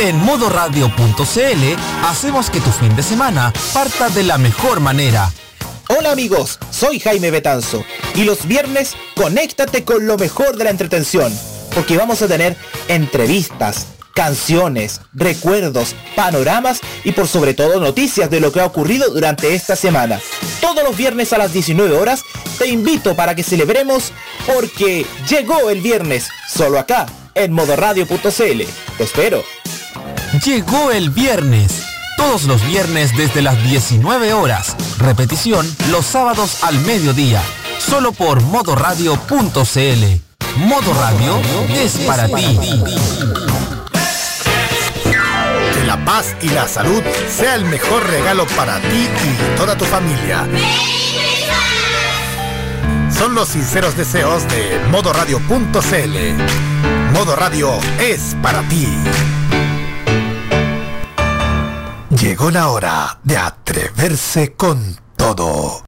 En modoradio.cl hacemos que tu fin de semana parta de la mejor manera. Hola amigos, soy Jaime Betanzo y los viernes conéctate con lo mejor de la entretención, porque vamos a tener entrevistas, canciones, recuerdos, panoramas y por sobre todo noticias de lo que ha ocurrido durante esta semana. Todos los viernes a las 19 horas te invito para que celebremos porque llegó el viernes, solo acá, en modoradio.cl. Te espero. Llegó el viernes. Todos los viernes desde las 19 horas. Repetición los sábados al mediodía. Solo por modoradio.cl. Modo Radio es para ti. Paz y la salud sea el mejor regalo para ti y toda tu familia. Son los sinceros deseos de modoradio.cl. Modo Radio es para ti. Llegó la hora de atreverse con todo.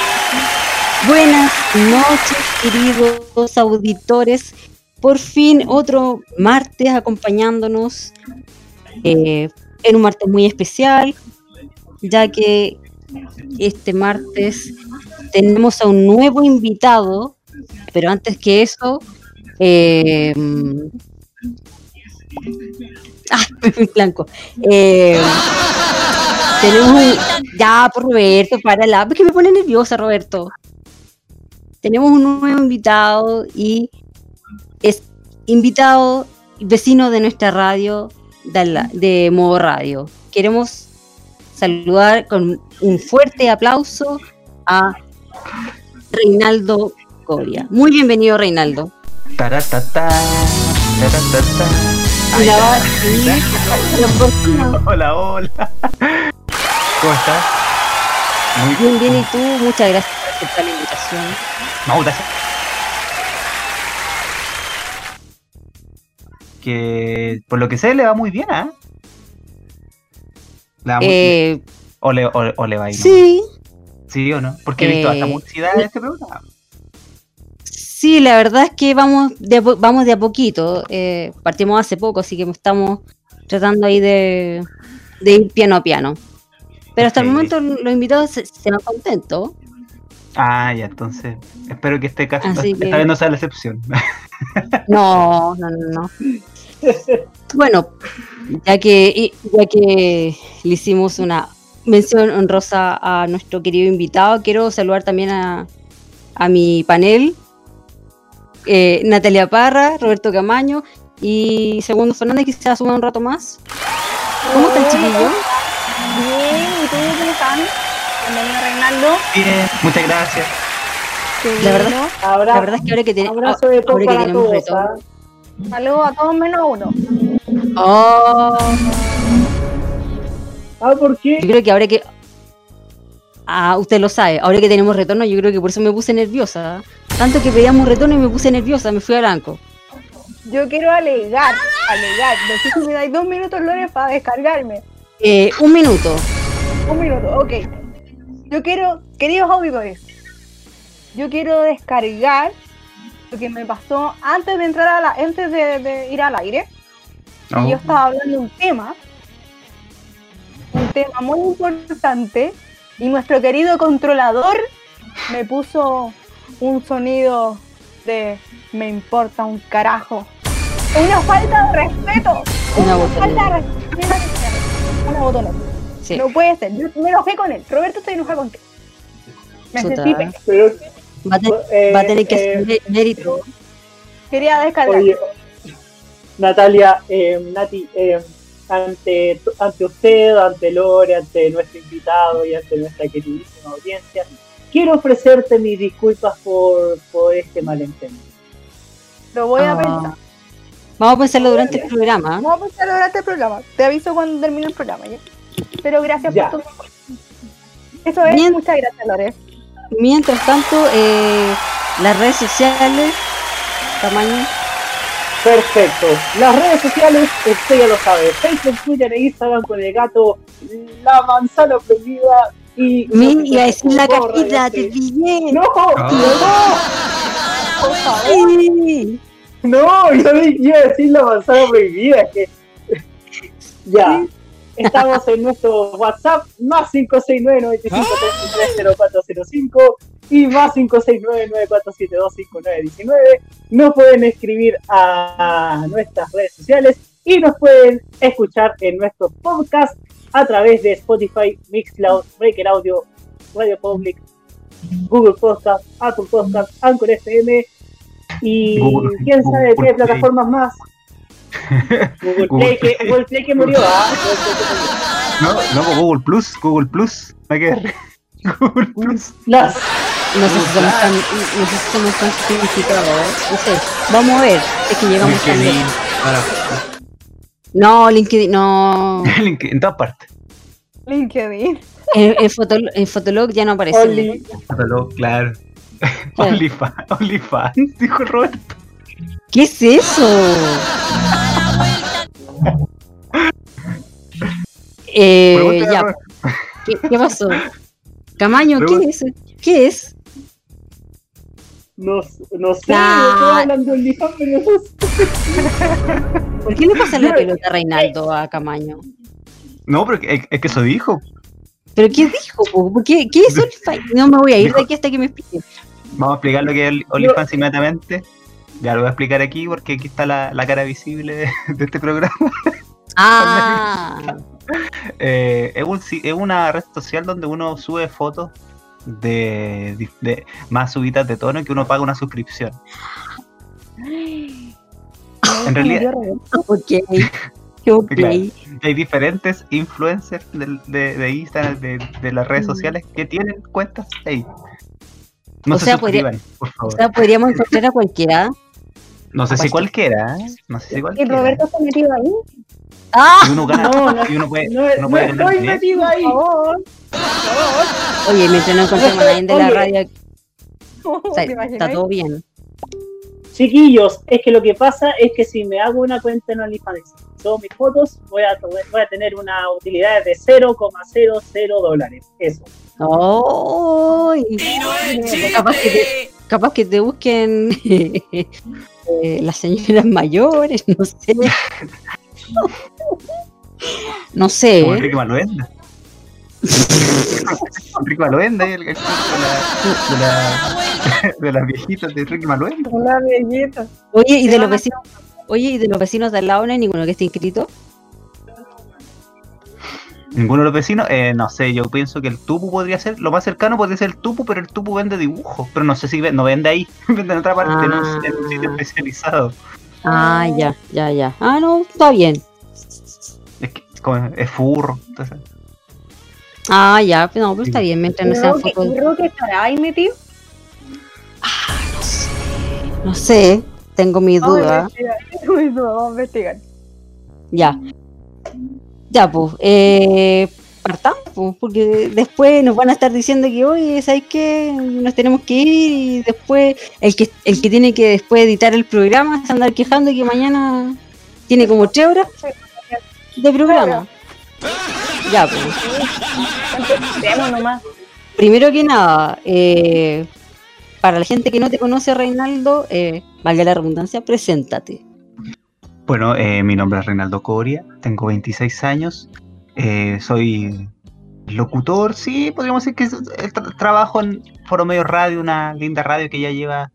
Buenas noches, queridos auditores. Por fin otro martes acompañándonos eh, en un martes muy especial, ya que este martes tenemos a un nuevo invitado, pero antes que eso, eh, ah, me blanco. Eh, tenemos. Ya, Roberto, para la... Es que me pone nerviosa, Roberto. Tenemos un nuevo invitado y es invitado vecino de nuestra radio, de, de Modo Radio. Queremos saludar con un fuerte aplauso a Reinaldo Coria. Muy bienvenido, Reinaldo. Taratata, taratata. Hola, hola. ¿Cómo estás? Muy bien, bien, ¿y tú? Muchas gracias aceptar la invitación. No, gracias. Que por lo que sé le va muy bien, ¿ah? ¿Le va muy Eh, bien? ¿O, le, o, o le va a ir? sí, ¿Sí o no? Porque he visto hasta Eh, publicidad de este programa. sí, la verdad es que vamos de a, vamos de a poquito. Eh, partimos hace poco, así que estamos tratando ahí de, de ir piano a piano. Pero hasta el momento los invitados se, se van contentos. Ah, ya, entonces. Espero que este caso Así esta que- vez no sea la excepción. No, no, no, no. Bueno, ya que, y- ya que le hicimos una mención honrosa a nuestro querido invitado, quiero saludar también a, a mi panel, eh, Natalia Parra, Roberto Camaño y Segundo Fernández, que se suma un rato más. ¿Cómo están, chiquillos? Bien, ¿y tú cómo están? Bienvenido Reinaldo. Bien, muchas gracias. La verdad, Ahora, la verdad es que ahora que, te- abrazo de todo ahora que tenemos todos, retorno. ¿ah? Saludos a todos menos a uno. Oh, Ah, ¿por qué? Yo creo que ahora que. Ah, usted lo sabe, ahora que tenemos retorno, yo creo que por eso me puse nerviosa. Tanto que pedíamos retorno y me puse nerviosa, me fui a blanco. Yo quiero alegar, alegar. No sé si me dais dos minutos, Lore, para descargarme. Eh, un minuto. Un minuto, ok. Yo quiero, queridos auditores, yo quiero descargar lo que me pasó antes de entrar a la, antes de, de ir al aire. Oh, Yo estaba hablando de un tema, un tema muy importante, y nuestro querido controlador me puso un sonido de me importa un carajo. Una falta de respeto. Una falta de respeto. Una botonera. Sí. No puede ser. Yo me enojé con él. Roberto estoy enojado contigo. Me Chuta. sentí pe- Pero, Va a, tener- eh, va a tener que eh, mérito. Quería descargar. oye, Natalia, eh, Nati, eh, ante, ante usted, ante Lore, ante nuestro invitado y ante nuestra queridísima audiencia, quiero ofrecerte mis disculpas por, por este malentendido. Lo voy a Ah. pensar. Vamos a pensarlo durante el programa. Vamos a pensar durante el programa. Te aviso cuando termine el programa, ¿ya? Pero gracias Ya. por tu Eso es. Muchas gracias, Lore. Mientras tanto, eh, las redes sociales, tamaño. Perfecto. Las redes sociales, usted ya lo sabe. Facebook, Twitter e Instagram con el gato La Manzana Prohibida y... Me iba a decir la cajita, te pillé. ¡No! Por favor. Sí. ¡No! Yo iba a decir la manzana prohibida. Que... ya. Estamos en nuestro WhatsApp, más 569-95330405 y más 569-9472-5919. Nos pueden escribir a nuestras redes sociales y nos pueden escuchar en nuestro podcast a través de Spotify, Mixcloud, Breaker Audio, Radio Public, Google Podcast, Apple Podcast, Anchor FM y Google- quién sabe Google qué plataformas más. Google Play, que, Google Play que murió, ¿ah? Que. No, no, pues Google Plus, Google Plus. ¿Para qué? Google Plus. Las- No sé si somos tan, no sé si somos tan sofisticados. No sé. Vamos a ver. Es que llegamos tan LinkedIn, para- No, LinkedIn, no. LinkedIn, en todas partes. LinkedIn. En, en, Fotol- en Fotolog ya no aparece. Only- Pero, claro. Claro. OnlyFans, OnlyFans, dijo Roberto. ¿Qué es eso? Eh, ya. ¿qué, qué pasó? Camaño, ¿qué es? ¿Qué es? No, no sé, Nah. estoy hablando pero. ¿Por qué le pasa la pelota a Reinaldo a Camaño? No, pero es, es que eso dijo. ¿Pero qué dijo? ¿Qué, qué es OnlyFans? No me voy a ir de aquí hasta que me explique. Vamos a explicar lo que es OnlyFans inmediatamente. Ya lo voy a explicar aquí porque aquí está la, la cara visible de, de este programa. Ah, Eh, es, un es una red social donde uno sube fotos de, de- de más subidas de tono que uno paga una suscripción. En realidad ok. Ok. Claro. hay diferentes influencers del- de, de Instagram, de, de las redes Mm. sociales que tienen cuentas ahí. No O se sea, podría- O podríamos encontrar a cualquiera. no sé si cualquier- cualquiera, ¿eh? no sé si ¿Y cualquiera. Roberto está metido ahí? ¡Ah! Y uno gana, No, no, y uno puede, No, uno no puede ganar estoy metido ahí. Por favor. Oye, mientras no encontremos a nadie de la radio, o sea, ¿Te está todo bien. Chiquillos, es que lo que pasa es que si me hago una cuenta en OnlyFans y subo mis fotos, voy a, voy a tener una utilidad de 0,00 dólares. Eso. ¡Ay! Capaz que te, capaz que te busquen eh, las señoras mayores, no sé. No sé. Como. Enrique Maluenda. Enrique Maluenda, el, de, la, de, la- de las viejitas de Enrique Maluenda. Oye, y de los vecinos, oye, y de los vecinos de al lado no hay ninguno que esté inscrito. Ninguno de los vecinos, eh, no sé, yo pienso que el tupu podría ser, lo más cercano podría ser el tupu, pero el tupu vende dibujos, pero no sé si ve- no vende ahí, vende en otra parte, en, un, en un sitio Ah. especializado. Ah, ya, ya, ya. Ah, no, está bien. Es que es, como- es furro, entonces. Ah, ya, pero no, pero está bien, mientras no ¿Y sean Roque, fotos. y Roque estará ahí metido? No sé, tengo mi Vamos a duda. investigar. Tengo mi duda, Vamos a investigar. Ya. Ya, pues, eh, partamos, pues, porque después nos van a estar diciendo que hoy, ¿sabes qué? Nos tenemos que ir y después el que, el que tiene que después editar el programa se andar quejando que mañana tiene como tres horas de programa. Ya, pues. Nomás. Primero que nada, eh, para la gente que no te conoce, Reinaldo, eh, valga la redundancia, preséntate. Bueno, eh, mi nombre es Reinaldo Coria, tengo 26 años, eh, soy locutor, sí, podríamos decir que tra- trabajo en Foro Medio Radio, una linda radio que ya lleva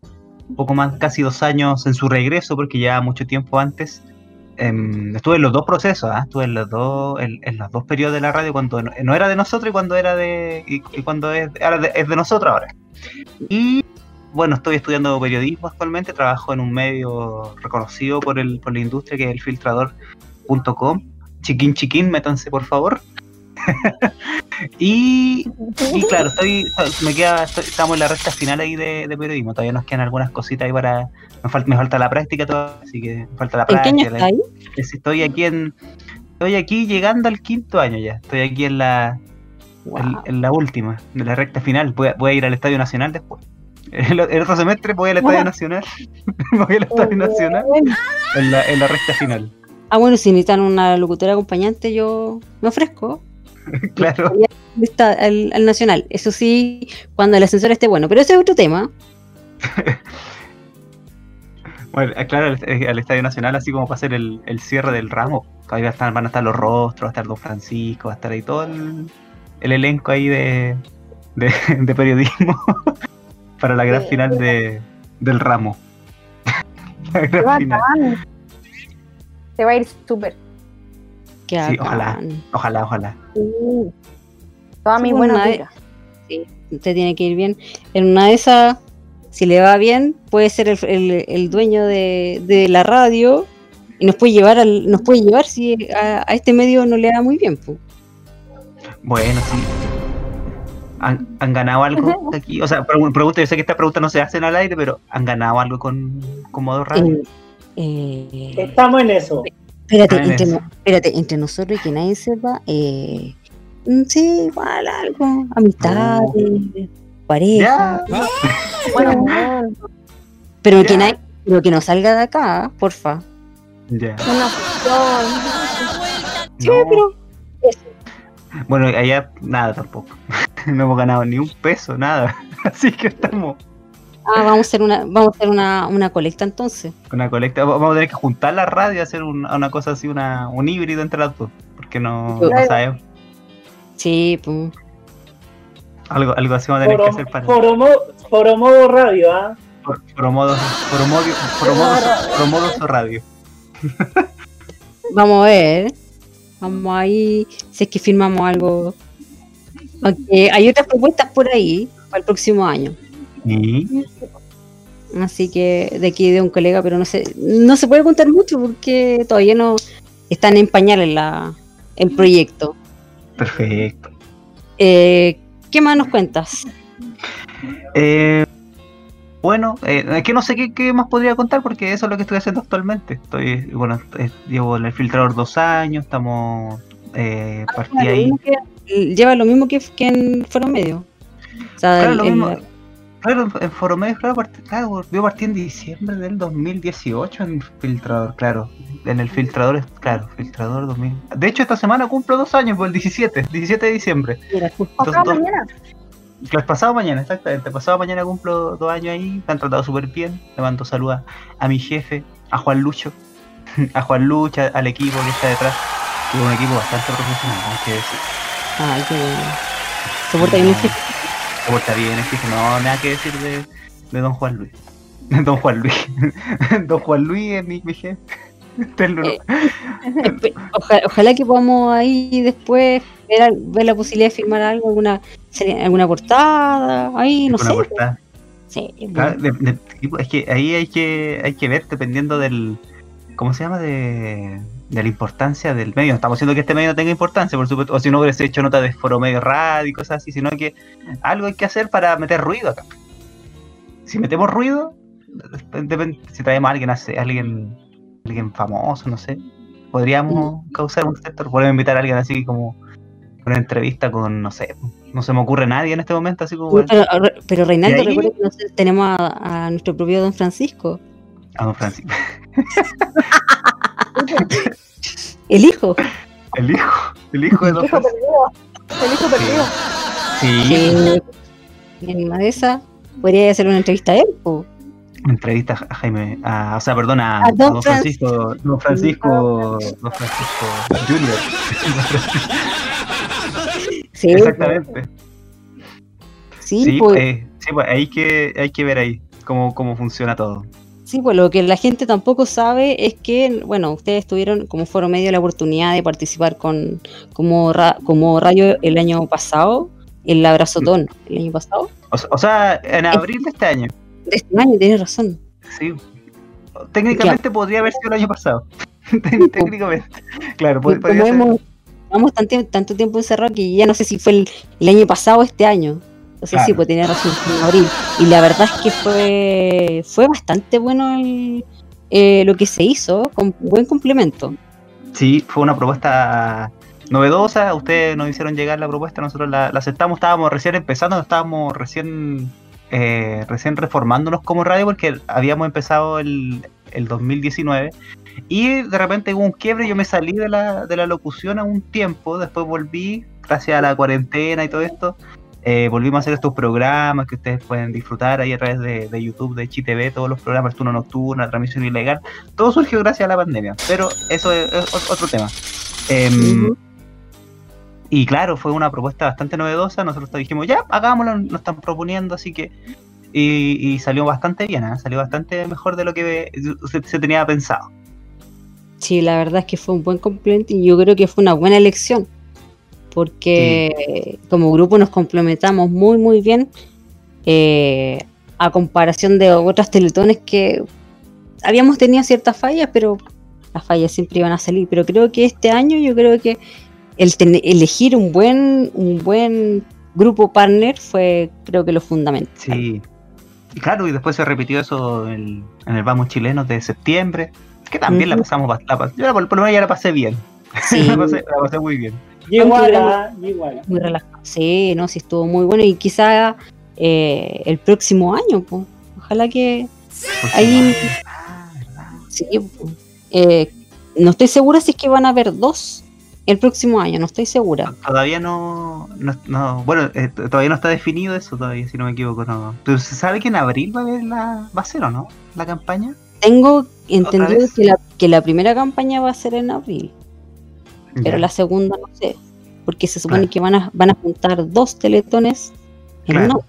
poco más, casi dos años en su regreso, porque ya mucho tiempo antes. em, estuve en los dos procesos, ¿ah? estuve en los dos, en, en los dos periodos de la radio, cuando no, era de nosotros y cuando era de, y, cuando es, ahora es de nosotros ahora. Y bueno, estoy estudiando periodismo actualmente, trabajo en un medio reconocido por, el, por la industria que es el filtrador.com. Chiquín chiquín, métanse por favor. Y, y claro, estoy, me queda, estoy- estamos en la recta final ahí de, de periodismo. Todavía nos quedan algunas cositas ahí para. Me falta, me falta la práctica todavía, así que me falta la ¿En qué práctica. año está Estoy aquí en. Estoy aquí llegando al quinto año ya. Estoy aquí en la, en, Wow. en la última, de la recta final. Voy a, voy a ir al Estadio Nacional después. El, el otro semestre voy al Estadio Nacional. voy al Estadio Nacional en la, en la recta final. Ah, bueno, si necesitan una locutora acompañante, yo me ofrezco. Claro. Está al, al Nacional. Eso sí, cuando el ascensor esté bueno. Pero ese es otro tema. Bueno, eh, claro, al, eh, al Estadio Nacional, así como para hacer el, el cierre del ramo. Ahí va a estar- van a estar los rostros, va a estar Don Francisco, va a estar ahí todo el, el elenco ahí de, de, de periodismo para la gran final de, del ramo. la gran final. Te va a ir súper. Sí, ojalá. Ojalá, ojalá. Sí. Toda Sí, mi buena nadie- vibra. Usted tiene que ir bien. En una de esas, si le va bien, puede ser el, el- el dueño de, de la radio y nos puede llevar al, nos puede llevar si a, a este medio no le va muy bien. po. Bueno, sí. ¿Han, han ganado algo aquí? O sea, pregun- pregunta, yo sé que esta pregunta no se hace al aire, pero ¿han ganado algo con, con Modo Radio? Eh, eh, Estamos en eso. espérate, en entre, eso. no- espérate, entre nosotros y que nadie sepa, eh, mm, sí, igual algo, amistades, pareja, Ya. Bueno, bueno, pero que nadie, pero que no salga de acá, porfa. Ya. una fusión. Sí, No. pero Bueno, allá nada tampoco. no hemos ganado ni un peso, nada. Así que estamos ah, vamos a hacer una, vamos a hacer una, una colecta entonces. con una colecta. Vamos a tener que juntar la radio y hacer un- una cosa así, una, un híbrido entre las dos. Porque no, no Claro. sabemos. Sí, pues. Algo, algo así vamos a tener que hacer para. foromo- foromodo radio, ¿ah? Por, promodos, promodio, promodos, promodos radio. Vamos a ver. Vamos ahí. Si es que firmamos algo. Aunque hay otras propuestas por ahí para el próximo año. Así que de aquí de un colega, pero no sé, no se puede contar mucho porque todavía no están en pañales la, el proyecto. perfecto. Eh, ¿Qué más nos cuentas? Eh, bueno, eh, es que no sé qué, qué más podría contar porque eso es lo que estoy haciendo actualmente. Estoy, bueno, eh, llevo el filtrador dos años, estamos eh, partí Claro, ahí. que- lleva lo mismo que, que en Foro Medio. O sea, Claro, el- lo el- mismo. Claro, en- Foro Medio, claro, partí, claro, yo partí en diciembre del 2018 en filtrador, claro. En el filtrador, claro, filtrador 2000. De hecho, esta semana cumplo dos años, por el 17, 17 de diciembre. mira, Acá dos- mañana. Claro, pasado mañana, exactamente. Pasado mañana cumplo dos años ahí. Me han tratado súper bien. Le mando saludos a, a mi jefe, a Juan Lucho, a Juan Lucho, al equipo que está detrás. Que es un equipo bastante profesional, hay que decir. Ay, qué bueno. Se porta bien el jefe. Se porta bien, el jefe. No, nada que decir de, de don Juan Luis. Don Juan Luis. don Juan Luis es mi, mi jefe. ¿no? Eh, ojalá que podamos ahí después ver, la posibilidad de firmar algo, alguna alguna portada, ahí, no Una sé. portada. Sí, de- de- es que ahí hay que hay que ver dependiendo del ¿cómo se llama? de, de la importancia del medio. No estamos diciendo que este medio no tenga importancia, por supuesto, o si no hubiese hecho nota de foro medio radio y cosas así, sino que algo hay que hacer para meter ruido acá. Si metemos ruido, depende- si traemos a alguien, hace- alguien, alguien famoso, no sé, podríamos causar un sector, podemos invitar a alguien así como una entrevista con, no sé, no se me ocurre nadie en este momento, así como pero, pero Reinaldo, recuerda que nosotros tenemos a, a nuestro propio Don Francisco, a don Francisco. el hijo. El hijo, el hijo de El Don hijo perdido. El hijo perdido. Sí, en una de esas podría hacer una entrevista a él. po. entrevista a Jaime, a, o sea, perdón, a, A a Don Don Francisco, Don Francisco, Don Francisco Junior. Sí, Exactamente. Sí, Sí, pues, eh, sí, pues hay que, hay que ver ahí cómo, cómo funciona todo. Sí, pues lo que la gente tampoco sabe es que, bueno, ustedes tuvieron como foro medio la oportunidad de participar con como, ra- como radio el año pasado, el abrazotón, el año pasado. O, se- o sea, en abril de este año, De este año, tienes razón. sí. Técnicamente podría haber sido el año pasado. Técnicamente. Claro, podría como, ser. hemos, llevamos tanto, tanto tiempo encerrado que ya no sé si fue el, el año pasado o este año. Si Claro. pues tenía razón, en abril. Y la verdad es que fue, fue bastante bueno el, eh, lo que se hizo, con buen complemento. Sí, fue una propuesta novedosa. Ustedes nos hicieron llegar la propuesta, nosotros la, la aceptamos. Estábamos recién empezando, estábamos recién eh, recién reformándonos como radio porque habíamos empezado el, el 2019 y de repente hubo un quiebre. Yo me salí de la, de la locución a un tiempo, después volví, gracias a la cuarentena y todo esto. Eh, volvimos a hacer estos programas que ustedes pueden disfrutar ahí a través de, de YouTube, de ChiTV, todos los programas, turno nocturno, la transmisión ilegal. Todo surgió gracias a la pandemia, pero eso es, es ot- otro tema. Em. Y claro, fue una propuesta bastante novedosa. Nosotros dijimos, ya, hagámoslo, nos están proponiendo, así que. Y, y salió bastante bien, ¿eh? salió bastante mejor de lo que se, se tenía pensado. Sí, la verdad es que fue un buen complemento y yo creo que fue una buena elección. Porque como grupo nos complementamos muy, muy bien. eh, a comparación de otras teletones que habíamos tenido ciertas fallas, pero las fallas siempre iban a salir. Pero creo que este año yo creo que el elegir un buen, un buen grupo partner fue creo que lo fundamental. Sí. Y claro, y después se repitió eso en, en el Vamos Chilenos de septiembre, que también la pasamos bast- la pas- Yo la- por, por lo menos ya la pasé bien. Sí, la, pasé, la pasé muy bien. Igual, ah, igual. muy relajado. Sí, no, sí estuvo muy bueno y quizá eh, el próximo año, pues. Ojalá que Ahí- Ah, sí. Eh, no estoy segura si es que van a haber dos el próximo año, no estoy segura. Todavía no, no, no- bueno, eh, todavía no está definido eso todavía, si no me equivoco, no. ¿Tú se sabe que en abril va a haber la, va a ser o no? La campaña. Tengo entendido que la, que la primera campaña va a ser en abril, pero la segunda no sé, porque se supone Claro. que van a, van a juntar dos teletones en Claro. una.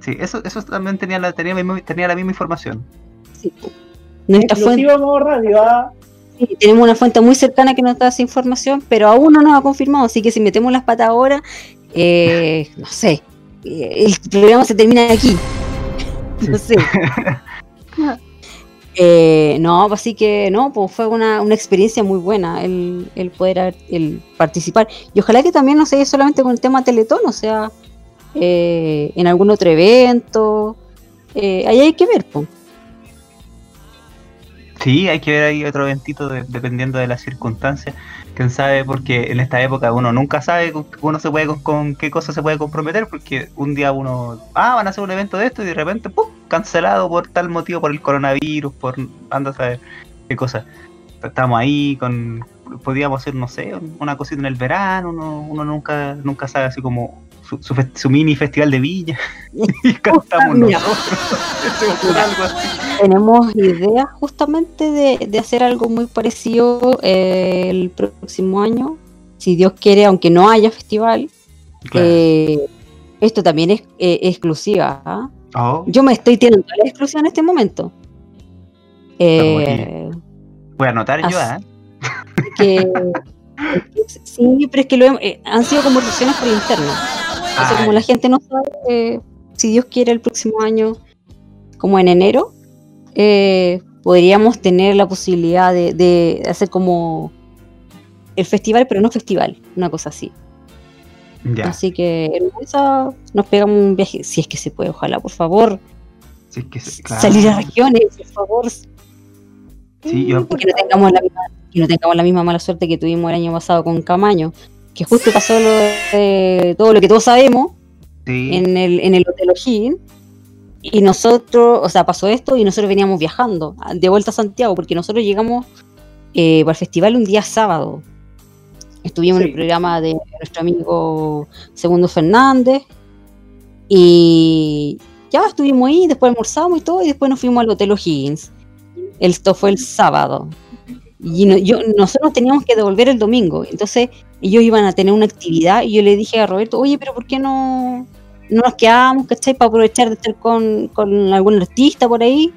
Sí, eso, eso también tenía la, tenía, la misma- tenía la misma información. sí. Nuestra fuente, radio, ah. sí, tenemos una fuente muy cercana que nos da esa información, pero aún no nos ha confirmado, así que si metemos las patas ahora, eh, no sé, eh, el programa se termina aquí. No sé. Eh, no, pues así que no, pues fue una, una experiencia muy buena el, el poder el participar. Y ojalá que también no sea solamente con el tema Teletón, o sea, eh, en algún otro evento. Eh, ahí hay que ver, pues. Sí, hay que ver ahí otro eventito de- dependiendo de las circunstancias. Quién sabe, porque en esta época uno nunca sabe con, uno se puede con, qué cosa se puede comprometer, porque un día uno, ah, van a hacer un evento de esto y de repente, ¡pum! cancelado por tal motivo, por el coronavirus, por anda a saber qué cosa. Estamos ahí con, podíamos hacer, no sé, una cosita en el verano, uno, uno nunca, nunca sabe así como su, su, fest- su mini festival de villa y cantamos nosotros. Algo así. Tenemos ideas justamente de, de hacer algo muy parecido eh, el próximo año, si Dios quiere, aunque no haya festival. Claro. Eh, esto también es eh, exclusiva. ¿ah? Oh, Yo me estoy tirando la exclusiva en este momento. Voy a anotar yo, ¿eh? que, sí, pero es que lo hem- eh, han sido conversaciones por interno. Entonces, como la gente no sabe, eh, si Dios quiere, el próximo año, como en enero, eh, podríamos tener la posibilidad de, de hacer como el festival, pero no festival, una cosa así. Ya, Así que en esa nos pegamos un viaje, si es que se puede, ojalá, por favor, sí, es que sí, claro. salir a regiones, por favor, Sí, yo, que no tengamos la misma, que no tengamos la misma mala suerte que tuvimos el año pasado con Camaño, que justo pasó lo de todo lo que todos sabemos sí, en el, en el Hotel O'Higgins, y nosotros, o sea, pasó esto y nosotros veníamos viajando de vuelta a Santiago, porque nosotros llegamos eh, para el festival un día sábado. Estuvimos en Sí. el programa de nuestro amigo Segundo Fernández, y ya estuvimos ahí, después almorzamos y todo, y después nos fuimos al Hotel O'Higgins. Esto fue el sábado. Y no- yo, nosotros teníamos que devolver el domingo. Entonces, ellos iban a tener una actividad y yo le dije a Roberto, oye, pero ¿por qué no, no nos quedamos, ¿cachai? Para aprovechar de estar con, con algún artista por ahí.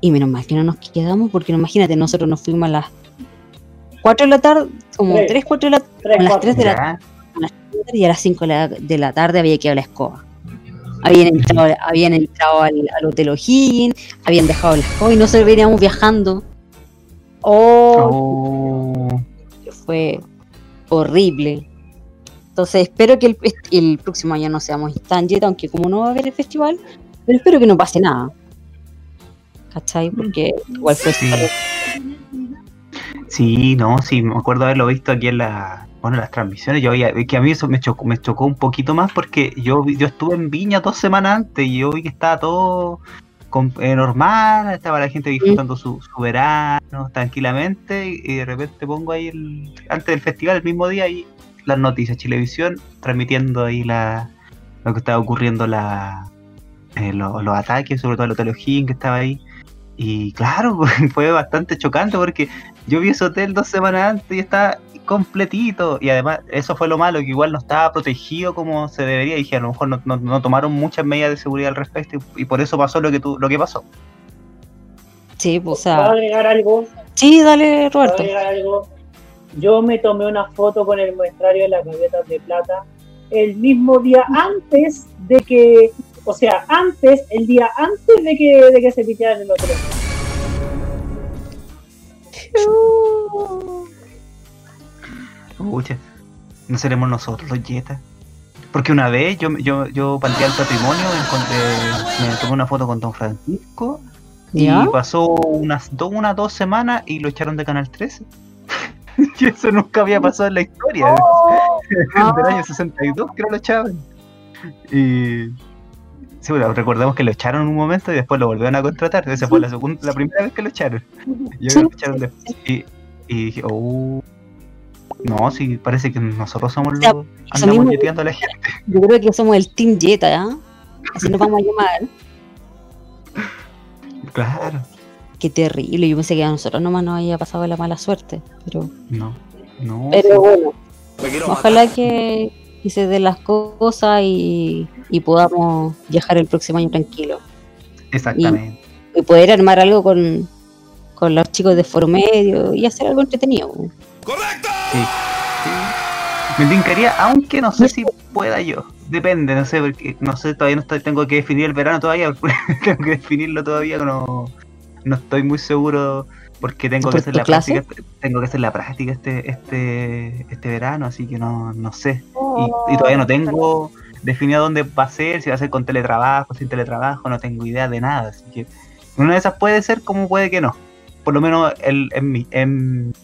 Y menos mal que no nos quedamos, porque imagínate, nosotros nos fuimos a las 4 de la tarde, como Tres. 3, 4 de la Tres, a las cuatro. 3 de la tarde y a las 5 de la, de la tarde había que ir a la escoba. Habían entrado, habían entrado al, al Hotel O'Higgins, habían dejado la escoba y nosotros veníamos viajando. Oh, oh, fue horrible. Entonces espero que el, el próximo año no seamos tan jet, aunque como no va a haber el festival, pero espero que no pase nada. ¿Cachai? Porque igual fue Sí. Sí, no, sí, me acuerdo haberlo visto aquí en la, bueno, en las transmisiones. Yo había, que a mí eso me chocó, me chocó un poquito más porque yo, yo estuve en Viña dos semanas antes y yo vi que estaba todo con- eh, normal, estaba la gente disfrutando su, su verano tranquilamente y, de repente pongo ahí el, antes del festival, el mismo día, y las noticias, Chilevisión, transmitiendo ahí la, lo que estaba ocurriendo, la, eh, lo- los ataques, sobre todo el Hotel O'Higgins que estaba ahí. Y claro, fue bastante chocante porque yo vi ese hotel dos semanas antes y estaba completito. Y además, eso fue lo malo, que igual no estaba protegido como se debería. Y dije, a lo mejor no, no- no tomaron muchas medidas de seguridad al respecto y, y por eso pasó lo que, tu- lo que pasó. Sí, pues, o ¿Puedo sea, agregar algo? sí, dale, ¿Puedo Roberto. agregar algo? Yo me tomé una foto con el muestrario de las gaviotas de plata el mismo día antes de que, o sea, antes, el día antes de que, de que se pitearan el hotel. Pucha, no seremos nosotros los yetas. Porque una vez yo, yo, yo para el patrimonio encontré- me tomé una foto con Don Francisco ¿Ya? y pasó unas dos, unas dos semanas y lo echaron de Canal 13. y eso nunca había pasado en la historia. del año 62 que no lo echaban. Y sí, bueno, recordemos que lo echaron en un momento y después lo volvieron a contratar. Esa fue la segunda, la primera vez que lo echaron. Y ahora lo echaron después. Y, y dije, oh. No, sí, parece que nosotros somos los que eso andamos mismo. yeteando a la gente. Yo creo que somos el Team Jetta, ¿ya? Así nos vamos a llamar. Claro. Qué terrible. Yo pensé que a nosotros nomás nos había pasado la mala suerte. Pero, No, no. pero bueno, ojalá que, que se den las cosas y, y podamos viajar el próximo año tranquilo. Exactamente. Y poder armar algo con, con los chicos de Foro Medio y hacer algo entretenido. Sí. sí. Me tincaría, aunque no sé si pueda yo. Depende, no sé, porque no sé, todavía no estoy, tengo que definir el verano todavía. tengo que definirlo todavía, no, no estoy muy seguro porque tengo que ¿Por hacer la clase? práctica, tengo que hacer la práctica este, este, este verano, así que no, no sé. Y, y todavía no tengo definido dónde va a ser, si va a ser con teletrabajo, sin teletrabajo, no tengo idea de nada, así que una de esas puede ser como puede que no. Por lo menos el, en mi, en,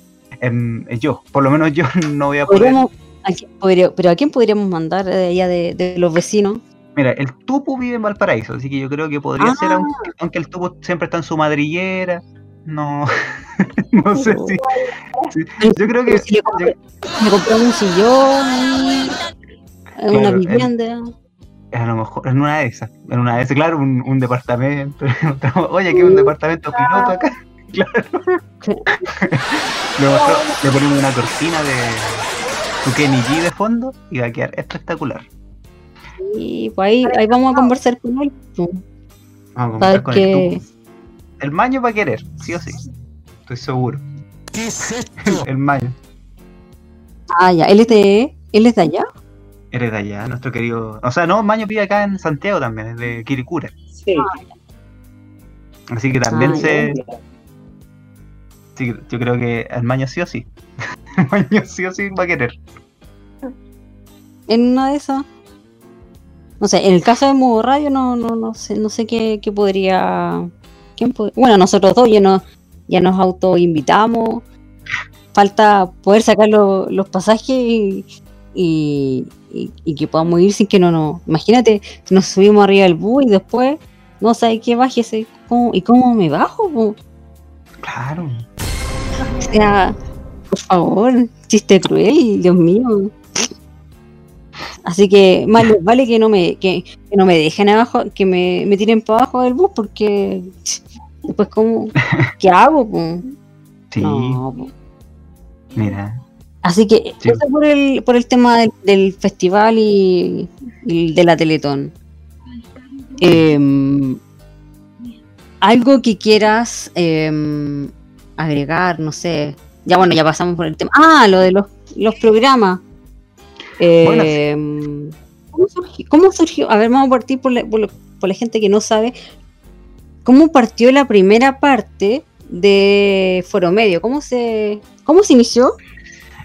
en- en yo, por lo menos yo no voy a poder. Podríamos, ¿a quién podría- pero ¿a quién podríamos mandar de allá de, de los vecinos? Mira, el Tupu vive en Valparaíso, así que yo creo que podría ser, Ah. aunque, aunque el Tupu siempre está en su madrillera. No, no sé si. si- yo creo que. Si le, compramos un sillón una Claro, vivienda. A lo mejor, en una de esas, en una de esas, claro, un, un departamento. Oye, aquí hay un departamento piloto acá. Claro. le, ponemos una cortina de tu Kenny G de fondo y va a quedar espectacular. Y pues ahí, ahí vamos a conversar con él. Vamos a conversar con que- el Tupu. El maño va a querer, sí o sí. Estoy seguro. El maño. Ah, ya, él es de, él es de allá. Eres de allá, nuestro querido. O sea, no, Maño vive acá en Santiago también, es de Quiricura. Sí. Así que también Ah, se. Sí, yo creo que el Maño sí o sí. El Maño sí o sí va a querer. En una de esas. No sé, en el caso de Modo Radio no, no, no sé, no sé qué, qué podría. ¿quién pod- bueno, nosotros dos ya nos, ya nos autoinvitamos. Falta poder sacar lo- los pasajes y, y, y- y que podamos ir sin que no nos. Imagínate nos subimos arriba del bus y después no sabes qué bájese. ¿Cómo- ¿Y cómo me bajo? Claro. O sea, por favor, chiste cruel, Dios mío. Así que más les vale que no me, que, que no me dejen abajo, que me, me tiren para abajo del bus, porque después cómo, ¿qué hago? po? Sí, No, po. mira. Así que Sí. eso por el, por el tema del, del festival y, y de la Teletón. Em, algo que quieras em, agregar, no sé. Ya bueno, ya pasamos por el tema. Ah, lo de los, los programas. Bueno. Em, ¿cómo, surgió, cómo surgió? A ver, vamos a partir por la, por la- por la gente que no sabe. ¿Cómo partió la primera parte de Foro Medio? ¿Cómo se, cómo se inició?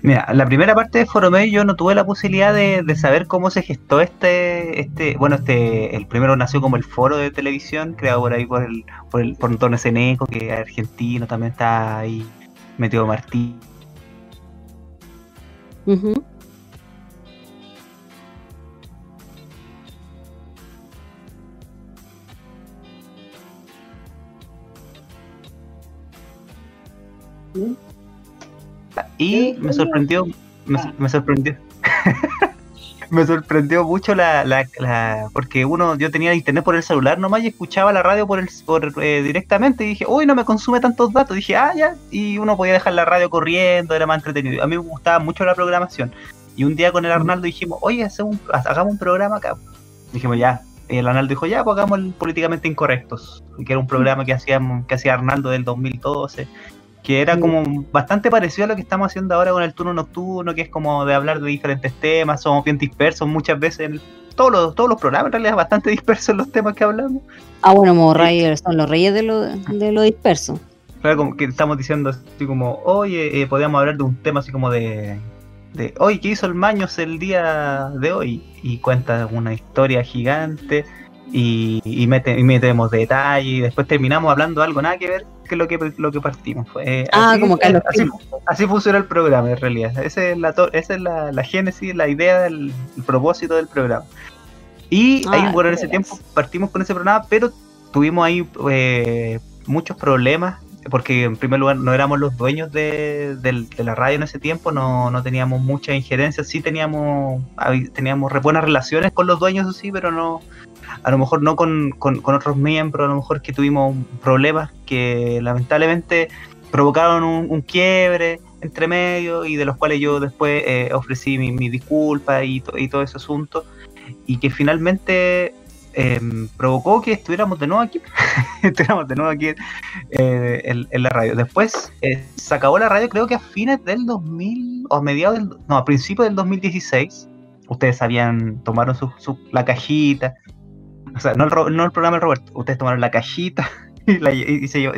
Mira, la primera parte de Foromé yo no tuve la posibilidad de, saber cómo se gestó este, este, bueno, este, el primero nació como el foro de televisión, creado por ahí por el, por el, por Antonio Seneco, que argentino, también está ahí metido Martín. Ujú. Y me sorprendió, me, me sorprendió. me sorprendió mucho la, la, la- porque uno, yo tenía internet por el celular nomás y escuchaba la radio por el por, eh, directamente y dije, uy, no me consume tantos datos. Dije, ah, ya, y uno podía dejar la radio corriendo, era más entretenido. A mí me gustaba mucho la programación. Y un día con el Arnaldo dijimos, oye, hacemos un- hagamos un programa acá. Dijimos, ya. Y el Arnaldo dijo, ya, pues hagamos el políticamente incorrectos. Que era un programa que hacíamos, que hacía Arnaldo del 2012 que era como bastante parecido a lo que estamos haciendo ahora con el turno nocturno, que es como de hablar de diferentes temas, somos bien dispersos muchas veces, en todos los, todos los programas en realidad bastante dispersos los temas que hablamos. Ah, bueno, como reyes, son los reyes de lo, de lo disperso. Claro, como que estamos diciendo así como, oye, eh, podríamos hablar de un tema así como de, de, oye, ¿qué hizo el Maños el día de hoy? Y cuenta una historia gigante y, y, mete- y metemos detalle y después terminamos hablando de algo nada que ver que lo que, lo que partimos. Fue, eh, Ah, como Carlos así, así funciona el programa en realidad. Esa es la, esa es la, la génesis, la idea, el, el propósito del programa. Y ahí, Ah, bueno, en ese tiempo partimos con ese programa, pero tuvimos ahí eh, muchos problemas, porque en primer lugar no éramos los dueños de, de la radio en ese tiempo, no, no teníamos mucha injerencia, sí teníamos, teníamos buenas relaciones con los dueños, sí, pero no, a lo mejor no con, con- otros miembros, a lo mejor que tuvimos problemas que lamentablemente provocaron un, quiebre entre medio y de los cuales yo después eh, ofrecí mi, mi disculpa y, y todo ese asunto y que finalmente em, provocó que estuviéramos de nuevo aquí, estuviéramos de nuevo aquí eh, en, en la radio. Después eh, se acabó la radio creo que a fines del 2000 o a mediados del, no, a principios del 2016. Ustedes habían, tomaron su, su- la cajita, o sea, no el, no el programa del Roberto, ustedes tomaron la cajita y, se,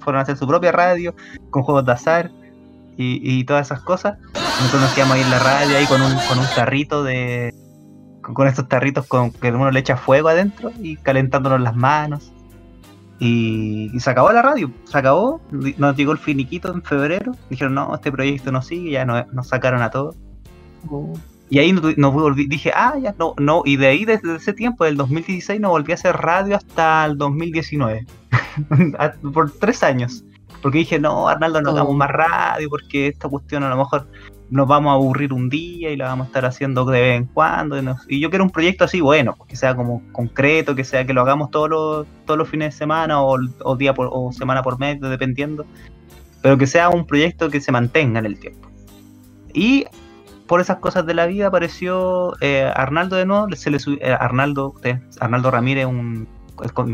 fueron a hacer su propia radio con juegos de azar y, todas esas cosas. Nosotros nos quedamos ahí en la radio ahí con un, con un tarrito de. con, con estos tarritos con que uno le echa fuego adentro y calentándonos las manos. Y, y se acabó la radio, se acabó, nos llegó el finiquito en febrero, dijeron no, este proyecto no sigue, ya nos, sacaron a todos. Y ahí no, no volví, dije, ah, ya, no, no, y de ahí desde ese tiempo, del 2016, no volví a hacer radio hasta el 2019. A- Por tres años. Porque dije, no, Arnaldo, no Oh. hagamos más radio, porque esta cuestión a lo mejor nos vamos a aburrir un día y la vamos a estar haciendo de vez en cuando. Y, nos- y yo quiero un proyecto así, bueno, que sea como concreto, que sea que lo hagamos todos los, todos los fines de semana o, o día por, o semana por mes, dependiendo. Pero que sea un proyecto que se mantenga en el tiempo. Y por esas cosas de la vida apareció eh, Arnaldo de nuevo, se le subió- eh, Arnaldo, usted, Arnaldo Ramírez, un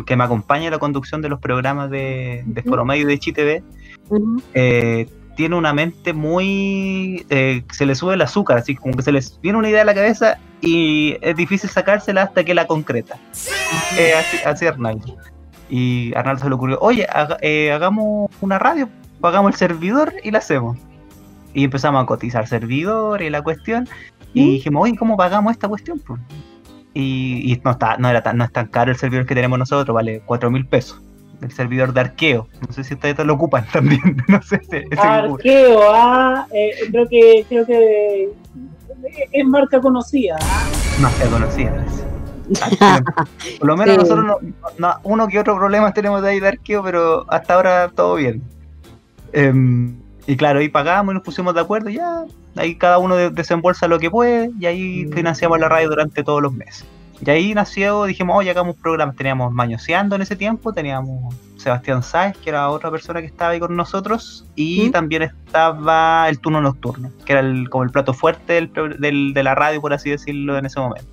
que me acompaña en la conducción de los programas de, de Ujú. Foro Medio y de ChiTV, eh, tiene una mente muy... eh, se le sube el azúcar, así como que se les viene una idea a la cabeza y es difícil sacársela hasta que la concreta. Así, así Arnaldo. Y Arnaldo se le ocurrió, oye, haga- eh, hagamos una radio, pagamos el servidor y la hacemos. Y empezamos a cotizar servidores y la cuestión. Y ¿Mm? dijimos, oye, ¿cómo pagamos esta cuestión? pues? Y, y no, está, no, era tan, no es tan caro el servidor que tenemos nosotros, vale 4 mil pesos. El servidor de arqueo. No sé si ustedes lo ocupan también. No sé si. Arqueo, ah, eh, creo que creo que es marca conocida. No se conocía. Por lo menos Sí. nosotros no, no- uno que otro problema tenemos de ahí de arqueo, pero hasta ahora todo bien. Em, y claro, ahí pagamos y nos pusimos de acuerdo, y ya, ahí cada uno de- desembolsa lo que puede, y ahí Mm. financiamos la radio durante todos los meses. Y ahí nació, dijimos, oye, hagamos programas. Teníamos Mañoseando en ese tiempo, teníamos Sebastián Sáez, que era otra persona que estaba ahí con nosotros, y ¿Mm? también estaba el turno nocturno, que era el- como el plato fuerte del del- de la radio, por así decirlo, en ese momento.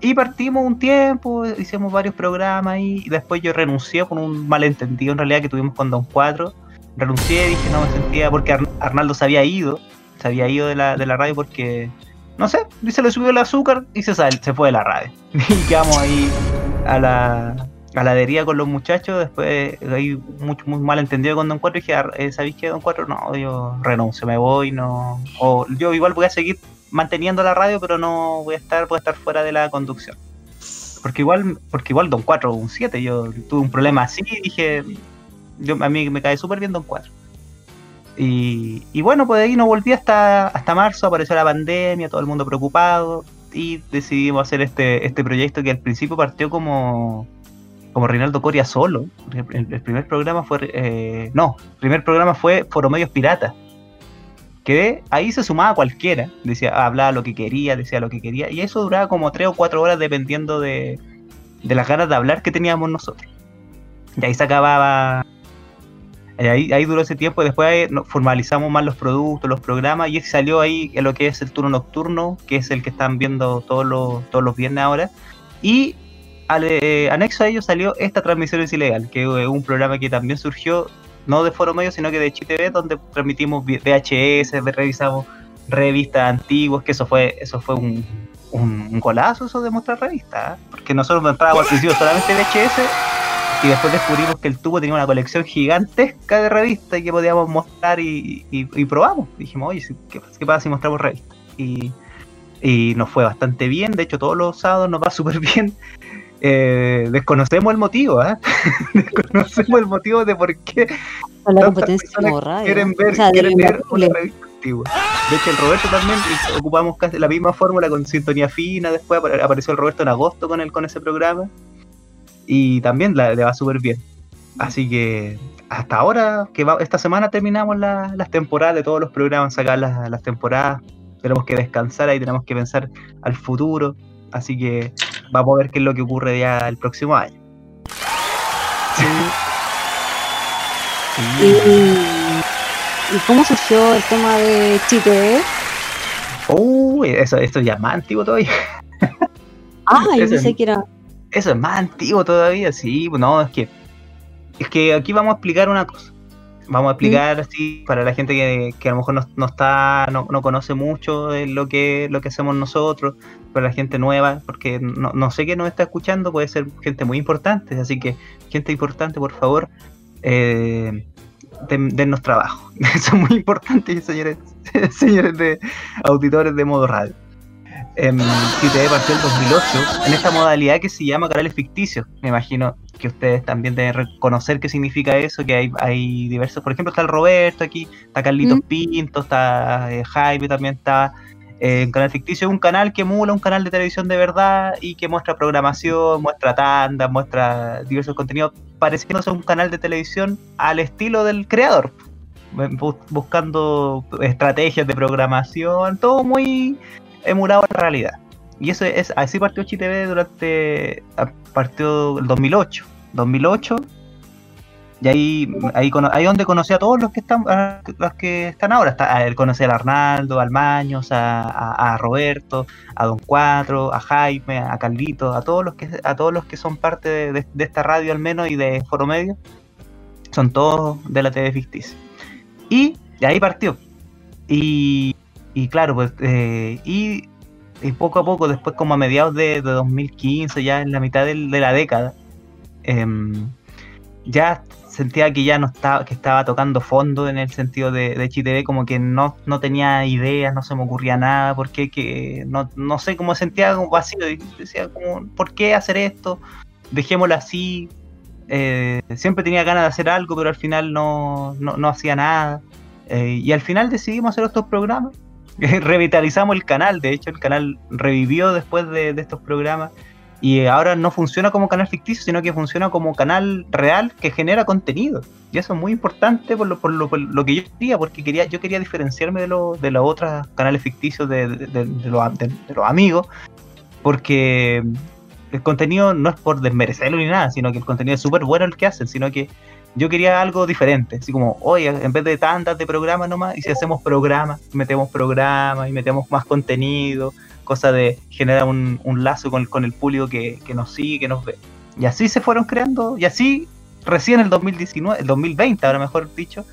Y partimos un tiempo, hicimos varios programas ahí, y después yo renuncié por un malentendido en realidad que tuvimos con Don Cuatro. Renuncié, dije no me sentía, porque Ar- Arnaldo se había ido, se había ido de la, de la radio porque, no sé, se le subió el azúcar y se, sal- se fue de la radio. Y quedamos ahí a la... galadería con los muchachos, después hay mucho, muy mal entendido con Don Cuatro y dije, "Ah, eh, ¿sabéis qué, Don Cuatro? No, yo renuncio, me voy, no. O yo igual voy a seguir manteniendo la radio, pero no voy a estar, voy a estar fuera de la conducción. Porque igual, porque igual Don Cuatro, un 7, yo tuve un problema así y dije, a mí me cae súper bien Don Cuatro. Y, y bueno, pues de ahí no volví hasta, hasta marzo, apareció la pandemia, todo el mundo preocupado, y decidimos hacer este, este proyecto que al principio partió como, como Reinaldo Coria solo. El, primer programa fue. eh, no, el primer programa fue Foromedios Piratas. Que ahí se sumaba cualquiera. Decía, hablaba lo que quería, decía lo que quería. Y eso duraba como 3 o 4 horas dependiendo de, de las ganas de hablar que teníamos nosotros. Y ahí se acababa. Eh, Ahí, duró ese tiempo, y después nos formalizamos más los productos, los programas, y salió ahí lo que es el turno nocturno, que es el que están viendo todos los, todos los viernes ahora. Y eh, anexo a ello salió esta transmisión es ilegal, que es un programa que también surgió no de Foro Medio, sino que de ChiTV, donde transmitimos VHS, revisamos revistas antiguas, que eso fue eso fue un, un, un golazo eso de mostrar revistas, ¿eh? porque nosotros entrábamos al principio solamente VHS y después descubrimos que el tubo tenía una colección gigantesca de revistas y que podíamos mostrar y, y- y probamos. Dijimos, oye, ¿qué, qué pasa si mostramos revistas? Y, y nos fue bastante bien, de hecho todos los sábados nos va súper bien. Eh, desconocemos el motivo, ¿eh? desconocemos el motivo de por qué la competencia personas como radio. quieren ver, o sea, de quieren leer una revista antigua. De hecho, el Roberto también ocupamos casi la misma fórmula con sintonía fina. Después apare- apareció el Roberto en agosto con él con ese programa. Y también la- le va súper bien. Así que hasta ahora, que va- esta semana terminamos la- las temporadas de todos los programas, sacar las, las temporadas. Tenemos que descansar ahí, tenemos que pensar al futuro. Así que vamos a ver qué es lo que ocurre ya el próximo año. ¿Y, y cómo surgió el tema de Chile? Uy, eso, esto ya es más antiguo todavía. Ah, yo pensé que era. Eso es más antiguo todavía, sí, no, es que es que aquí vamos a explicar una cosa. Vamos a explicar así para la gente que, que a lo mejor no, no está, no, no conoce mucho de lo que, lo que hacemos nosotros, para la gente nueva, porque no, no sé quién nos está escuchando, puede ser gente muy importante, así que gente importante, por favor, eh, den- dennos trabajo. Eso es muy importante, señores, señores de auditores de modo radio. En CTV partió el 2008 en esta modalidad que se llama canales ficticios. Me imagino que ustedes también deben reconocer qué significa eso, que hay, hay diversos, por ejemplo está el Roberto aquí, está Carlitos Mm. Pinto, está eh, Jaime también está eh, en Canal Ficticio, es un canal que emula un canal de televisión de verdad y que muestra programación, muestra tandas, muestra diversos contenidos, pareciéndose a un canal de televisión al estilo del creador, bu- buscando estrategias de programación, todo muy emulado la realidad. Y eso es así partió ChiTV durante a- partió el 2008. 2008 y ahí ahí, ahí donde conocí a todos los que están los que están ahora. Está, conocí a Arnaldo, al Maños, a, a- a Roberto, a Don Cuatro, a Jaime, a Carlito, a todos los que a todos los que son parte de esta radio al menos y de Foro Medio. Son todos de la TV ficticia. Y de ahí partió. Y, y claro, pues eh, y, y poco a poco, después como a mediados de, de 2015, ya en la mitad del- de la década, em, ya sentía que ya no estaba, que estaba tocando fondo en el sentido de, de HITV, como que no, no tenía ideas, no se me ocurría nada, porque que no, no sé cómo sentía como vacío, decía como, ¿por qué hacer esto? Dejémoslo así. Eh, siempre tenía ganas de hacer algo, pero al final no, no, no hacía nada. Eh, y al final decidimos hacer estos programas. Revitalizamos el canal, de hecho el canal revivió después de, estos programas y ahora no funciona como canal ficticio, sino que funciona como canal real que genera contenido. Y eso es muy importante por lo, por lo, por lo que yo quería, porque quería, yo quería diferenciarme de, lo- de los otros canales ficticios de, de- los, de los amigos, porque el contenido no es por desmerecerlo ni nada, sino que el contenido es súper bueno el que hacen, sino que yo quería algo diferente, así como, oye, en vez de tantas de programas nomás, y si hacemos programas, metemos programas y metemos más contenido, cosa de generar un, un lazo con, con el público que, que nos sigue, que nos ve. Y así se fueron creando, y así recién el 2019, el 2020, ahora mejor dicho,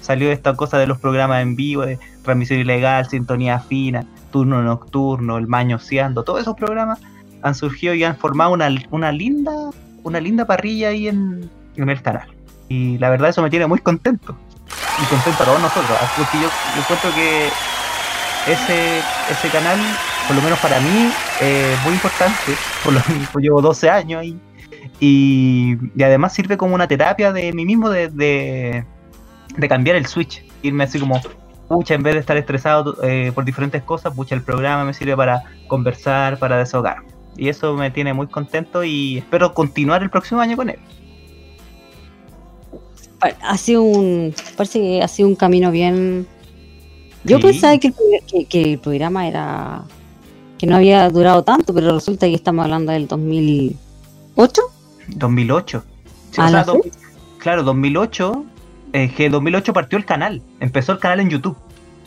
salió esta cosa de los programas en vivo, de transmisión ilegal, sintonía fina, turno nocturno, el mañoseando, todos esos programas han surgido y han formado una, una linda una linda parrilla ahí en, en el canal. Y la verdad eso me tiene muy contento. Y contento a todos nosotros. ¿ah? Porque yo, yo encuentro que ese, ese canal, por lo menos para mí, eh, es muy importante. Por lo menos llevo 12 años ahí. Y, y además sirve como una terapia de mí mismo de, de, de cambiar el switch. Irme así como, pucha, en vez de estar estresado eh, por diferentes cosas, pucha, el programa me sirve para conversar, para desahogar. Y eso me tiene muy contento y espero continuar el próximo año con él. Ha sido un. Parece que ha sido un camino bien. Yo Sí. pensaba que que, que el programa era. que no había durado tanto, pero resulta que estamos hablando del 2008. 2008. Sí, ¿A o sea, do- claro, 2008. eh, que 2008 partió el canal. Empezó el canal en YouTube.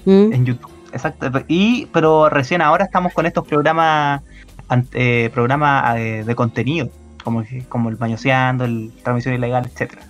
Mm. En YouTube, exacto. Y, pero recién ahora estamos con estos programas eh, programas eh, de contenido, como, como el Mañoseando, el Transmisión Ilegal, etcétera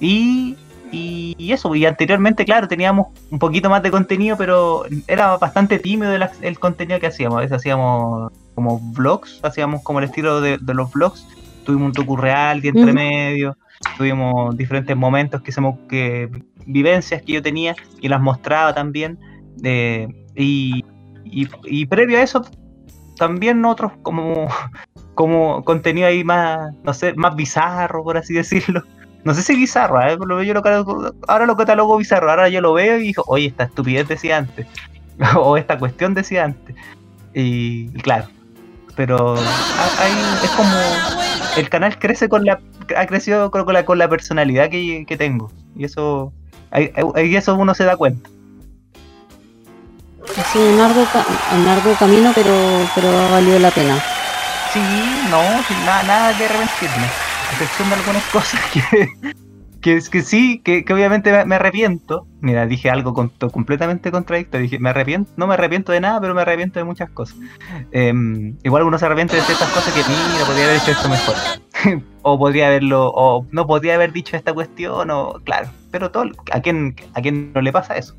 y, y, y eso, y anteriormente, claro, teníamos un poquito más de contenido, pero era bastante tímido el, el contenido que hacíamos. A veces hacíamos como vlogs, hacíamos como el estilo de, de los vlogs. Tuvimos un toku real entre Ujú. medio, tuvimos diferentes momentos que, mo- que vivencias que yo tenía y las mostraba también. eh, y, y, y previo a eso, también otros como, como contenido ahí más, no sé, más bizarro, por así decirlo. No sé si bizarro, ¿eh? Yo lo, catalogo- ahora lo catalogo bizarro, ahora yo lo veo y digo, oye, esta estupidez decía antes, o esta cuestión decía antes. Y, y claro, pero ha- hay- es como el canal crece con la, ha crecido con, la, con la personalidad que, que tengo. Y eso, ahí, ahí eso uno se da cuenta. Ha sido un ca- un arduo camino, pero, pero ha valido la pena. Sí, no, sin nada, nada que arrepentirme. Excepción de algunas cosas que, que es que sí, que, que obviamente me, me arrepiento. Mira, dije algo con- completamente contradictorio. Dije, me arrepiento, no me arrepiento de nada, pero me arrepiento de muchas cosas. Em, igual uno se arrepiente de ciertas cosas que, mira, podría haber hecho esto mejor. o podría haberlo, o no podría haber dicho esta cuestión, o claro. Pero todo, ¿a quién, a quién no le pasa eso?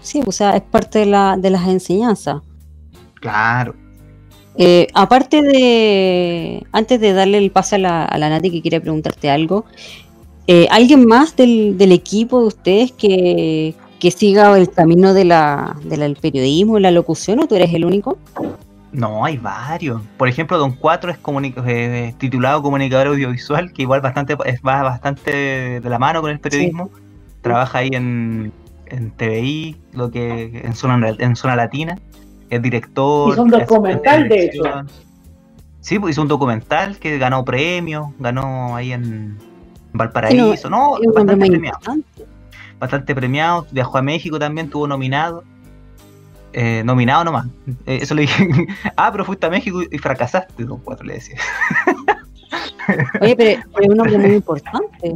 Sí, o sea, es parte de, la, de las enseñanzas. Claro. Eh, aparte de, antes de darle el pase a la, a la Nati que quiere preguntarte algo, eh, ¿alguien más del, del equipo de ustedes que, que siga el camino de la, de la- del periodismo la locución o tú eres el único? No, hay varios. Por ejemplo, Don Cuatro es eh, titulado comunicador audiovisual, que igual bastante es, va bastante de la mano con el periodismo. Trabaja ahí en, en TVI, lo que en zona en zona latina. Es director. Hizo un documental, de hecho. Sí, pues hizo un documental que ganó premios, ganó ahí en Valparaíso, no, bastante premiado importante. bastante premiado. Viajó a México también, tuvo nominado. Eh, nominado nomás. Eh, eso le dije. ah, pero fuiste a México y fracasaste, don Cuatro, le decía. Oye, pero, pero es un hombre muy importante.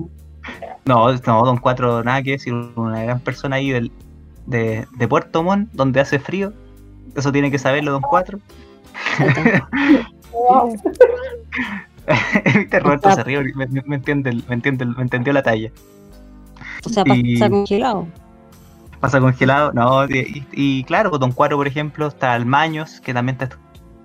No, no, don Cuatro, nada que decir. Una gran persona ahí del, de, de Puerto Montt, donde hace frío. Eso tiene que saberlo, don Cuatro. Viste, Roberto se me, me- entiende, me, entiende, me entendió la talla. O sea, Y- pasa congelado. Pasa congelado, no, y, claro, don Cuatro, por ejemplo, está Almaños, que también está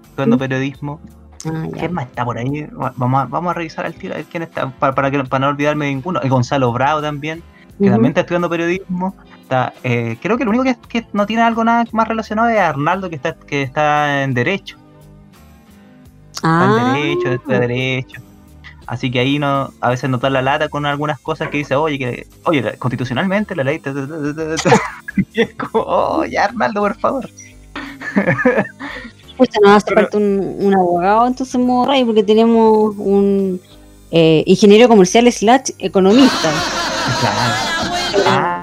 estudiando Mm. periodismo. Ah. ¿Quién más está por ahí? Va- Vamos a, vamos a revisar al tiro a ver quién está, para, para, que, para no olvidarme de ninguno. El Gonzalo Bravo también, que también está estudiando periodismo. Está, eh, creo que el único que, que no tiene algo nada más relacionado es Arnaldo, que está, que está en Derecho. Está Ah, en Derecho, estudia Derecho. Así que ahí no, a veces da la lata con algunas cosas que dice, oye, que, oye, constitucionalmente la ley. ta, ta, ta, ta, ta, ta". Y es como, oh, ya Arnaldo, por favor. pues nos hace pero- falta un, un abogado, entonces modo rey, porque tenemos un eh, ingeniero comercial slash economista. Claro. Ah,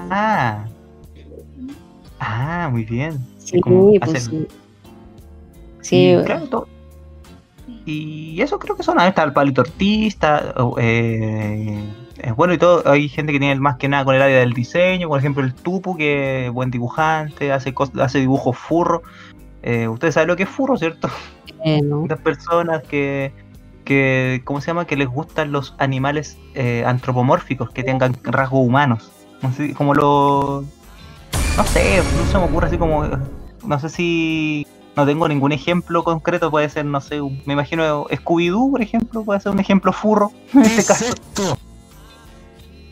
ah, muy bien. Sí, pues sí. Sí, Y, claro, todo- y eso creo que son. Ahí está el palito artista. eh, es bueno y todo. Hay gente que tiene más que nada con el área del diseño. Por ejemplo, el Tupu, que es buen dibujante, hace, hace dibujos furro. Eh, Ustedes saben lo que es furro, ¿cierto? eh, no. Las personas que, que, ¿cómo se llama? Que les gustan los animales eh, antropomórficos, que tengan rasgos humanos. Como lo... No sé, no se me ocurre así como... No sé si no tengo ningún ejemplo concreto, puede ser, no sé, me imagino Scooby-Doo, por ejemplo, puede ser un ejemplo furro en este caso.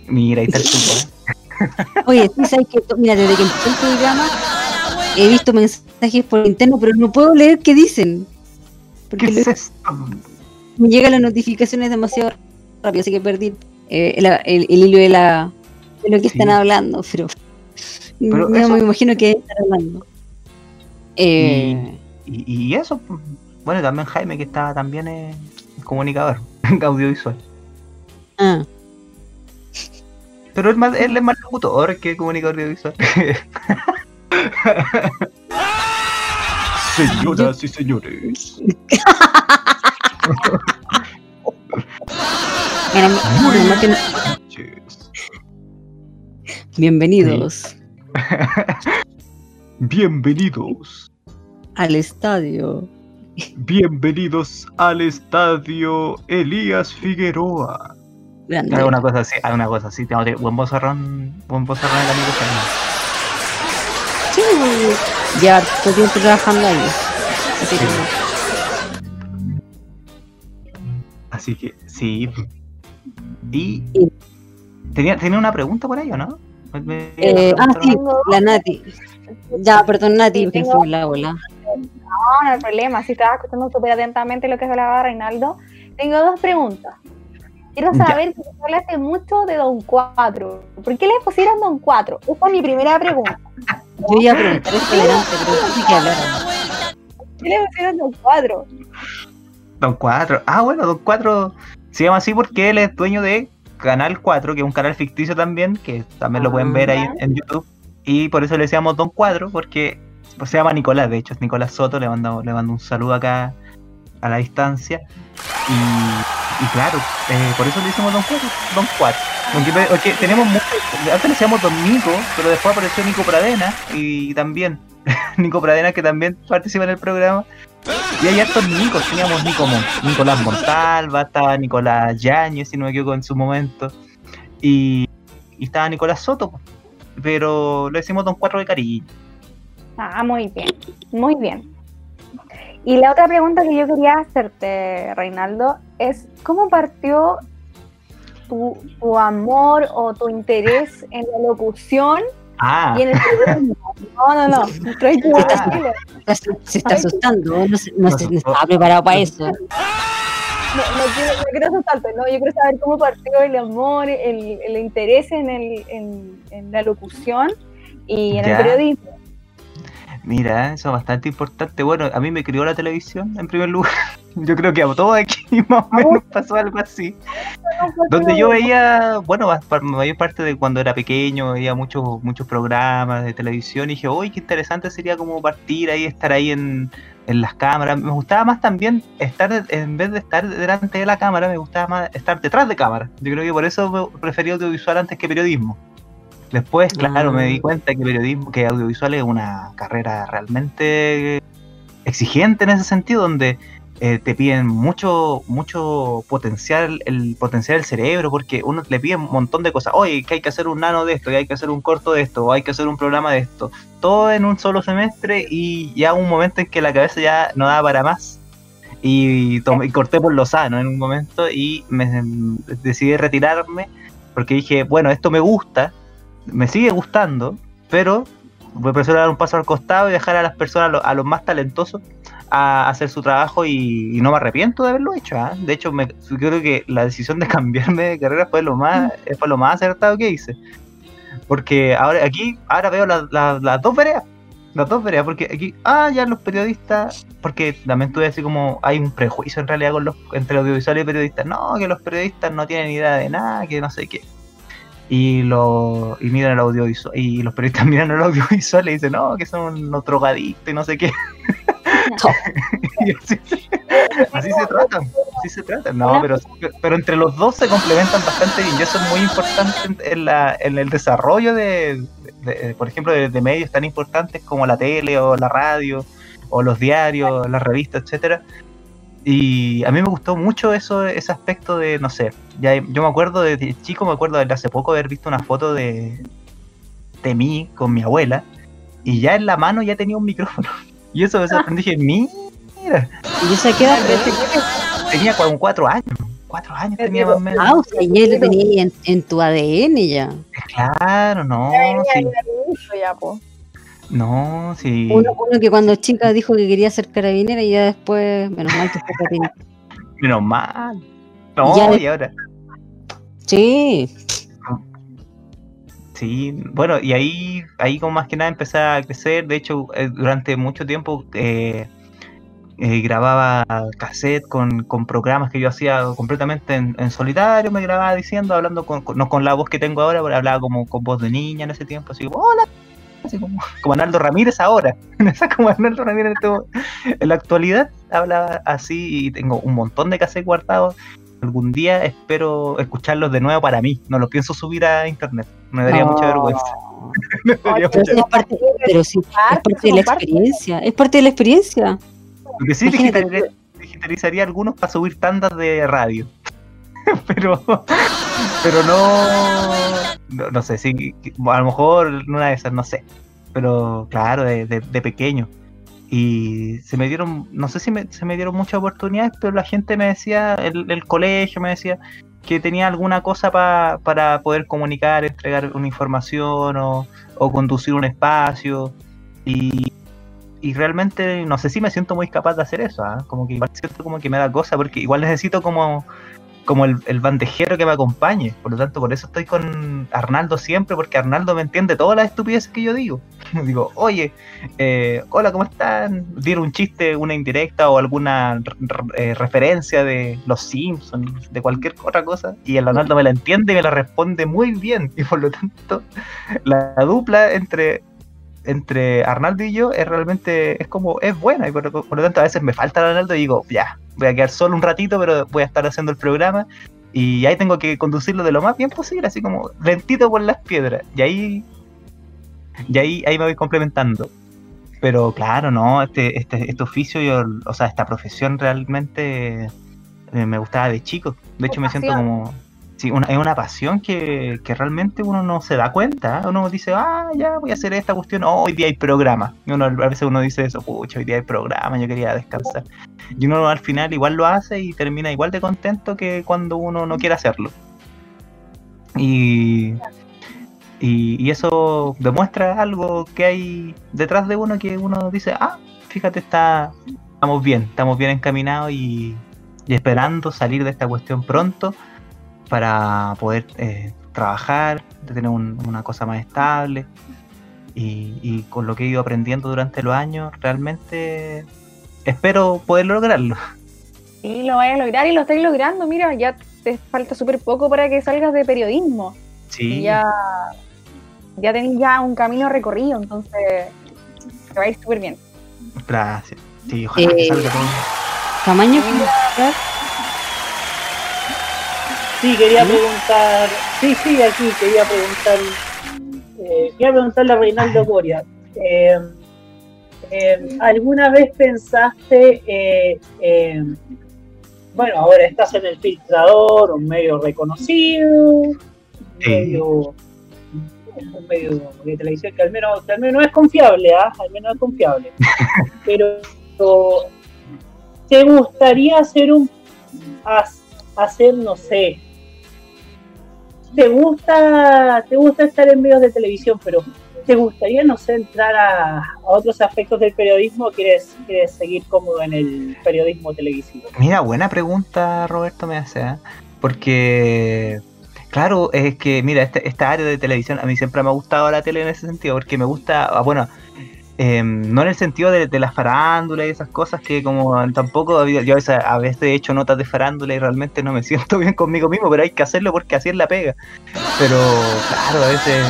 Mira, ahí está el tubo, ¿eh? Oye, sí, sabes que, mira, desde que empezó el programa he visto mensajes por interno, pero no puedo leer qué dicen. Porque ¿Qué es esto? me llegan las notificaciones demasiado rápido, así que perdí eh, el, el- el hilo de, la, de lo que Sí. están hablando, pero, Pero no eso- me imagino que están hablando. Eh, Y, y eso, pues, bueno, también Jaime, que estaba también eh, comunicador, audiovisual. ah, Pero él, más, él es más locutor que comunicador audiovisual. Señoras y señores, bienvenidos bienvenidos, al estadio. bienvenidos al estadio Elías Figueroa. Grande. Hay una cosa así, hay una cosa así, tengo que- buen bozarrón, buen bozarrón el amigo. Sí, ya todo tiempo trabajando ahí. Así que, Así que, sí. Y tenía, tenía una pregunta por ahí, ¿o no? Eh, ah, sí, la Nati. Ya, perdón, Nati, Sí, tengo- fue la ola. No, no hay problema. Si estaba escuchando súper atentamente lo que hablaba Reinaldo. Tengo dos preguntas. Quiero Ya. saber, tú hablaste mucho de Don 4. ¿Por qué le pusieron Don 4? Esa es mi primera pregunta. Yo iba a preguntar esto delante, pero sí que hablaron. ¿Por qué le pusieron Don 4? Don 4. Ah, bueno, Don 4 se llama así porque él es dueño de Canal 4, que es un canal ficticio también, que también lo pueden ver ahí en, en YouTube. Y por eso le decíamos Don 4, porque pues, se llama Nicolás, de hecho, es Nicolás Soto, le mando, le mando un saludo acá a la distancia. Y, y claro, eh, por eso le decimos Don 4, Don 4. Porque, porque tenemos mucho, antes le decíamos Don Nico, pero después apareció Nico Pradena y también Nico Pradena que también participa en el programa. Y hay hartos Nicos, teníamos Nico Nicolás Montalva, estaba Nicolás Yañez, si no me equivoco, en su momento. Y, estaba Nicolás Soto, pero le decimos Don Cuatro de cariño. Ah, muy bien, muy bien. Y la otra pregunta que yo quería hacerte, Reinaldo, es ¿cómo partió tu, tu amor o tu interés en la locución Ah, y en el periodismo? No, no, no. tranquilo. Está- Se está asustando, no, se- no, No se- no estaba preparado para eso. No, no quiero, no quiero asustarte, no, yo quiero saber cómo partió el amor, el, el interés en, el, en, en la locución y en Ya. el periodismo. Mira, eso es bastante importante. Bueno, a mí me crió la televisión en primer lugar. Yo creo que a todos aquí más o menos pasó algo así. Donde yo veía, bueno, pa- mayor parte de cuando era pequeño, veía muchos muchos programas de televisión y dije, uy, qué interesante sería como partir ahí, estar ahí en, en las cámaras. Me gustaba más también estar, en vez de estar delante de la cámara, me gustaba más estar detrás de cámara. Yo creo que por eso me preferí audiovisual antes que periodismo. Después, claro, me di Ah. cuenta que periodismo, que audiovisual es una carrera realmente exigente en ese sentido, donde eh, te piden mucho, mucho potencial, el potencial del cerebro, porque uno le pide un montón de cosas. Oye, que hay que hacer un nano de esto, que hay que hacer un corto de esto, o hay que hacer un programa de esto. Todo en un solo semestre y ya un momento en que la cabeza ya no da para más. Y, tomé- y corté por lo sano en un momento y me decidí retirarme porque dije, bueno, esto me gusta, me sigue gustando, pero voy a dar un paso al costado y dejar a las personas, a los, a los más talentosos, a hacer su trabajo y, y no me arrepiento de haberlo hecho. ¿ah? De hecho, me, yo creo que la decisión de cambiarme de carrera fue lo más, fue lo más acertado que hice. Porque ahora aquí, ahora veo la- la- las dos veredas. Las dos veredas, porque aquí, ah, ya los periodistas, porque también tuve así como, hay un prejuicio en realidad con los, entre audiovisuales y periodistas. No, que los periodistas no tienen idea de nada, que no sé qué. Y, lo, y miran el audiovisual, y los periodistas miran el audiovisual y dicen, no, que son unos drogadictos y no sé qué. Y así, así se tratan, así se tratan. No, pero, pero entre los dos se complementan bastante bien. Y eso es muy importante en, en la, en el desarrollo de, de- de, por ejemplo, de, de medios tan importantes como la tele o la radio o los diarios, las revistas, etcétera. Y a mí me gustó mucho eso, ese aspecto de, no sé, ya, yo me acuerdo de, chico, me acuerdo de hace poco haber visto una foto de, de mí con mi abuela y ya en la mano ya tenía un micrófono. Y eso me sorprendió, dije, mira, Y esa queda. tenía como cuatro años. Cuatro años tenía más o menos. Ah, o sea, ya lo tenía ahí en, en tu ADN ya. Claro, no, Ya, sí, ya, ya, ya, po. No, sí. Uno, uno que cuando chica dijo que quería ser carabinera y ya después, menos mal que fue carabinera. Menos mal. No, Ya y ahora. Sí, Sí, bueno, y ahí, ahí como más que nada empecé a crecer. De hecho, eh, durante mucho tiempo eh, eh, grababa cassette con, con programas que yo hacía completamente en, en solitario. Me grababa diciendo, hablando con, con- no con la voz que tengo ahora, pero hablaba como con voz de niña en ese tiempo, así hola, así como, como Arnaldo Ramírez ahora. Como Arnaldo Ramírez en, este en la actualidad hablaba así y tengo un montón de cassettes guardados. Algún día espero escucharlos de nuevo para mí. No los pienso subir a internet. Me daría mucha No. vergüenza. Me daría Pero es parte, pero sí, es parte de la experiencia. Es parte de la experiencia. Lo que sí digitalizaría, digitalizaría algunos para subir tandas de radio. pero pero no, no no sé, sí, a lo mejor una de esas, no sé. Pero claro, de, de- de pequeño. Y se me dieron, no sé si me- se me dieron muchas oportunidades, pero la gente me decía, el, el colegio me decía que tenía alguna cosa pa- para poder comunicar, entregar una información o, o conducir un espacio. Y, y realmente no sé si me siento muy capaz de hacer eso, ¿ah? como que igual siento como que me da cosa, porque igual necesito como, como el, el bandejero que me acompañe, por lo tanto por eso estoy con Arnaldo siempre, porque Arnaldo me entiende todas las estupideces que yo digo. digo, oye, eh, hola, ¿cómo están? Dir un chiste, una indirecta o alguna eh, referencia de los Simpsons, de cualquier otra cosa, y el Arnaldo me la entiende y me la responde muy bien, y por lo tanto la dupla entre entre Arnaldo y yo es realmente es como es buena y por, por lo tanto a veces me falta Arnaldo y digo ya voy a quedar solo un ratito pero voy a estar haciendo el programa y ahí tengo que conducirlo de lo más bien posible así como lentito por las piedras y ahí y ahí ahí me voy complementando. Pero claro no este este, este oficio yo, o sea esta profesión realmente me gustaba de chico de hecho me siento como Sí, una, es una pasión que, que realmente uno no se da cuenta. ¿eh? Uno dice, ah, ya voy a hacer esta cuestión. Oh, hoy día hay programa. Y uno, a veces uno dice eso, pucha, hoy día hay programa, yo quería descansar. Y uno al final igual lo hace y termina igual de contento que cuando uno no quiere hacerlo. Y, y, y eso demuestra algo que hay detrás de uno que uno dice, ah, fíjate, está, estamos bien, estamos bien encaminados y, y esperando salir de esta cuestión pronto para poder eh, trabajar, de tener un- una cosa más estable. Y, y con lo que he ido aprendiendo durante los años, realmente espero poder lograrlo. Sí, lo vayas a lograr y lo estás logrando. Mira, ya te falta súper poco para que salgas de periodismo. Sí, Y ya, ya tenés ya un camino recorrido, entonces te va a ir súper bien. gracias. Sí, ojalá que Eh, salga todo. Tamaño que Sí, quería preguntar. Sí, sí, aquí quería preguntar. Eh, quería preguntarle a Reinaldo Coria. eh, eh, ¿Alguna vez pensaste, bueno, ahora estás en el filtrador, un medio reconocido, Sí. medio, un medio de televisión que al menos, que al menos es confiable, ¿ah? Al menos es confiable. Pero, ¿te gustaría hacer un, hacer, no sé, te gusta, te gusta estar en medios de televisión, pero ¿te gustaría, no sé, entrar a, otros aspectos del periodismo o quieres, quieres seguir cómodo en el periodismo televisivo? Mira, buena pregunta Roberto me hace, ¿eh? porque claro, es que mira, este- esta área de televisión, a mí siempre me ha gustado la tele en ese sentido, porque me gusta, ah, bueno, em, no en el sentido de, las farándulas y esas cosas que como tampoco yo a veces, he hecho notas de farándula y realmente no me siento bien conmigo mismo, pero hay que hacerlo porque así es la pega. Pero claro, a veces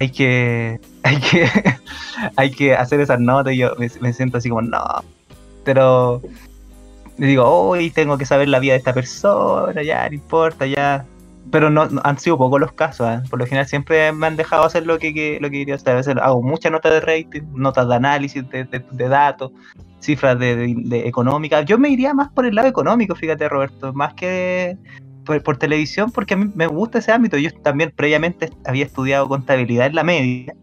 hay que hay que hay que hacer esas notas y yo me, siento así como no. Pero digo, hoy tengo que saber la vida de esta persona, ya, no importa, ya. Pero no, no- han sido pocos los casos, ¿eh? por lo general siempre me han dejado hacer lo que, que- lo que quería hacer. A veces hago muchas notas de rating, notas de análisis de, de- de datos, cifras de, de- económicas. Yo me iría más por el lado económico, fíjate Roberto, más que por, por televisión, porque a mí me gusta ese ámbito. Yo también previamente había estudiado contabilidad en la media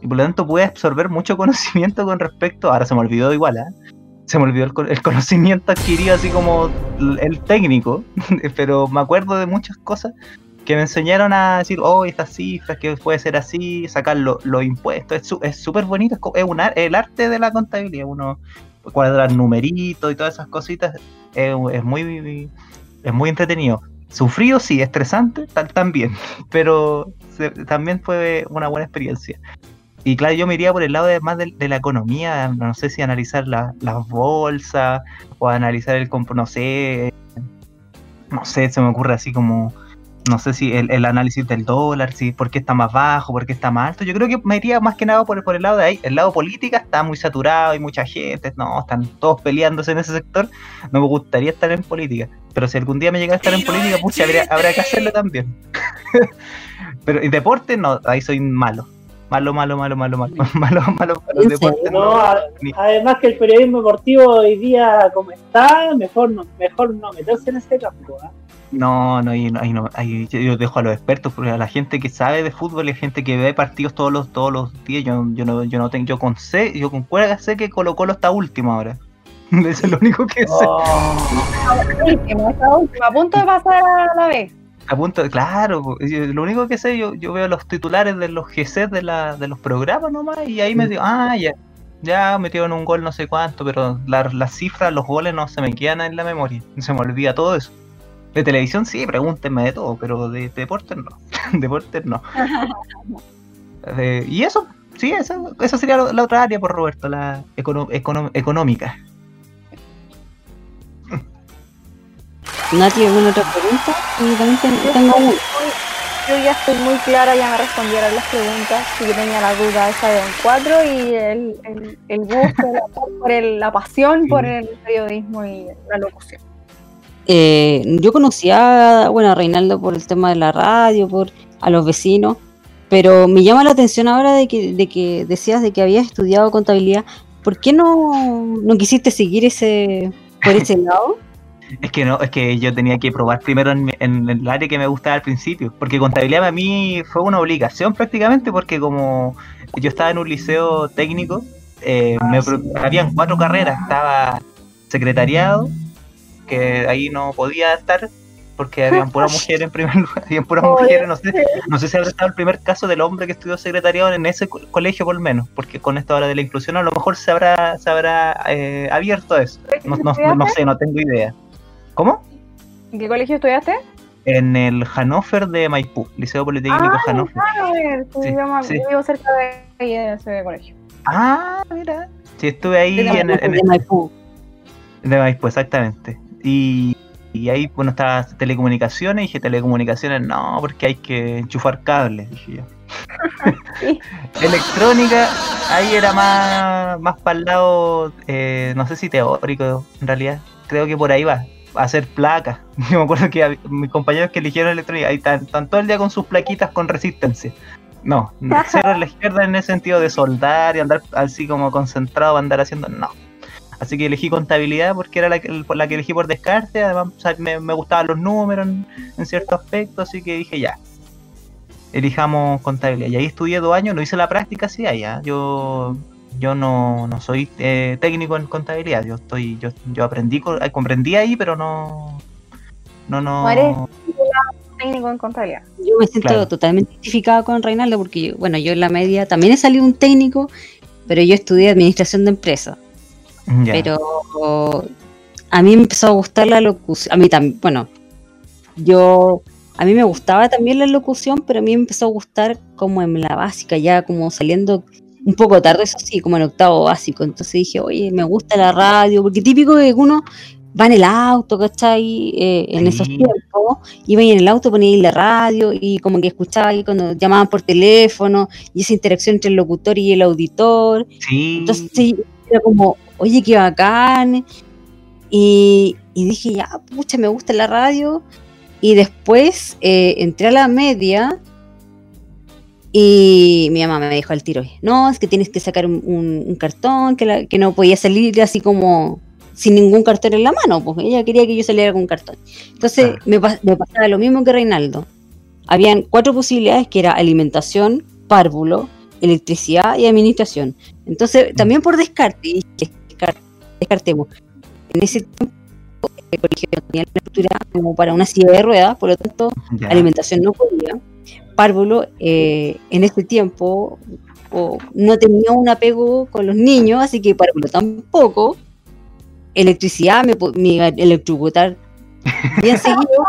y por lo tanto pude absorber mucho conocimiento con respecto, ahora se me olvidó igual, ¿eh? Se me olvidó el, co- el conocimiento adquirido así como el, técnico, pero me acuerdo de muchas cosas que me enseñaron a decir, oh, estas cifras, que puede ser así, sacar lo- los impuestos, es súper bonito, es, un el arte de la contabilidad, uno cuadrar numeritos y todas esas cositas, es, muy es muy entretenido. Sufrido, sí, estresante, tal, también, pero también fue una buena experiencia. Y claro, yo me iría por el lado de, más de, de la economía, no sé si analizar la- las bolsas o analizar el, comp- no sé, no sé, se me ocurre así como, no sé si el, el análisis del dólar, si por qué está más bajo, por qué está más alto. Yo creo que me iría más que nada por, por el lado de ahí. El lado política está muy saturado, hay mucha gente, no, están todos peleándose en ese sector. No me gustaría estar en política. Pero si algún día me llega a estar en política, pucha, habría, habrá que hacerlo también. Pero en deporte, no, ahí soy malo. Malo, malo, malo, malo, malo, malo, malo, malo. ¿En Deporte, serio? No, a- ni- además que el periodismo deportivo hoy día como está, mejor no, mejor no meterse en este campo. ¿ah? No, no, ahí, no- ahí no, ahí yo, dejo a los expertos, porque a la gente que sabe de fútbol y a gente que ve partidos todos los, todos los días, yo, yo no, yo no tengo, yo con sé, yo con cuerda sé que Colo Colo está último ahora. Eso es lo único que sé. Último, esta última, a punto de pasar a la vez. A punto de, claro, yo- lo único que sé, yo, yo veo los titulares de los GC de, la, de los programas nomás, y ahí me digo, ah, ya, ya metieron un gol no sé cuánto, pero la- las cifras, los goles no se me quedan en la memoria, se me olvida todo eso. De televisión sí, pregúntenme de todo, pero de, deportes no. deportes no. Eh, y eso, sí, eso, eso sería lo- la otra área por Roberto, la econo- econo- económica. Nati, ¿alguna otra pregunta? Y también ten- tengo una. Yo ya estoy muy clara, ya me respondieron las preguntas. y Yo tenía la duda esa de un 4 y el, el, el gusto, el amor por el- la pasión por el periodismo y la locución. Eh, yo conocía bueno, a Reinaldo por el tema de la radio, por a los vecinos, pero me llama la atención ahora de que, de que decías de que habías estudiado contabilidad. ¿Por qué no, no quisiste seguir ese por ese lado? Es que no, es que yo tenía que probar primero en, en el área que me gustaba al principio, porque contabilidad para mí fue una obligación prácticamente, porque como yo estaba en un liceo técnico, eh, me habían cuatro carreras, estaba secretariado, que ahí no podía estar, porque habían puras mujeres en primer lugar, habían puras mujeres, no sé, no sé si habrá estado el primer caso del hombre que estudió secretariado en ese co- colegio por lo menos, porque con esto ahora de la inclusión a lo mejor se habrá, se habrá eh, abierto eso, no, no- no sé, no tengo idea. ¿Cómo? ¿En qué colegio estudiaste? En el Hannover de Maipú, Liceo Politécnico Ah, Hannover. A ver, tú Sí, yo, sí. vivo cerca de, ahí de ese colegio. Ah, mira. Sí, estuve ahí De en el, en De Maipú. de Maipú, exactamente. Y, y ahí, bueno, estaba telecomunicaciones y dije, telecomunicaciones no, porque hay que enchufar cables, dije yo. Sí. Electrónica, ahí era más, más para el lado, eh, no sé si teórico, en realidad. Creo que por ahí va, hacer placas. Yo me acuerdo que mis compañeros que eligieron electrónica, ahí están, están todo el día con sus plaquitas con resistencia. No, cero a la izquierda en el sentido de soldar y andar así como concentrado andar haciendo, no. Así que elegí contabilidad porque era la que, la que elegí por descarte, además o sea, me, me gustaban los números en, en cierto aspecto, así que dije ya, elijamos contabilidad. Y ahí estudié dos años, no hice la práctica, sí, allá. Yo, yo no, no soy eh, técnico en contabilidad, yo estoy, yo, yo aprendí, eh, comprendí ahí, pero no, no, no. No eres- Técnico en contabilidad. Yo me siento Claro. totalmente identificada con Reinaldo porque, yo- bueno, yo en la media también he salido un técnico, pero yo estudié administración de empresas. Pero a mí me empezó a gustar la locución. A mí también, bueno, yo, a mí me gustaba también la locución, pero a mí me empezó a gustar como en la básica, ya como saliendo un poco tarde, eso sí, como en octavo básico. Entonces dije, oye, me gusta la radio, porque típico que uno va en el auto, ¿cachai? Eh, en Sí. esos tiempos, iba en el auto, ponía ahí la radio y como que escuchaba ahí cuando llamaban por teléfono y esa interacción entre el locutor y el auditor. sí, Entonces era como, oye, qué bacán. Y, y dije, ya, pucha, me gusta la radio. Y después eh, entré a la media y mi mamá me dijo al tiro, no, es que tienes que sacar un, un- un cartón, que, la- que no podía salir así como sin ningún cartón en la mano, pues ella quería que yo saliera con un cartón. Entonces Claro. me, me pasaba lo mismo que Reinaldo. Habían cuatro posibilidades que era alimentación, párvulo, electricidad y administración. Entonces, también por descarte, y descar- descartemos, en ese tiempo el colegio tenía la estructura como para una silla de ruedas, por lo tanto, Ya. alimentación no podía. Párvulo eh, en este tiempo no tenía un apego con los niños, así que Párvulo tampoco. Electricidad me, me iba a electrocutar bien seguido.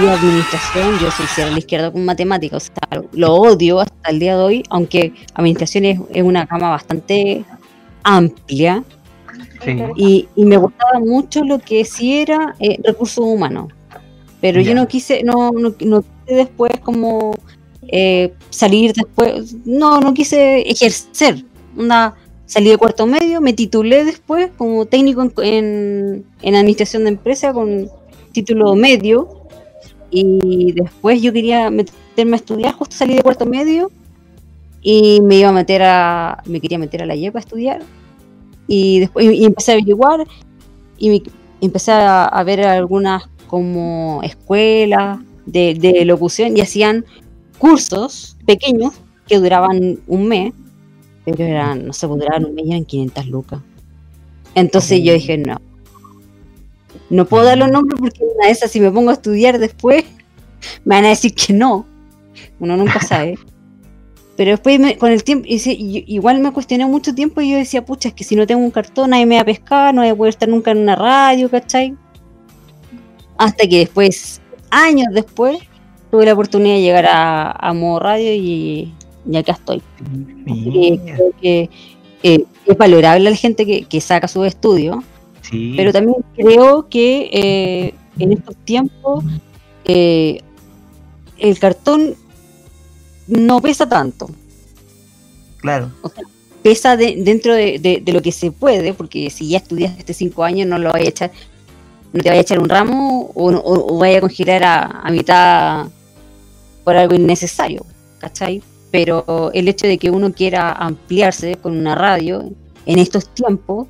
Y administración, yo soy cero a la izquierda con matemáticas, o sea, lo odio hasta el día de hoy, aunque administración es, es una gama bastante amplia Sí. y, y me gustaba mucho lo que sí era eh, recursos humanos. Pero yo no quise, no, no, no quise después como eh, salir después, no, no quise ejercer. Una, salí de cuarto medio, me titulé después como técnico en, en, en administración de empresa con título medio. Y después yo quería meterme a estudiar, justo salí de cuarto medio y me iba a meter a, me quería meter a la YEPA a estudiar y después y empecé a averiguar y me- empecé a, a ver algunas como escuelas de, de locución y hacían cursos pequeños que duraban un mes, pero eran, no sé, pues, duraban un mes y eran 500 lucas. Entonces yo dije, no, no puedo dar los nombres porque una de esas si me pongo a estudiar después me van a decir que no. Uno nunca sabe. Pero después me- con el tiempo, igual me cuestioné mucho tiempo y yo decía, pucha, es que si no tengo un cartón nadie me va a pescar, no voy a poder estar nunca en una radio, ¿cachai? Hasta que después, años después, tuve la oportunidad de llegar a, a modo radio y, y acá estoy. Así que Mira, creo que eh, es valorable la gente que, que saca sus estudios, sí. pero también creo que eh, en estos tiempos eh, el cartón no pesa tanto. Claro. pesa de- dentro de, de- de lo que se puede, porque si ya estudiaste cinco años no lo vaya a echar, no te vaya a echar un ramo o, o- o vaya a congelar a, a mitad por algo innecesario, ¿cachai? Pero el hecho de que uno quiera ampliarse con una radio en estos tiempos,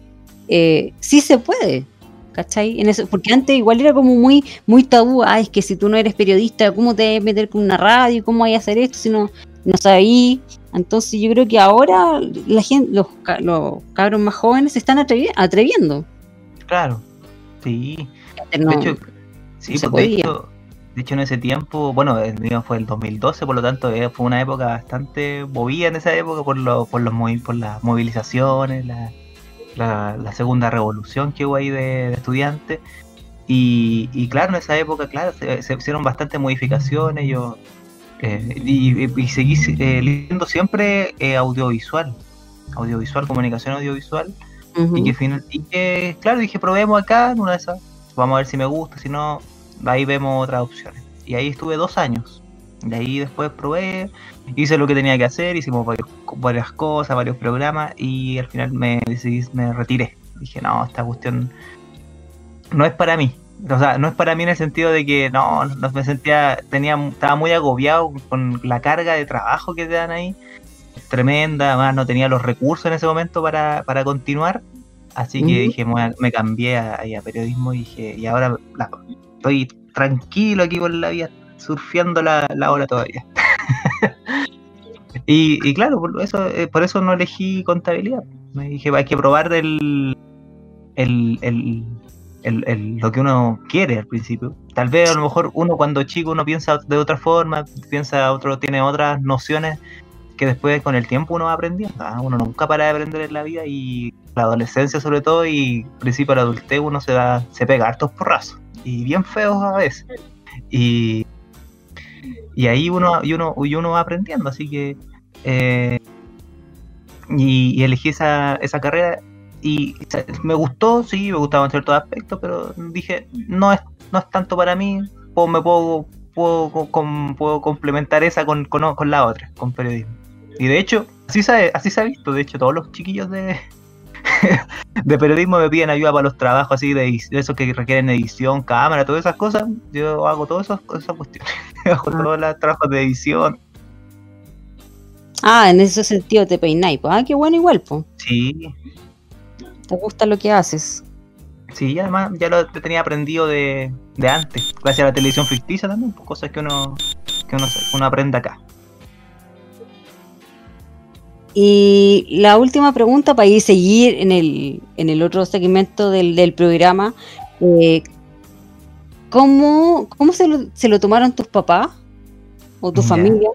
eh, sí se puede, ¿cachai? En eso, porque antes igual era como muy, muy tabú, es que si tú no eres periodista, ¿cómo te a meter con una radio? ¿Cómo vas a hacer esto si no, no sabí? Entonces yo creo que ahora la gente, los, los cabros más jóvenes se están atrevi- atreviendo. Claro. Sí. No- De hecho, sí, se pues, de hecho, de hecho en ese tiempo, bueno, el mío fue el 2012, por lo tanto eh, fue una época bastante movida en esa época por, lo, por, los, por las movilizaciones, la, la, la segunda revolución que hubo ahí de, de estudiantes. Y, y claro, en esa época, claro, se, se hicieron bastantes modificaciones. Yo eh, y, y- y seguí eh, leyendo siempre eh, audiovisual, audiovisual, comunicación audiovisual. Y que, final, y que, claro, dije, probemos acá en una de esas. Vamos a ver si me gusta, si no, ahí vemos otras opciones. Y ahí estuve dos años. De ahí después probé, hice lo que tenía que hacer, hicimos varios- varias cosas, varios programas y al final me decidí, me retiré. Dije, no, esta cuestión no es para mí. O sea, no es para mí en el sentido de que no, no me sentía, tenía, estaba muy agobiado con la carga de trabajo que te dan ahí. Tremenda, además no tenía los recursos en ese momento para, para continuar. Así que Ujú. dije, me, cambié a, periodismo y dije, y ahora la- estoy tranquilo aquí por la vida, surfeando la, la ola todavía. y, y claro, por eso, eh, por eso no elegí contabilidad. Me dije, hay que probar el, el, el, el- el- lo que uno quiere al principio. Tal vez a lo mejor uno cuando chico uno piensa de otra forma, piensa otro, tiene otras nociones que después con el tiempo uno va aprendiendo. ¿ah? Uno nunca para de aprender en la vida y la adolescencia sobre todo y principio de la adultez uno se da, se pega hartos porrazos y bien feos a veces. Y, y ahí uno, y uno, y uno va aprendiendo, así que eh, y, elegí esa, esa carrera y me gustó, sí, me gustaba en ciertos aspectos, pero dije, no es, no es tanto para mí, puedo- me puedo, puedo, co- com- puedo complementar esa con, con, con la otra, con periodismo. Y de hecho, así se, ha- así se ha visto, de hecho, todos los chiquillos de, de periodismo me piden ayuda para los trabajos así de, de esos que requieren edición, cámara, todas esas cosas, yo hago todas esas, esas cuestiones, hago todos los trabajos de edición, Ah, en ese sentido te peináis. pues. Ah, qué bueno igual, pues. sí, Te gusta lo que haces. Sí, además ya lo tenía aprendido de, de antes, gracias a la televisión ficticia también, pues, cosas que uno, que uno, uno aprende acá. Y la última pregunta para ir seguir en el, en el otro segmento del, del programa. eh, ¿Cómo, cómo se, lo, se lo tomaron tus papás o tu familia?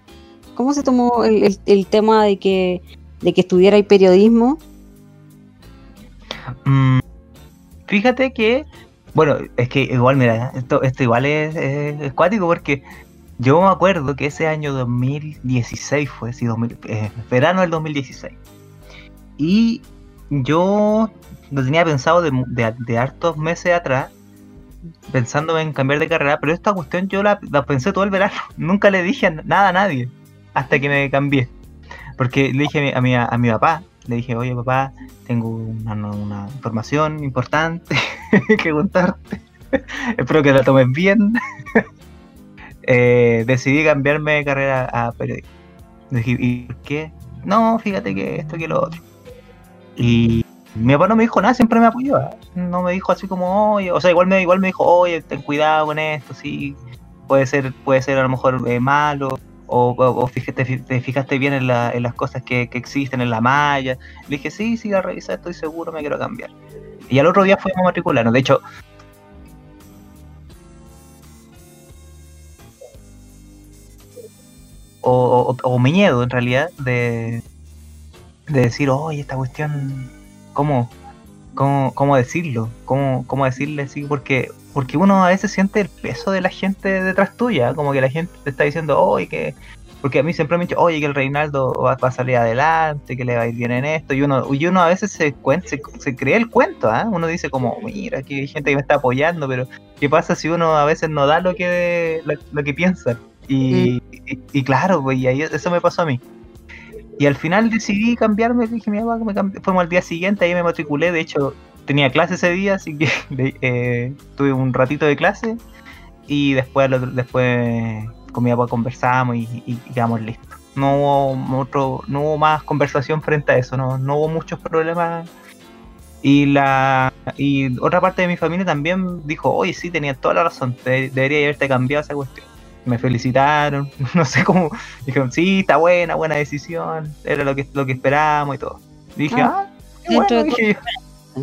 ¿Cómo se tomó el, el- el tema de que, de que estudiara periodismo? Mm, fíjate que, bueno, es que igual, mira, esto, esto igual es, es, es cuático porque yo me acuerdo que ese año 2016 fue, sí, 2000, eh, verano del 2016. Y yo lo tenía pensado de, de, de hartos meses atrás, pensando en cambiar de carrera, pero esta cuestión yo la, la pensé todo el verano. Nunca le dije nada a nadie hasta que me cambié. Porque le dije a mi, a a mi papá, le dije, oye papá, tengo una, una información importante que contarte. Espero que la tomes bien. Eh, decidí cambiarme de carrera a periodismo. Dije, ¿y por qué? No, fíjate que esto que lo otro. Y mi papá no me dijo nada, siempre me apoyó. ¿eh? No me dijo así como, oye, o sea, igual me, igual me dijo, oye, ten cuidado con esto, sí, puede ser, puede ser a lo mejor eh, malo, o, o, o fíjate, te fijaste bien en, la- en las cosas que, que existen en la malla. Le dije, sí, sí, a revisar, estoy seguro, me quiero cambiar. Y al otro día fuimos a matricularnos. De hecho, o, o, o miedo en realidad de, de decir, oye, esta cuestión, ¿cómo, cómo, cómo decirlo? ¿Cómo, ¿Cómo decirle así? Porque, porque uno a veces siente el peso de la gente detrás tuya, como que la gente te está diciendo, oye, que... Porque a mí siempre me han dicho, oye, que el Reinaldo va, a salir adelante, que le va a ir bien en esto, y uno, y uno a veces se, cuen- se, se cree el cuento, ¿ah? Uno dice como, mira, aquí hay gente que me está apoyando, pero ¿qué pasa si uno a veces no da lo que, lo que piensa? Y, y, y claro, pues y ahí eso me pasó a mí. Y al final decidí cambiarme, dije, mi papá, me cambié. Fuimos al día siguiente, ahí me matriculé, de hecho tenía clase ese día, así que eh, tuve un ratito de clase y después, después con mi papá conversamos y, y- quedamos listos. No hubo, otro, no hubo más conversación frente a eso, no, no hubo muchos problemas. Y la y otra parte de mi familia también dijo, oye, sí, tenías toda la razón, de- debería haberte cambiado esa cuestión. Me felicitaron, no sé cómo, dijeron, sí, está buena, buena decisión, era lo que, lo que esperábamos y todo. dije, Ah, ah, bueno", dije yo.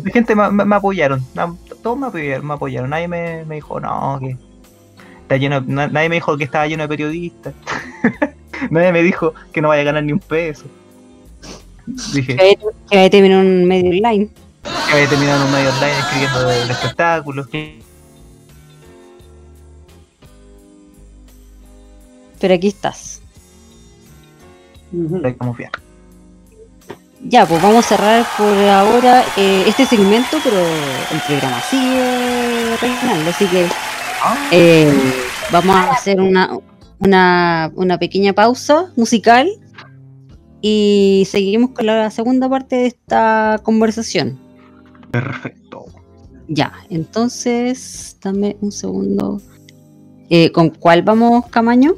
La gente me, me- me apoyaron, todos me apoyaron, me apoyaron. Nadie me, me dijo, no, que está lleno, na- nadie me dijo que estaba lleno de periodistas. nadie me dijo que no vaya a ganar ni un peso. Dije, Que que vaya a terminar un medio online. que había terminado en un medio online escribiendo de, de espectáculos. Pero aquí estás. Que confiar. Ya, pues vamos a cerrar por ahora eh, este segmento, pero el programa sigue Reinaldo, así que eh, vamos a hacer una, una, una pequeña pausa musical y seguimos con la segunda parte de esta conversación. Perfecto. Ya, entonces, dame un segundo. Eh, ¿Con cuál vamos, Camaño?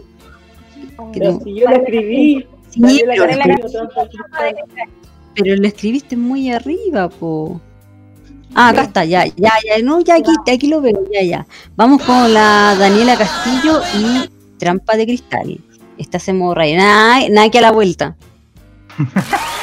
Que Pero si yo la escribí, Sí, pero, lo escribiste muy arriba, po. Ah, acá está, ya, ya, ya, no, ya aquí, aquí lo veo, ya, ya. Vamos con la Daniela Castillo y Trampa de Cristal. Esta hacemos raya. Nada, nada que a la vuelta.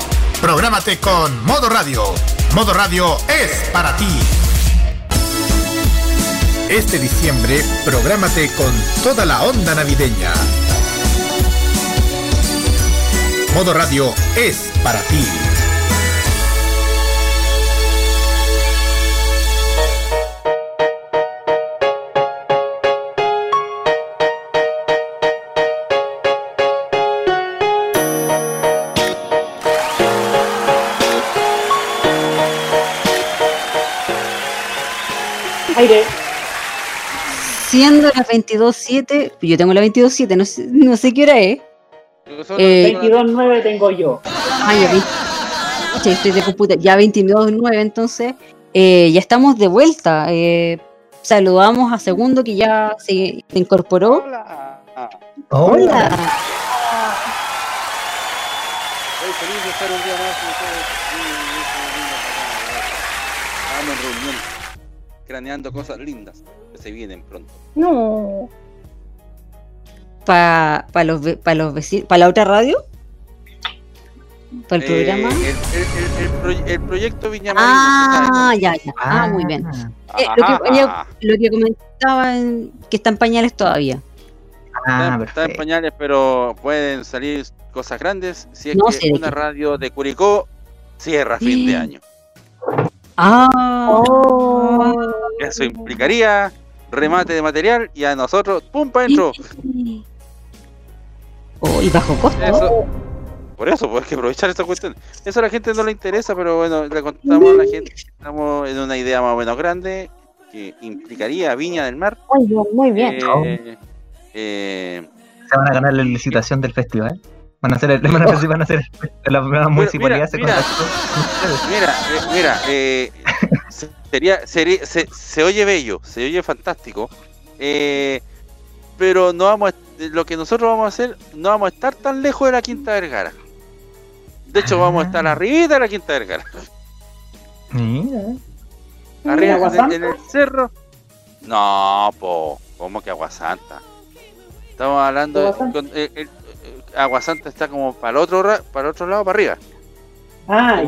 Prográmate con Modo Radio. Modo Radio es para ti. Este diciembre, prográmate con toda la onda navideña. Modo Radio es para ti. Aire. Siendo las 22.07, yo tengo la 22.07, no sé, no sé qué hora es. Eh, 22.9 tengo yo. Ah, ya estoy de computa. Ya 22.09, entonces eh, ya estamos de vuelta. Eh, saludamos a Segundo que ya se incorporó. Hola. Hola. Estoy feliz de estar un día más con ustedes. Estamos en reunión, craneando cosas lindas que se vienen pronto. No. Para los, ve- pa los vecinos, para la otra radio, para el Eh, programa. el, el- el- el proy- el proyecto Viña Ah, ¿usted sabe ya, ya. Ah, muy bien. es? Eh, lo, que, lo que comentaba en- que está en pañales todavía. Ah, está en pañales, pero pueden salir cosas grandes si es No que una radio de Curicó cierra fin de año. Ah. Oh. Eso implicaría remate de material y a nosotros, ¡pum! para adentro. Oh, y bajo costo. Eso, por eso, pues hay que aprovechar esa cuestión. Eso a la gente no le interesa, pero bueno, le contamos a la gente que estamos en una idea más o menos grande que implicaría Viña del Mar. Muy bien, muy bien. eh, eh, Se van a ganar la licitación del festival. Van a hacer, el, van a, van a hacer la primera municipalidad se mira. Mira, eh, mira, eh, se- sería, sería, se, se oye bello, se oye fantástico, eh, pero no vamos, a- lo que nosotros vamos a hacer, no vamos a estar tan lejos de la Quinta Vergara. De hecho, vamos a estar Ah. arriba de la Quinta Vergara, Mira. arriba en, el- Santa? en el cerro. No, po, ¿cómo que Agua Santa? Estamos hablando de con- eh, el- eh, Agua Santa está como para el otro, ra- para el otro lado, para arriba. Ah, ya.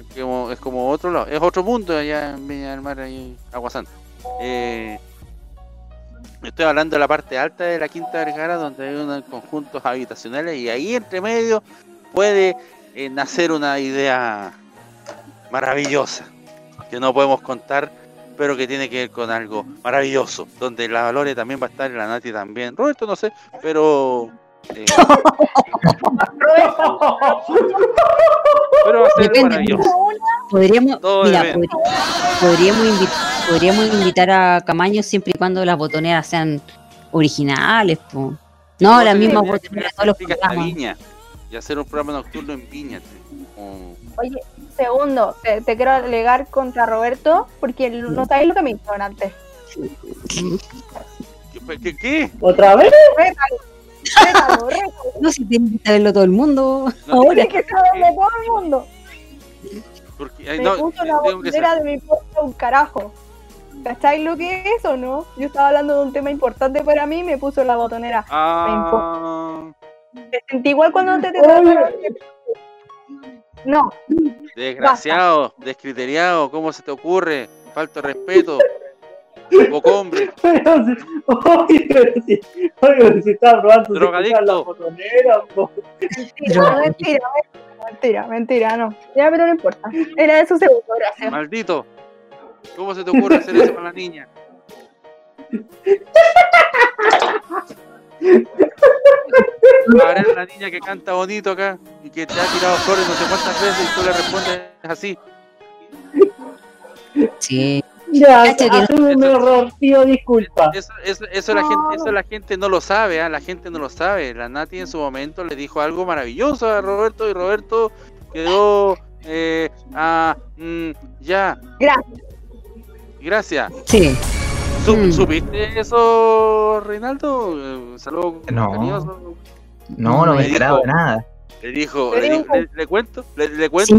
es, como, es como otro lado, es otro mundo allá en Viña del Mar, ahí Agua Santa. Eh, estoy hablando de la parte alta de la Quinta Vergara, donde hay unos conjuntos habitacionales y ahí entre medio puede eh, nacer una idea maravillosa que no podemos contar, pero que tiene que ver con algo maravilloso, donde la Valore también va a estar la Nati también. Roberto no sé, pero... eh, pero va a ser Depende. maravilloso. Podríamos, mira, invitar a Camaño siempre y cuando las botoneras sean originales, po. No, las se mismas botoneras, todos los programas. Viña y hacer un programa nocturno en Viña. como- Oye, segundo, te, te quiero alegar contra Roberto porque no sabéis lo que me hicieron antes. ¿Qué? qué, qué? ¿Otra vez? No, si tiene que saberlo todo el mundo. No, Ahora. Tiene que saberlo todo el mundo. Porque, ay, Me no, puso eh, la botonera ser- de mi puesto un carajo. ¿Cacháis lo que es o no? Yo estaba hablando de un tema importante para mí y me puso la botonera. Ah, Te sentí igual cuando te, te No, desgraciado, descriteriado, ¿cómo se te ocurre? Falta de respeto. Poco hombre. Pero si, oye, pero si, oye, pero si estaba probando de Drogadicto. escuchar la botonera, po. mentira, mentira, mentira, mentira, no. Ya, pero no importa. Era de su segundo, gracias. Maldito. ¿Cómo se te ocurre hacer eso con la niña? Ahora es la niña que canta bonito acá y que te ha tirado flores no sé cuántas veces y tú le respondes así. Sí. No- haceme un error, tío, disculpa. Eso, eso, eso la gente, eso la gente no lo sabe, ¿ah? la gente no lo sabe. La Nati en su momento le dijo algo maravilloso a Roberto y Roberto quedó eh, ah, mm, ya. Gracias. Gracias. Sí. Mm. ¿Supiste eso, Reinaldo? Eh, saludo No. No, no me he enterado de nada. Le dijo, Le le, le- cuento, le, le cuento?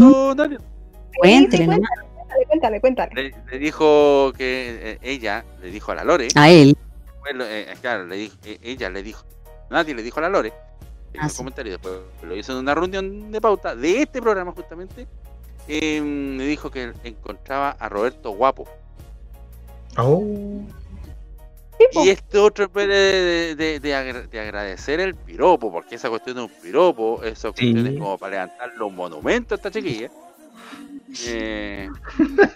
Cuéntele Sí, nomás. Cuéntale, cuéntale, cuéntale. Le, le dijo que eh, ella le dijo a la Lore, A él. bueno, eh, claro, le dijo, eh, ella le dijo, Nati le dijo a la Lore, en Ah, los sí. comentarios, después lo hizo en una reunión de pauta de este programa justamente, eh, le dijo que encontraba a Roberto guapo. Oh. Sí. Y este otro puede de, de- de agra- de agradecer el piropo, porque esa cuestión es un piropo, esa cuestión es Sí. como para levantarle un monumento a esta chiquilla. Eh,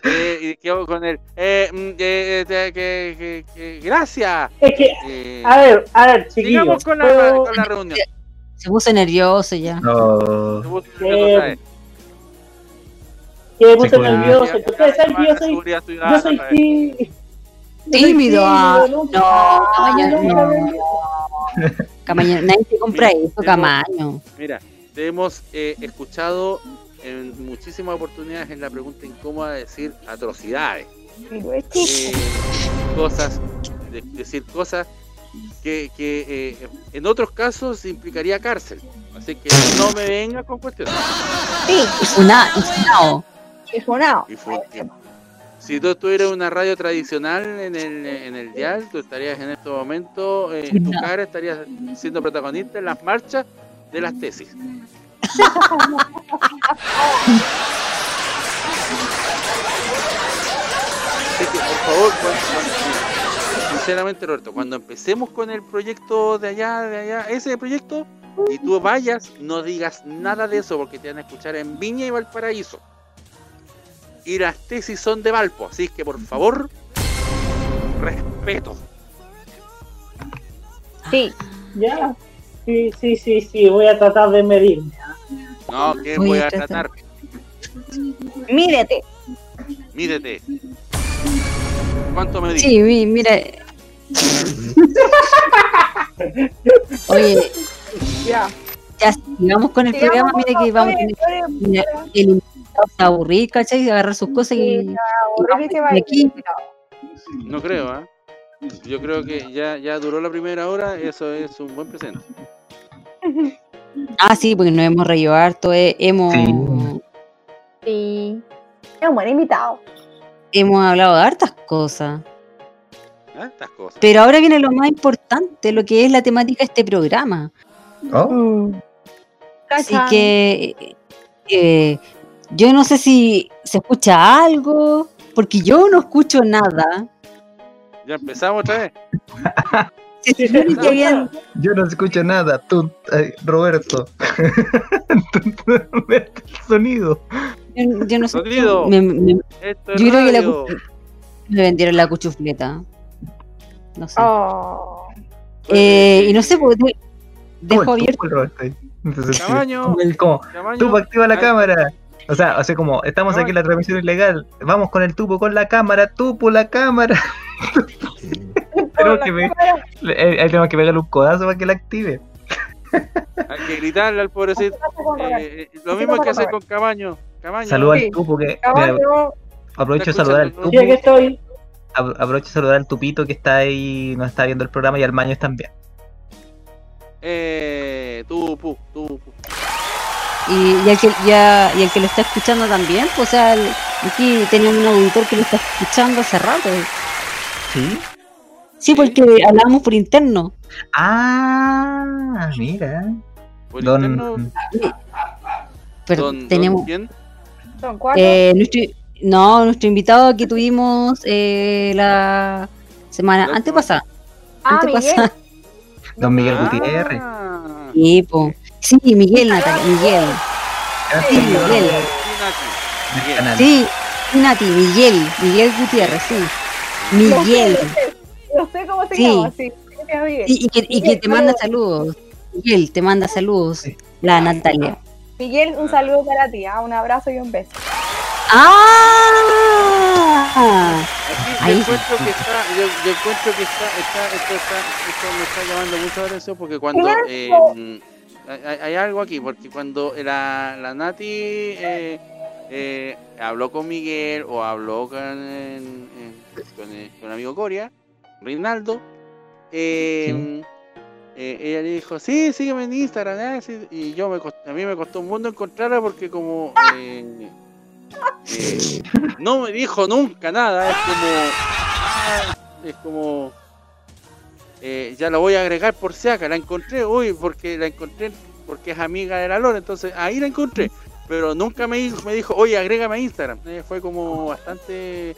eh, quedó con el eh, mm, eh, eh, que, que- que- gracias. Es que, Eh, a ver, a ver, chiquillos. sigamos con la, ¿puedo- con la reunión. Se puso nervioso ya. No. Se puso Eh, nervioso que me puse Seguridad. nervioso. Ya- que Ustedes saben que yo ya- soy, yo tí- Tímido, ah, no, Camaño, no. nadie te compra Mira, eso, Camaño. Mira, te hemos eh, escuchado en muchísimas oportunidades en la pregunta incómoda decir atrocidades. Eh, cosas, de- decir cosas que, que eh, en otros casos implicaría cárcel. Así que no me venga con cuestiones. Sí, Y funa- y fue- si tú estuvieras en una radio tradicional en el, en el dial, tú estarías en este momento, eh, tu No. cara estaría siendo protagonista en las marchas de las tesis. Así que, por favor, cuando, cuando- sinceramente, Roberto, cuando empecemos con el proyecto de allá, de allá, ese proyecto, y tú vayas, no digas nada de eso porque te van a escuchar en Viña y Valparaíso. Y las tesis son de Valpo, así que por favor, respeto. Sí. Ya. Sí, sí, sí, sí, voy a tratar de medirme. No, que Voy voy a tratar. tratar. Mírete. Mídete. ¿Cuánto me Sí, mi- mira. Oye, Ya. ya sigamos con el Sigamos programa. Mira que vamos a tener mira, el invitado se va a aburrir, ¿cachai? Agarrar sus cosas y. y aquí, No creo, ¿ah? Yo creo que ya, ya duró la primera hora, eso es un buen presente. ah, sí, porque nos hemos reído harto. eh, hemos, Sí. Sí. Es un buen invitado. hemos hablado de hartas cosas. Estas cosas. Pero ahora viene lo más importante, lo que es la temática de este programa. Oh, Así Cachan. que eh, yo no sé si se escucha algo, porque yo no escucho nada. Ya empezamos otra vez. Se Sí, supone sí, que habían- yo no escucho nada. Tú, ay, Roberto. el sonido. yo, yo no sé. Sonido. Me, me- Esto es yo creo que la me vendieron la cuchufleta. No sé. Oh. Eh, y no sé, pues, de- dejo abierto. Entonces, sí, como Tamaño. tubo activa la cámara. O sea, o sea, como estamos aquí en la transmisión ilegal, vamos con el tubo con la cámara, tubo la cámara. tenemos, que le- eh, tenemos que pegarle un codazo para que la active. Hay que gritarle al pobrecito. Eh, eh, lo mismo hay que hacer con Camaño. Camaño. Saluda Sí. al tubo que. mira, aprovecho de saludar al. Sí, aquí estoy. Apro- Aprovecho de saludar al tupito que está ahí, nos está viendo el programa y al maño también. Eh, tú, pu, tú, pu. Y, y el que, ya, y el que lo está escuchando también, pues, o sea, el- aquí tenemos un auditor que lo está escuchando hace rato. ¿Sí? Sí, porque hablábamos por interno. Ah, mira. Por Don, interno, Pero don- don tenemos. ¿quién? Son cuatro. Eh, nuestro, no, nuestro invitado que tuvimos eh, la semana La antepasada. ah, antepasada. Miguel. Don Miguel Ah. Gutiérrez. Sí, po. sí, Miguel, Natalia, Miguel. Sí, Miguel. Sí, Nati, Miguel, Miguel Gutiérrez, sí. Miguel. Lo sé. Cómo se Sí. llama, sí. Y, y que, y que te manda saludos. Miguel, te manda saludos. La Natalia. Miguel, un saludo para ti, ¿ah? un abrazo y un beso. ¡Ah! Ahí. yo encuentro que está, yo, yo encuentro que está, está, esto está, esto me está llamando mucho la atención porque cuando eh, hay, hay algo aquí, porque cuando la, la Nati eh, eh, habló con Miguel o habló con, en- en- con, el, con el amigo Coria, Reinaldo, eh, eh, ella le dijo, sí, sígueme en Instagram, sí", y yo me cost- a mí me costó un mundo encontrarla porque como eh, eh, no me dijo nunca nada, es como ah, es como eh, ya la voy a agregar por si acá, la encontré, uy, porque la encontré porque es amiga de la Lora, entonces ahí la encontré, pero nunca me, di- me dijo, oye, agrégame a Instagram, Eh, fue como bastante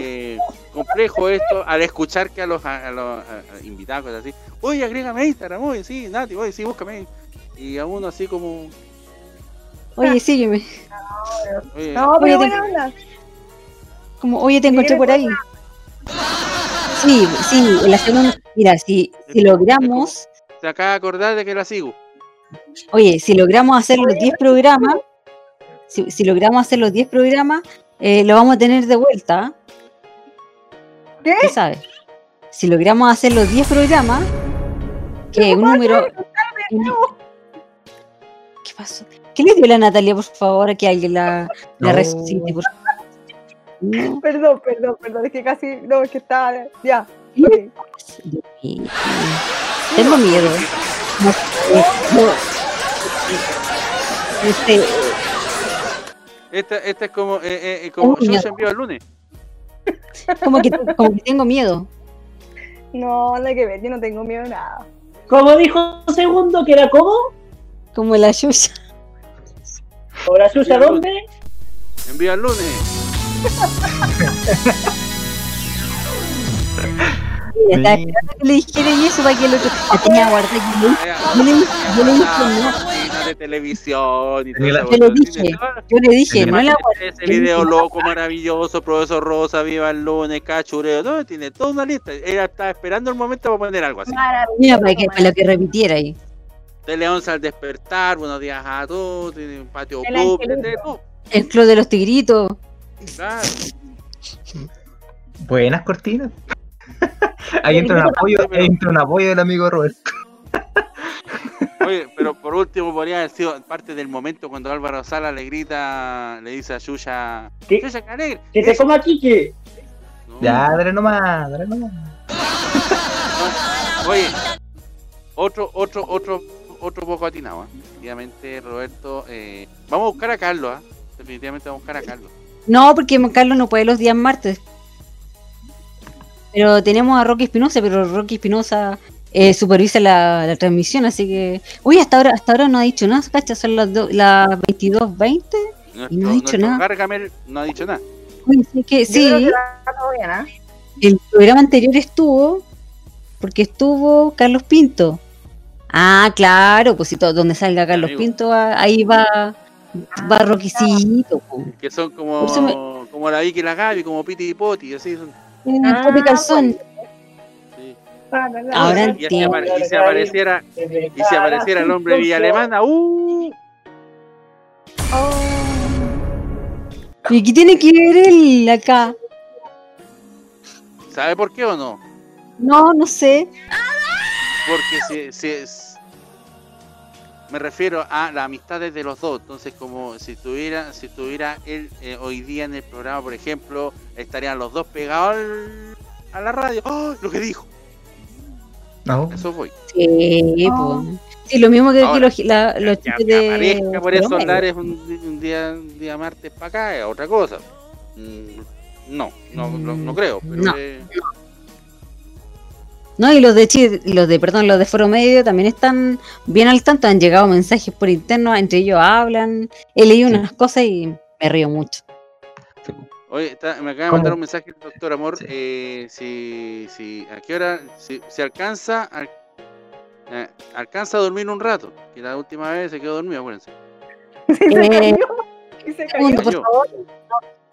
eh, complejo esto al escuchar que a los, a, a los a- a invitados cosas así, oye, agrégame a Instagram, oye, sí, Nati, oye, sí, búscame, y a uno así como, Oye, sígueme. oye, No, Oye, pero te- buena onda. Como, oye, te encontré por ahí. Sí, sí, en la segunda. Mira, si, si logramos, se acaba de acordar de que la sigo. oye, si logramos hacer los 10 programas, si, si logramos hacer los 10 programas, eh, lo vamos a tener de vuelta. ¿Qué? ¿Qué sabes? Si logramos hacer los 10 programas, que un número. ¿Qué pasó? ¿Qué le dio la Natalia, por favor? A que alguien la, la No. resucite, por favor. No. Perdón, perdón, perdón, es que casi, no, es que estaba, ya. ¿Qué? ok. Dios mío. Tengo miedo. No este, Esta, esta es como, eh, eh, como yo se envió el lunes. Como, que, como que tengo miedo. No, nada que ver, yo no tengo miedo a nada. Como dijo segundo, que era como, Como la Yuya. ¿o la Suya dónde? Envía el lunes. Mira, estaba esperando que le dijera y eso para que el otro. La tenía guardada yo le- yo le dije, yo de televisión y todo la- Yo le dije, yo le dije, no la Ese video loco, maravilloso, profesor Rosa, viva el lunes, cachureo, no, tiene toda una lista. Ella estaba esperando el momento para poner algo así. Mira, para que, para lo que repitiera ahí. De Leonza al despertar, buenos días a todos, tiene un patio El club, El club de los tigritos. claro. Buenas cortinas. Ahí entra un apoyo, ahí entra un apoyo del amigo Roberto. Oye, pero por último podría haber sido parte del momento cuando Álvaro Sala le grita, le dice a Yuya, ¿Qué? Yuya, que te coma Kike. No, Ya, dale nomás, dale nomás. no. Oye, otro, otro, otro, otro poco atinado, ¿eh? Definitivamente, Roberto, eh, vamos a buscar a Carlos, ¿ah? Definitivamente vamos a buscar a Carlos. No, porque Carlos no puede los días martes. Pero tenemos a Rocky Espinosa, pero Rocky Espinosa eh, supervisa la, la transmisión, así que. Uy, hasta ahora, hasta ahora no ha dicho nada, ¿cachai? Son las, do- las 22.20. Nuestro, Y no ha dicho nada. Gargamel no ha dicho nada. Uy, sí, que sí, el programa anterior estuvo, porque estuvo Carlos Pinto. Ah, claro, pues si todo, donde salga Carlos Amigo. Pinto, va- ahí va, va. Que son como, me- como la Vicky y la Gaby, como Piti y Poti, así son. Eh, Ah, Calzón. Ahora y, si entiendo. apare- y si apareciera, y si apareciera el hombre Villa Alemana, ¡uh! ¿Y qué tiene que ver él acá? ¿Sabe por qué o no? No, no sé. Porque si, si es- me refiero a las amistades de los dos. Entonces, como si tuviera, si tuviera él eh, hoy día en el programa, por ejemplo, estarían los dos pegados al- a la radio. ¡Oh! Lo que dijo. No. Eso voy. Sí, pues. Sí, lo mismo que, que Ahora, los, la- los Ya, chicos que de. aparezca por esos lares un, un día, un día martes para acá es otra cosa. Mm, No, no, no, no creo. Pero No. eh, No, y los de Chile, los de, perdón, los de Foro Medio también están bien al tanto, han llegado mensajes por interno, entre ellos hablan, he leído Sí. unas cosas y me río mucho. Oye, está- me acaba de mandar un mensaje el doctor Amor. Sí. eh, si, si, ¿A qué hora? Si, si alcanza, al- eh, alcanza a dormir un rato. Que la última vez se quedó dormido, acuérdense. Y se Eh, se cayó. por favor.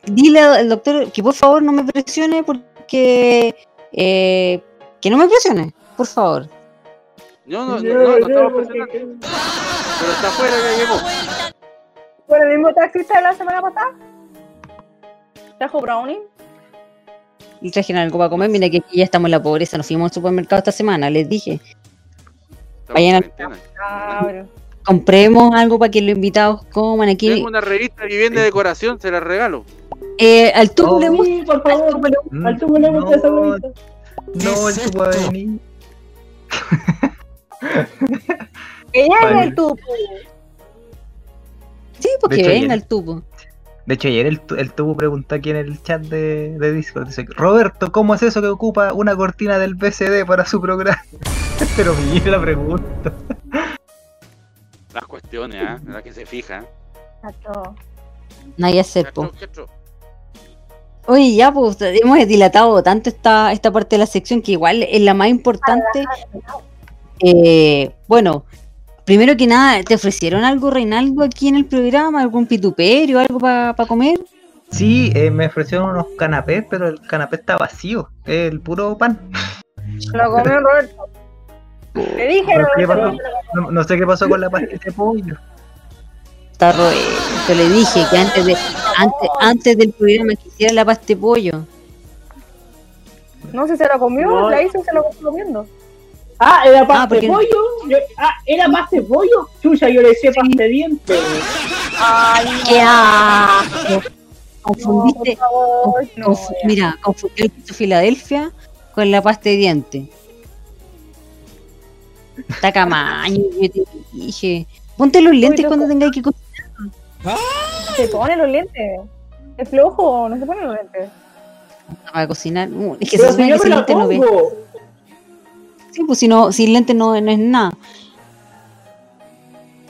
Dile al doctor que por favor no me presione porque... eh, que no me presione, por favor. No, no, no, no, no estamos presionando, pero está afuera, ya llegó. ¿Por el mismo taxista de la semana pasada? ¿Trajo brownie? Y trajeron algo para comer, mira que aquí ya estamos en la pobreza, nos fuimos al supermercado esta semana, les dije. Vayan al-. Cabrón. Compremos algo para que los invitados coman aquí. Tengo una revista Vivienda y Decoración, se la regalo. Eh, al tubo Oh. le gusta. Sí, por favor. Mm, Al tubo le gusta esa no, el tubo va a venir. Es el tubo. Sí, porque De hecho, venga el tubo. De hecho, ayer el, el tubo preguntó aquí en el chat de, de Discord. Dice, Roberto, ¿cómo es eso que ocupa una cortina del BCD para su programa? Pero mira la pregunta. Las cuestiones, ¿ah? En las que se fija. Exacto. No hay cacho. Oye, ya, pues hemos dilatado tanto esta, esta parte de la sección que igual es la más importante. Eh, bueno, primero que nada, ¿te ofrecieron algo, Reinaldo, aquí en el programa? ¿Algún pituperio, algo para comer? Sí, eh, me ofrecieron unos canapés, pero el canapé está vacío. El puro pan. Lo comió Roberto. Le dije, Roberto. no, no sé qué pasó con la pastita de pollo. Está Roberto, le dije que antes, de, antes, antes del programa quisiera la pasta de pollo. No sé si se lo comió, No. la hizo y se lo está comiendo. Ah, era pasta porque- de pollo. Yo- ah, era pasta de pollo. Chucha, yo le decía pasta de dientes. Ay, ¡Qué asco! Confundiste, por favor, no, confu- ya. mira, confundió el queso Filadelfia con la pasta de diente. Está camaño, yo te dije. Ponte los lentes cuando tengáis que cocinar. Se pone los lentes. Es flojo, no se pone los lentes. para cocinar. Uh, Es que se Pero supone que lente no ve. Sí, pues si no, sin lente no, no es nada.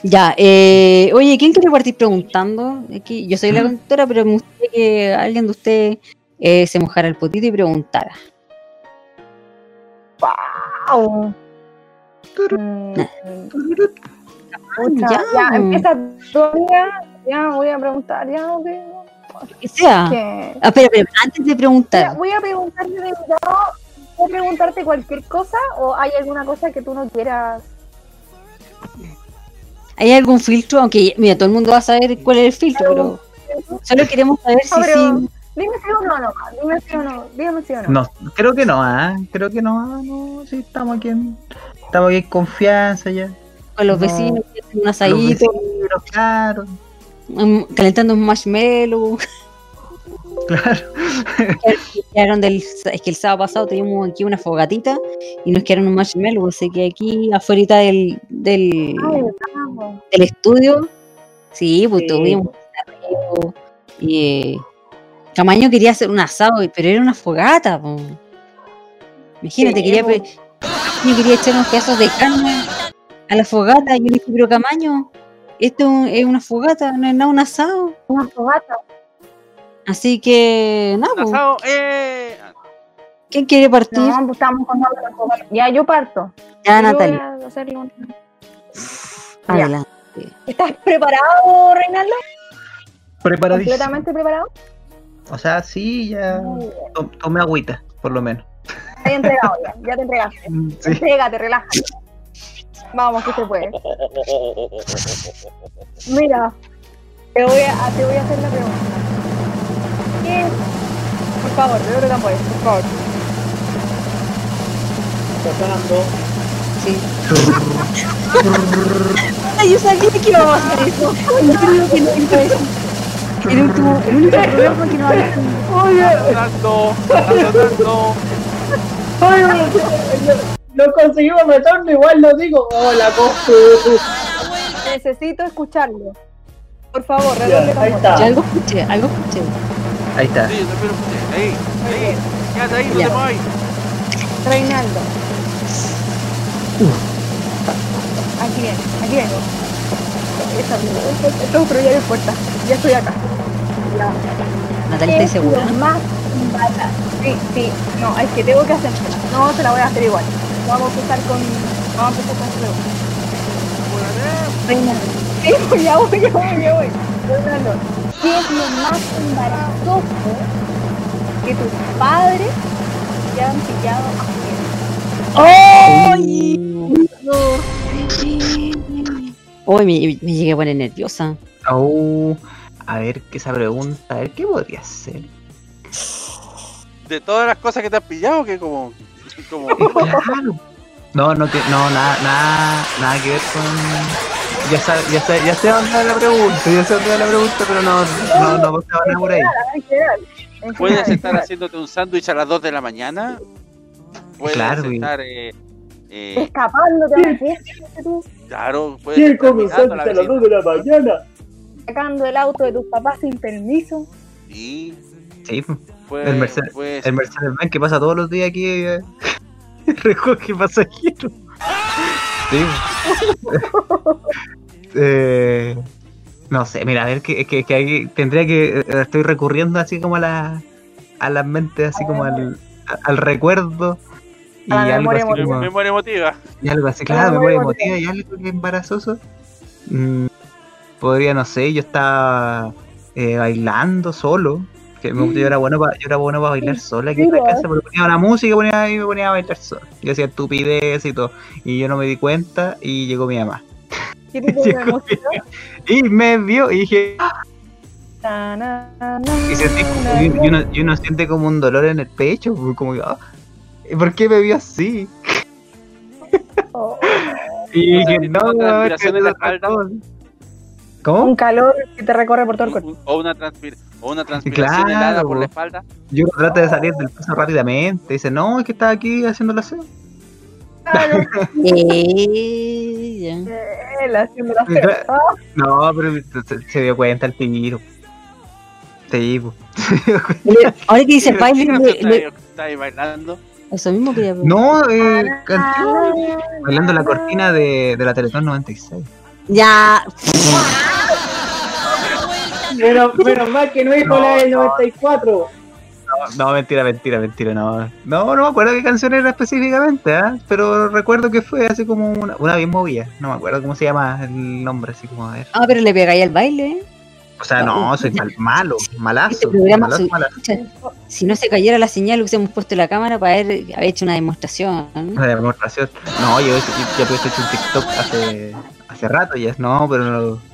Ya, eh, oye, ¿quién quiere partir preguntando? Aquí, yo soy la conductora, pero me gustaría que alguien de ustedes eh, se mojara el potito y preguntara. Mm, pucha, Ya. ya, empieza tu amiga. Ya voy a preguntar, ya, ok. Que sea. Que- Ah, espera, espera, antes de preguntar, voy a preguntarte de verdad, ¿puedo preguntarte cualquier cosa o hay alguna cosa que tú no quieras? ¿hay algún filtro? Aunque, mira, todo el mundo va a saber cuál es el filtro, pero solo queremos saber si Ah, pero- sí. Dime si o no, no, dime si o no, dígame si o no. No, creo que no, ¿ah? Creo que no, ah, no, sí, estamos aquí en, estamos aquí en confianza ya. con los No. vecinos un Los asadito, vecinos, claro, mm, calentando un marshmallow. claro. Quedaron del, es que el sábado pasado teníamos aquí una fogatita y nos quedaron un marshmallow, así que aquí afuera del, del, Ay, vamos. del estudio, sí, pues Sí. tuvimos y eh, Camaño quería hacer un asado, pero era una fogata, po. Imagínate, Sí, quería, quería echar unos pedazos de carne a la fogata, y yo le dije, pero Camaño, esto es una fogata, no es nada un asado. Una fogata. Así que, nada, eh. ¿quién quiere partir? No, pues estamos con. Ya, yo parto. ya, Yo Natalia, voy a hacerle un- adelante. ¿Estás preparado, Reinaldo? Preparadísimo. ¿Completamente preparado? O sea, sí, ya tomé agüita, por lo menos. Te he entregado ya, ya te entregaste. Sí. Entrégate, relájate. Vamos, que se puede. Mira, te voy a, te voy a hacer la pregunta. ¿Qué es? Por favor, de tambores, por favor. Está sonando. Sí. Ay, yo sabía que iba a hacer eso. Yo creo que no iba a decir. El último, el único programa que no había. Sonando, está sonando. Ay, lo, lo conseguimos retorno, igual lo digo. Hola, Costu. Necesito escucharlo. Por favor, redoble ahí tambores. está. Ya algo escuché, algo escuché. Ahí está. Sí. Ahí, ahí. Quédate ahí, no Ya. te muevas. Reinaldo. Aquí viene, aquí vengo. Esto pero ya de puerta. Ya estoy acá. Natalia, ¿Qué ¿estás es segura? más barato? Sí, sí. No, es que tengo que hacer. No, se la voy a hacer igual. Vamos a empezar con. Vamos a empezar con pregunta. Reinaldo. Sí, ya voy, ya voy, ya voy. Reinaldo, ¿qué es lo más embarazoso que tus padres te han pillado haciendo? Hoy me, me llegué a poner nerviosa. Oh, a ver, que esa pregunta, a ver, ¿qué podría ser? De todas las cosas que te has pillado, que como. como Claro. No, no, que, no, nada, nada, nada que ver con. Ya sé, ya sé, ya sé dónde va la pregunta, ya sé dónde va la pregunta, pero no, no, no, no se va nada por ahí. Puedes estar haciéndote un sándwich a las 2 de la mañana. Puedes Claro, estar. Eh, eh, Escapándote a la fiesta, tú, claro, puedes ¿Quién estar come a la a las vecina. 2 de la mañana? sacando el auto de tus papás sin permiso. Sí, Sí, pues, puedes, El Mercedes- puedes- el Mercedes Benz que pasa todos los días aquí eh, recoge pasajeros. Sí. eh, no sé, mira, a ver, que, que, que ahí tendría que. eh, Estoy recurriendo así como a la a las mentes, así como al, al recuerdo. Y A la algo memoria así Mem- como. memoria emotiva. Y algo así, claro, memoria emotiva y algo que embarazoso. Mm, podría, no sé, yo estaba eh, bailando solo. Que me- yo era bueno para yo era bueno para bailar solo aquí en la casa, porque ponía una música ponía, y me ponía a bailar solo. Yo hacía estupidez y todo. Y yo no me di cuenta y llegó mi mamá. ¿Qué tipo de Llegó música? Y me vio y dije, Na, na, na, y sentí como- na, y- na. y uno, y uno siente como un dolor en el pecho, como que, ah, ¿y ¿por qué me vio así? Oh, Y dije, ¿Sentiste no, una mamá, ¿Cómo? Un calor que te recorre por todo el cuerpo. O una, transpir o una transpiración Claro, helada por la espalda. Yo trato de salir del paso rápidamente. Dice, no, es que estaba aquí haciendo la aseo. Claro, Eh, ya. él haciendo la. Ah, No, pero se, se dio cuenta el tiro. Sí. Le- Ahora que dice ¿Qué baile, canción le- le- estáis- estáis bailando? eso mismo quería preguntar. No, eh, canción. Bailando la cortina de, de la Teletón 96. Ya, Menos, menos mal que no dijo la del 94. No, no, mentira, mentira, mentira, no. No, no me acuerdo qué canción era específicamente, ¿ah? pero recuerdo que fue así como una, una bien movida. No me acuerdo cómo se llama el nombre, así como a ver. Ah, pero le pegáis al baile. ¿eh? O sea, no, soy mal- malo, Este malazo. programa, malazo, su- malazo. escucha, si no se cayera la señal, hubiésemos puesto la cámara para haber, haber hecho una demostración. Una demostración. No, yo yo ya he hecho un TikTok hace, hace rato ya, no, pero no.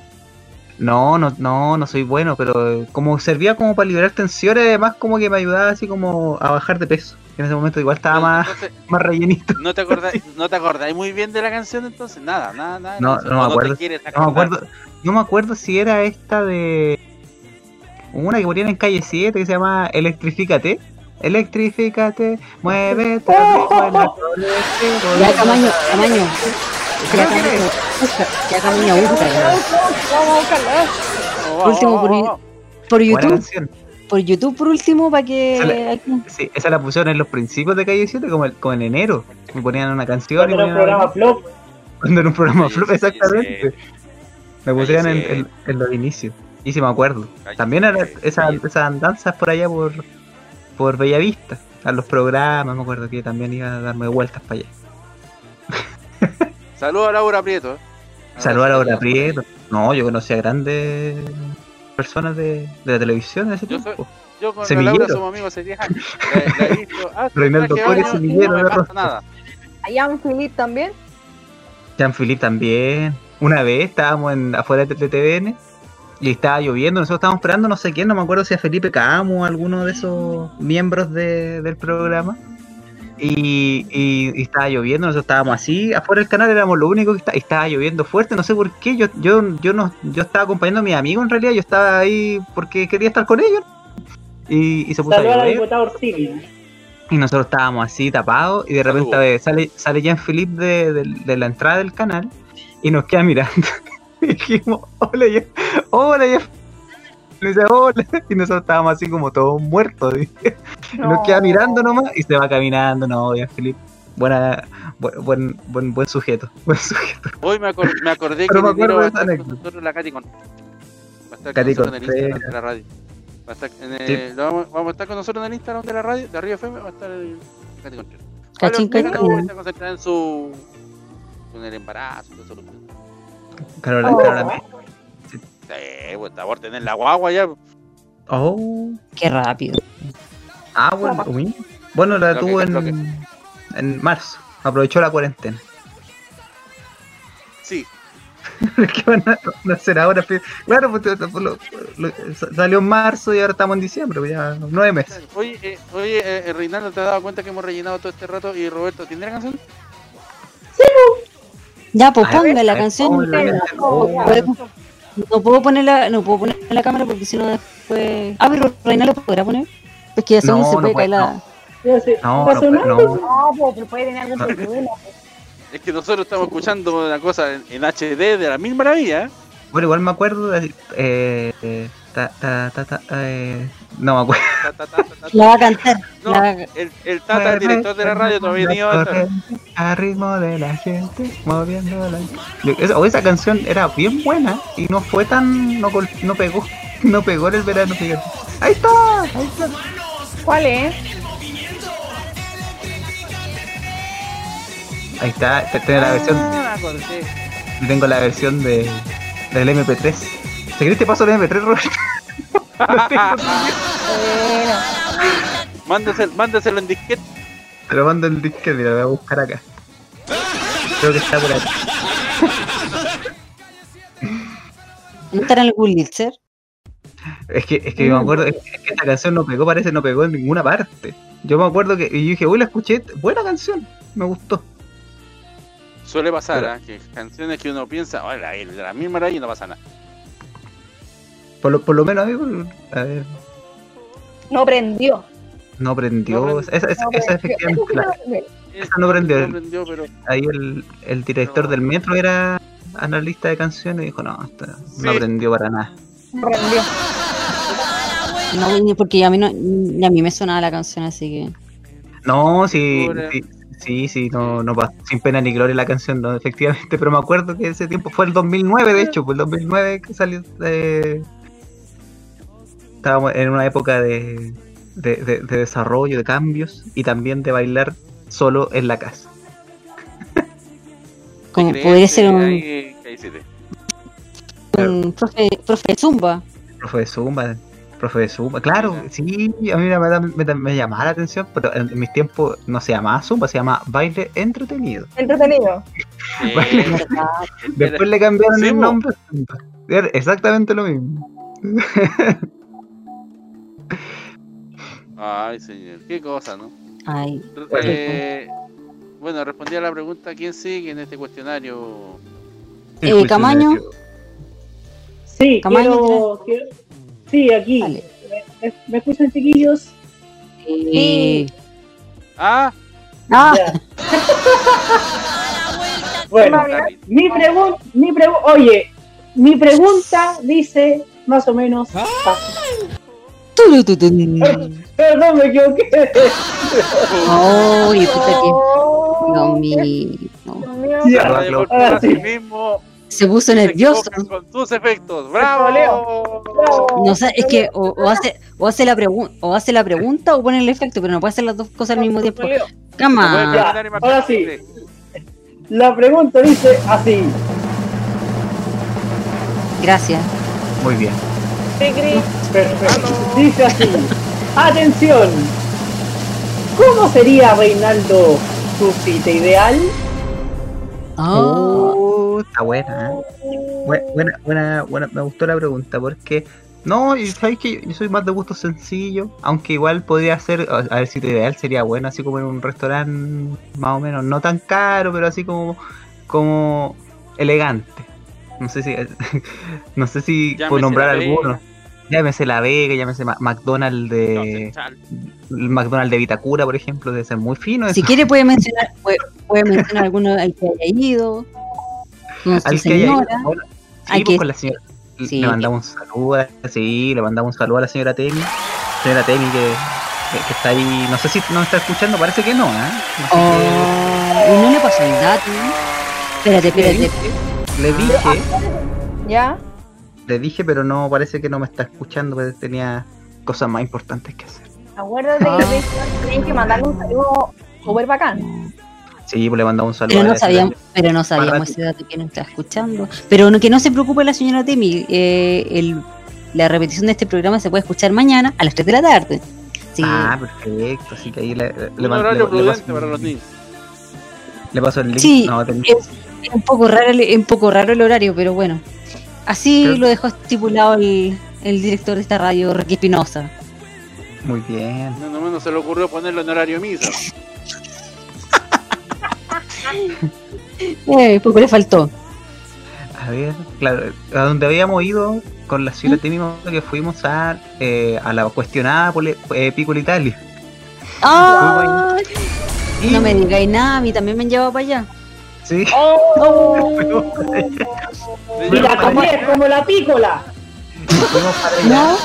No, no, no, no soy bueno, pero como servía como para liberar tensiones, además como que me ayudaba así como a bajar de peso. En ese momento igual estaba más, Entonces, más rellenito. ¿no te acordáis, ¿no te acordáis muy bien de la canción entonces? Nada, nada, nada. No, no me ¿O te acuerdo. quieres No me acuerdo, no me acuerdo si era esta de una que ponían en calle 7 que se llama Electrifícate. Electrifícate, muévete Ya, Camaño, Camaño. Ya, Creo que Camaño, busca, ya, Camaño, busca. ya. Vamos a buscarla. Por último, por, YouTube, por YouTube, por último, para que. Sí, esa la pusieron en los principios de Calle 7, como, el- como en enero. Me ponían una canción y Cuando era un programa flop, cuando era un programa Sí, flop, sí, exactamente. sí. Me pusieron en, sí. en- en los inicios. Y sí me acuerdo. Calle También eran esas, esas andanzas por allá por, por Bellavista. A los programas, me acuerdo que también iba a darme vueltas para allá. Saludos a Laura Prieto. eh. Saludos a Laura. Prieto. No, yo conocí a grandes personas de, de la televisión en ese Yo soy- tiempo. Yo con la Semillero. Laura somos amigos hace 10 años. La, la he visto hasta Reinaldo Pérez, semillero no me de pasa nada. A Jan Philip también. Jean-Philippe también. Una vez estábamos en, afuera de TVN y estaba lloviendo. Nosotros estábamos esperando no sé quién, no me acuerdo si a Felipe Camo o alguno de esos miembros de- del programa. Y, y- y estaba lloviendo, nosotros estábamos así, afuera del canal éramos lo único que está, y estaba lloviendo fuerte, no sé por qué, yo, yo, yo no, yo estaba acompañando a mis amigos en realidad, yo estaba ahí porque quería estar con ellos. Y, y se puso a saludar al llover. Y nosotros estábamos así tapados y de repente Saludos. eh, sale, sale Jean-Philippe de, de- de la entrada del canal y nos queda mirando. y dijimos, hola Jean, hola Y dice, hola. Y nosotros estábamos así como todos muertos. ¿viste? Y nos queda mirando nomás y se va caminando, no, Jean-Philippe. Buena, bu- buen, buen, buen sujeto, buen sujeto. Hoy me, acor- me acordé Pero que me en acuerdo va a de esa estar con anécdota. nosotros la Katy con. Va a estar Katy con nosotros en el. Instagram de la radio. Va a estar en el- lo vamos, vamos a estar con nosotros en el Instagram de la radio, de Arriba FM, va a estar el Contreras. Cachín, cachín. Está concentrada en su. con el embarazo, todo eso. Carola, Oh. Carola- Sí, pues está por tener la guagua ya. Oh, Qué rápido. ah, bueno, uy. bueno la tuvo que- en, en marzo. Aprovechó la cuarentena. Sí, ¿Qué van a, hacer ahora? Claro, pues, lo- lo- lo- salió en marzo y ahora estamos en diciembre, pues ya nueve meses. Oye, eh, oye eh, Reinaldo, ¿te has dado cuenta que hemos rellenado todo este rato? Y Roberto, ¿tiene la canción? Ya, pues ponga la canción. No puedo poner la, no puedo poner la cámara porque si no después. Ah, pero Reina lo podrá poner. Es que ya según No, se no puede puede, caer la. No, ¿está no, no. No, pues, pero puede tener algún problema. Es que nosotros estamos escuchando una cosa en, en HD de la mil maravillas. ¿eh? Bueno, igual me acuerdo de. Eh, eh, ta, ta, ta, ta, eh, no me acuerdo. Ta, ta, ta, ta, ta. La va a cantar. No, el, el Tata, el director de la radio, todavía no a ritmo de la gente, moviendo la. Esa, o esa canción era bien buena y no fue tan. No, no pegó. No pegó en el verano, fíjate. Ahí está, ahí está. ¿Cuál es? Ahí está, te- tengo la versión. Ah, tengo la versión de del MP3. ¿Te querés te paso el MP3, Roberto? Bueno, Mándeselo, mándeselo en disquete. Te lo mando el disque, mira, lo voy a buscar acá. Creo que está por ahí. ¿No estará en el Pulitzer? Es que, es que me acuerdo, es que, es que esta canción no pegó, parece, no pegó en ninguna parte. Yo me acuerdo que, y yo dije, uy, la escuché, buena canción, me gustó. Suele pasar, Pero- ¿ah? que canciones que uno piensa, hola, de la mil maravillas no pasa nada. Por lo, por lo menos a mí, por- a ver, no prendió. no prendió. No prendió. esa, esa, No esa prendió. efectivamente, la- Esa no prendió. No prendió, pero ahí el, el director del metro era analista de canciones y dijo, no, esta no Sí. aprendió para nada. No prendió. No, porque a mí no, a mí me sonaba la canción, así que. No, sí, sí, sí, sí, no, no pa- sin pena ni gloria la canción, no, efectivamente, pero me acuerdo que ese tiempo fue el 2009, de hecho, fue el 2009 que salió. eh, estábamos en una época de, de, de- de desarrollo, de cambios y también de bailar solo en la casa. Como ¿Te podría ser un, eh, un profe, profe de Zumba. Profe de Zumba, profe de Zumba, claro, sí, a mí me, me, me- me llamaba la atención, pero en, en mis tiempos no se llamaba Zumba, se llama baile entretenido. Entretenido. Después le cambiaron Sí, el nombre. a Zumba. Exactamente lo mismo. Ay, señor, qué cosa, ¿no? Ay, Eh, bueno, respondí a la pregunta: ¿quién sigue en este cuestionario? El Eh, Camaño. Sí, Camaño, quiero, quiero- Sí, aquí. ¿Me, me escuchan, chiquillos? eh, Ah, ah, bueno, mi pregunta, mi pregu- oye, mi pregunta dice más o menos así. Perdón, me equivoqué. Ay, puta que. Oh, Dios mío. Ahora sí. mismo. Se puso nervioso. Con tus efectos. ¡Bravo! Leo. No sé, es que o, o hace, o hace la pregunta o hace la pregunta o pone el efecto, pero no puede hacer las dos cosas al mismo tiempo. Cama. ahora sí. La pregunta dice así. Gracias. Muy bien. Perfecto. Dice así. Atención. ¿Cómo sería Reinaldo su cita ideal? Ah, Oh, está buena. ¿eh? Bu- Buena, buena, buena, me gustó la pregunta porque no, y sabes que yo soy más de gusto sencillo, aunque igual podría ser, a ver si ideal sería bueno, así como en un restaurante más o menos, no tan caro, pero así como, como elegante. No sé si, no sé si puedo nombrar alguno. Llámese La Vega, llámese McDonald's de el McDonald's de Vitacura, por ejemplo, debe ser muy fino. si quiere puede mencionar, puede, puede mencionar alguno al que haya ido. Al que haya ido, bueno, Hay sí, que- pues, con la señora. sí. Le mandamos un saludo, a- sí, le mandamos un saludo a la señora Temi. Señora Temi que, que- que está ahí, no sé si nos está escuchando, parece que no, ¿eh? No sé Oh, y no le pasó el dato. Espérate, espérate. le dije, ¿Ya? Le dije, pero no, parece que no me está escuchando, porque tenía cosas más importantes que hacer. Acuérdate que te tienen que mandarle un saludo súper bacán. Sí, pues le mandamos un saludo Pero no sabíamos, pero no sabíamos ese dato que nos está escuchando. Pero no, que no se preocupe la señora Temi. eh, el- la repetición de este programa se puede escuchar mañana a las 3 de la tarde. Sí. Ah, perfecto, así que ahí le, le, Un horario le- le paso, para los niños. le paso el link. Sí, No, ten- es, es un poco raro el, es un poco raro el horario, pero bueno. Así lo dejó estipulado el, el director de esta radio, Ricky Espinosa. muy bien. No, no, no se le ocurrió ponerlo en horario misa. Eh, poco le faltó. A ver, claro, a donde habíamos ido con la Temi, me acuerdo que fuimos a, eh, a la cuestionada pole- eh, Piccolo Italia. ¡Ay! Y- No me digáis nada, a mí también me han llevado para allá. Sí, Oh. Y la comida es como la pícola. ¿No?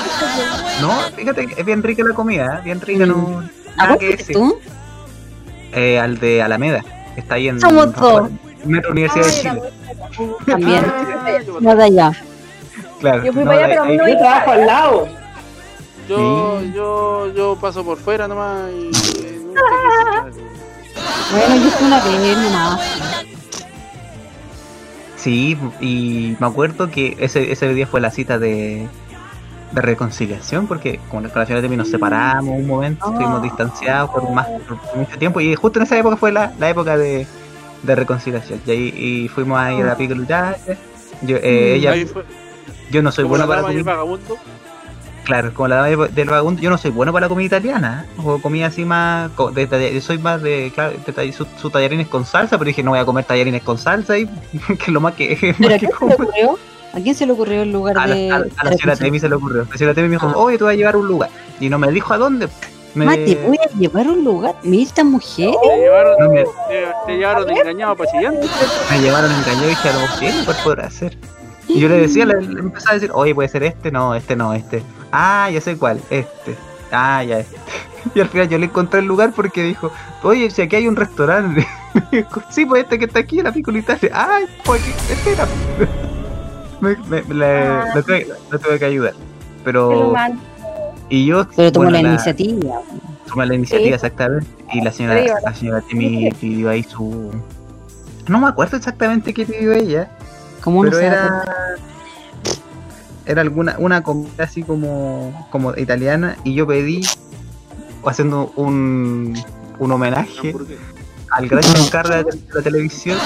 No, fíjate que es bien rica la comida, ¿eh? bien rica, no. ¿A fuiste tú? Eh, al de Alameda, que está ahí en. Somos afuera, dos. Metro Universidad de Chile. También. Yo- No de allá. Claro. Yo fui no, para allá, pero a mí ahí- no trabajo al lado. Yo, Sí. yo, yo paso por fuera nomás y eh, Bueno, yo fui una vez nomás. Sí, y me acuerdo que ese, ese día fue la cita de, de reconciliación, porque con la señora Temi nos separamos un momento, estuvimos distanciados por, más, por mucho tiempo, y justo en esa época fue la, la época de, de reconciliación. Y, ahí, y fuimos a ir a la Piccolo Italia. Yo, eh, ella, Ahí fue, yo no soy bueno para comida. vagabundo. Claro, como la dama del vagabundo, yo no soy bueno para la comida italiana. ¿eh? O comida así más. De, soy más de. Claro, de su, su tallarines con salsa, pero dije no voy a comer tallarines con salsa, y que es lo más que. ¿Pero más a que quién se como. le ocurrió? ¿A quién se le ocurrió el lugar A la, de.? a, la- a la señora Temi se le ocurrió. La señora Temi me dijo, Ah. oye, tú vas a llevar a un lugar. Y no me dijo a dónde. Me, Mate, voy a llevar a un lugar. Mira esta mujer. Te llevaron, No, me- te, te llevaron engañado para chillante. me llevaron engañado y dije, a lo ¿qué ¿Cuál podrá ser? Y yo le decía, le, le empezaba a decir, oye, puede ser este, no, este no, este. Ah, ya sé cuál, este. Ah, ya este. Y al final yo le encontré el lugar porque dijo, oye, si aquí hay un restaurante. Dijo, sí, pues este que está aquí en la Piccolo Italia. Ah, pues este era. Me, me- le, le tuve, le tuve que ayudar. Pero. Y yo Pero tomó bueno, la, iniciativa. tomé la iniciativa Sí. exactamente. Y la señora, Sí, la señora Timi pidió ahí su. No me acuerdo exactamente qué pidió ella, ¿Cómo no pero se da era. Era alguna una comida así como, como italiana y yo pedí haciendo un, un homenaje al gran carne de la televisión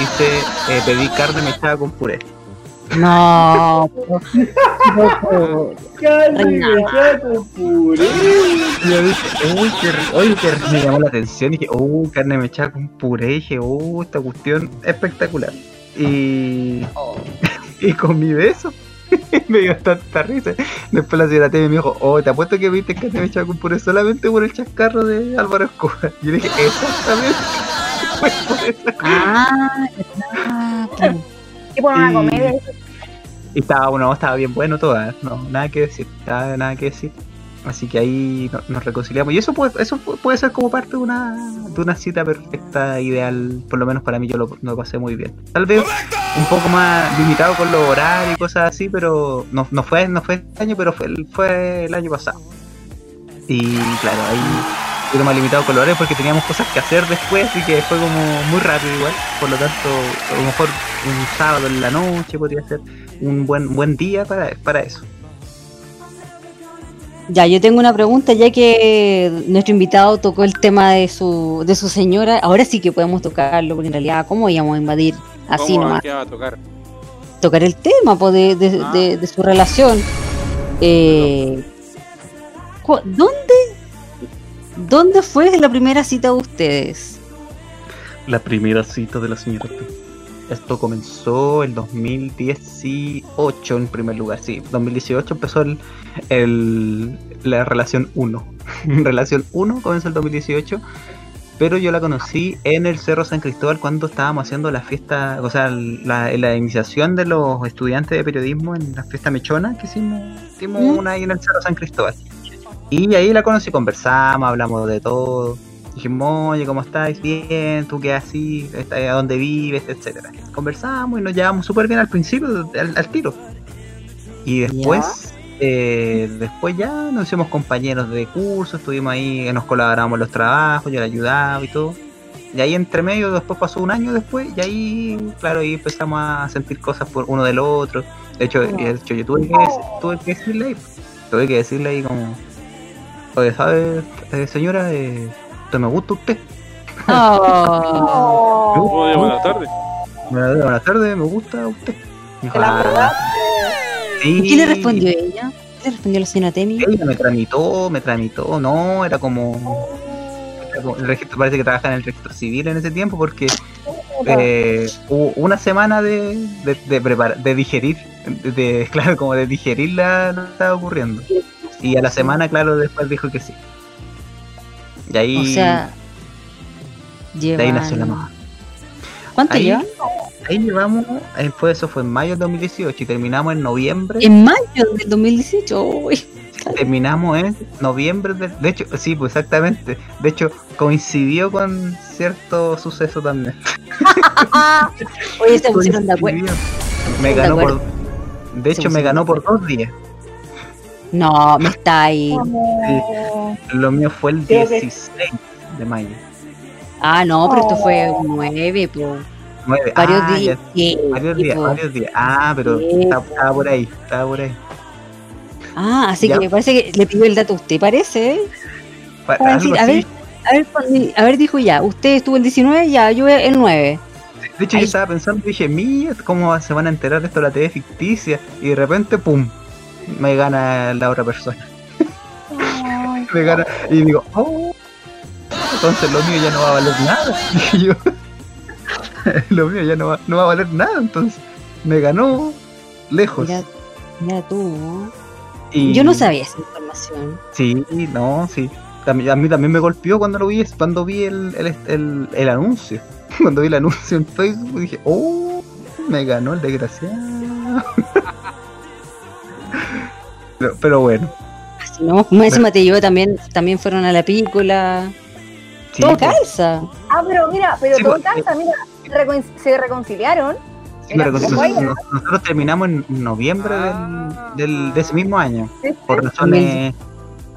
hice eh, pedí carne mechada con puré. No. Loco. Carne mechada con puré. Y yo dije, uy, qué rico, oye, qué rico", me llamó la atención. dije, uy, carne mechada con puré. Y dije, uy, esta cuestión espectacular. Y, y comí de eso. me dio tanta risa. Después la señora Temi me dijo, oh, te apuesto que viste carne mechada con puré solamente por el chascarro de Álvaro Escobar. Y yo le dije, exactamente. Fue por esa Ah, ah, po. Tipo una Y- comedia. Y estaba, bueno, estaba bien bueno toda, no, nada que decir, nada, nada que decir. Así que ahí no- nos reconciliamos. Y eso puede, eso pu- puede ser como parte de una, de una cita perfecta, ideal, por lo menos para mí yo lo, lo pasé muy bien. Tal vez un poco más limitado con los horarios y cosas así, pero no, no fue no fue este año, pero fue, el- fue el año pasado. Y claro, ahí poquito más limitado con los horarios porque teníamos cosas que hacer después, así que fue como muy rápido igual. Por lo tanto, a lo mejor un sábado en la noche podría ser un buen buen día para, para eso. Ya, yo tengo una pregunta, ya que nuestro invitado tocó el tema de su, de su señora, ahora sí que podemos tocarlo, porque en realidad, ¿cómo íbamos a invadir así ¿Cómo nomás? ¿Qué va a tocar? Tocar el tema pues, de, de- Ah. de- de su relación. Eh, ¿Dónde? ¿Dónde fue la primera cita de ustedes? La primera cita de la señora P. Esto comenzó el 2018 en primer lugar, sí. 2018 empezó el, el- la relación 1. relación 1 comenzó el 2018, pero yo la conocí en el Cerro San Cristóbal cuando estábamos haciendo la fiesta, o sea, la, la iniciación de los estudiantes de periodismo en la fiesta mechona que hicimos, hicimos ¿Mm? una ahí en el Cerro San Cristóbal. Y ahí la conocí, conversamos, hablamos de todo. Dijimos, oye, ¿cómo estáis? Bien, ¿tú qué así? ¿Estás- ¿A dónde vives? Etcétera. Conversamos y nos llevamos súper bien al principio, al, al tiro. Y después, eh, después ya nos hicimos compañeros de curso, estuvimos ahí, nos colaboramos en los trabajos, yo le ayudaba y todo. Y ahí entre medio, después pasó un año después, y ahí, claro, ahí empezamos a sentir cosas por uno del otro. De hecho, de hecho yo tuve que, tuve que decirle ahí, tuve que decirle ahí como, oye, ¿sabe, eh, señora? Eh, ¿te me gusta usted? Oh, Oye, buenas tardes. Buenas buenas tardes, me gusta usted. Me dijo, ¿Te la "Ah, verdad? sí". ¿Y qué le respondió ella? ¿Qué le respondió la señora Temi? Ella me tramitó, me tramitó, no, era como, era como- el registro, parece que trabaja en el registro civil en ese tiempo porque eh, hubo una semana de, de, de, prepara- de digerir, de, de- claro, como de digerir la, lo que estaba ocurriendo. Y a la semana, claro, después dijo que sí. Y ahí, O sea, de ahí nació la mamá. ¿Cuánto Ahí, llevan? ahí llevamos, ahí fue, eso fue en mayo del 2018 y terminamos en noviembre. En mayo del 2018. Uy. Terminamos en noviembre, de, de hecho, sí, pues exactamente. De hecho, coincidió con cierto suceso también. Oye, se pusieron de acuerdo. Me de ganó por. De hecho, me ganó por dos días. No, me está ahí. Lo mío fue el Creo que- 16 de mayo. Ah, no, pero esto fue un 9, po. Nueve. Varios ah, días. Sí, varios días, varios días. Ah, pero Sí. estaba, estaba por ahí, estaba por ahí. Ah, así Ya. que me parece que le pidió el dato a usted, parece. ¿eh? Pa- decir, a ver, a ver, a ver, dijo ya, usted estuvo el 19, ya, yo el 9. De hecho, Ay. yo estaba pensando, dije, mira, ¿cómo se van a enterar de esto la TV ficticia? Y de repente, ¡pum! Me gana la otra persona. me gana. Y digo, ¡oh! Entonces lo mío ya no va a valer nada. Yo, lo mío ya no va, no va a valer nada. Entonces, me ganó lejos. Mira, mira tú. ¿no? Y- Yo no sabía esa información. Sí, no, sí. También- A mí también me golpeó cuando lo vi, cuando vi el, el, el, el anuncio. Cuando vi el anuncio en Facebook dije, oh, me ganó el desgraciado. Pero, pero bueno, Así, ¿no? Como encima te llevó también, también fueron a la pícola. sí, Todo pues, calza. Ah, pero mira, pero Sí, todo pues, calza, mira, recon- se reconciliaron. sí, pero Era nosotros, terminamos en noviembre del, del- de ese mismo año. Por razones,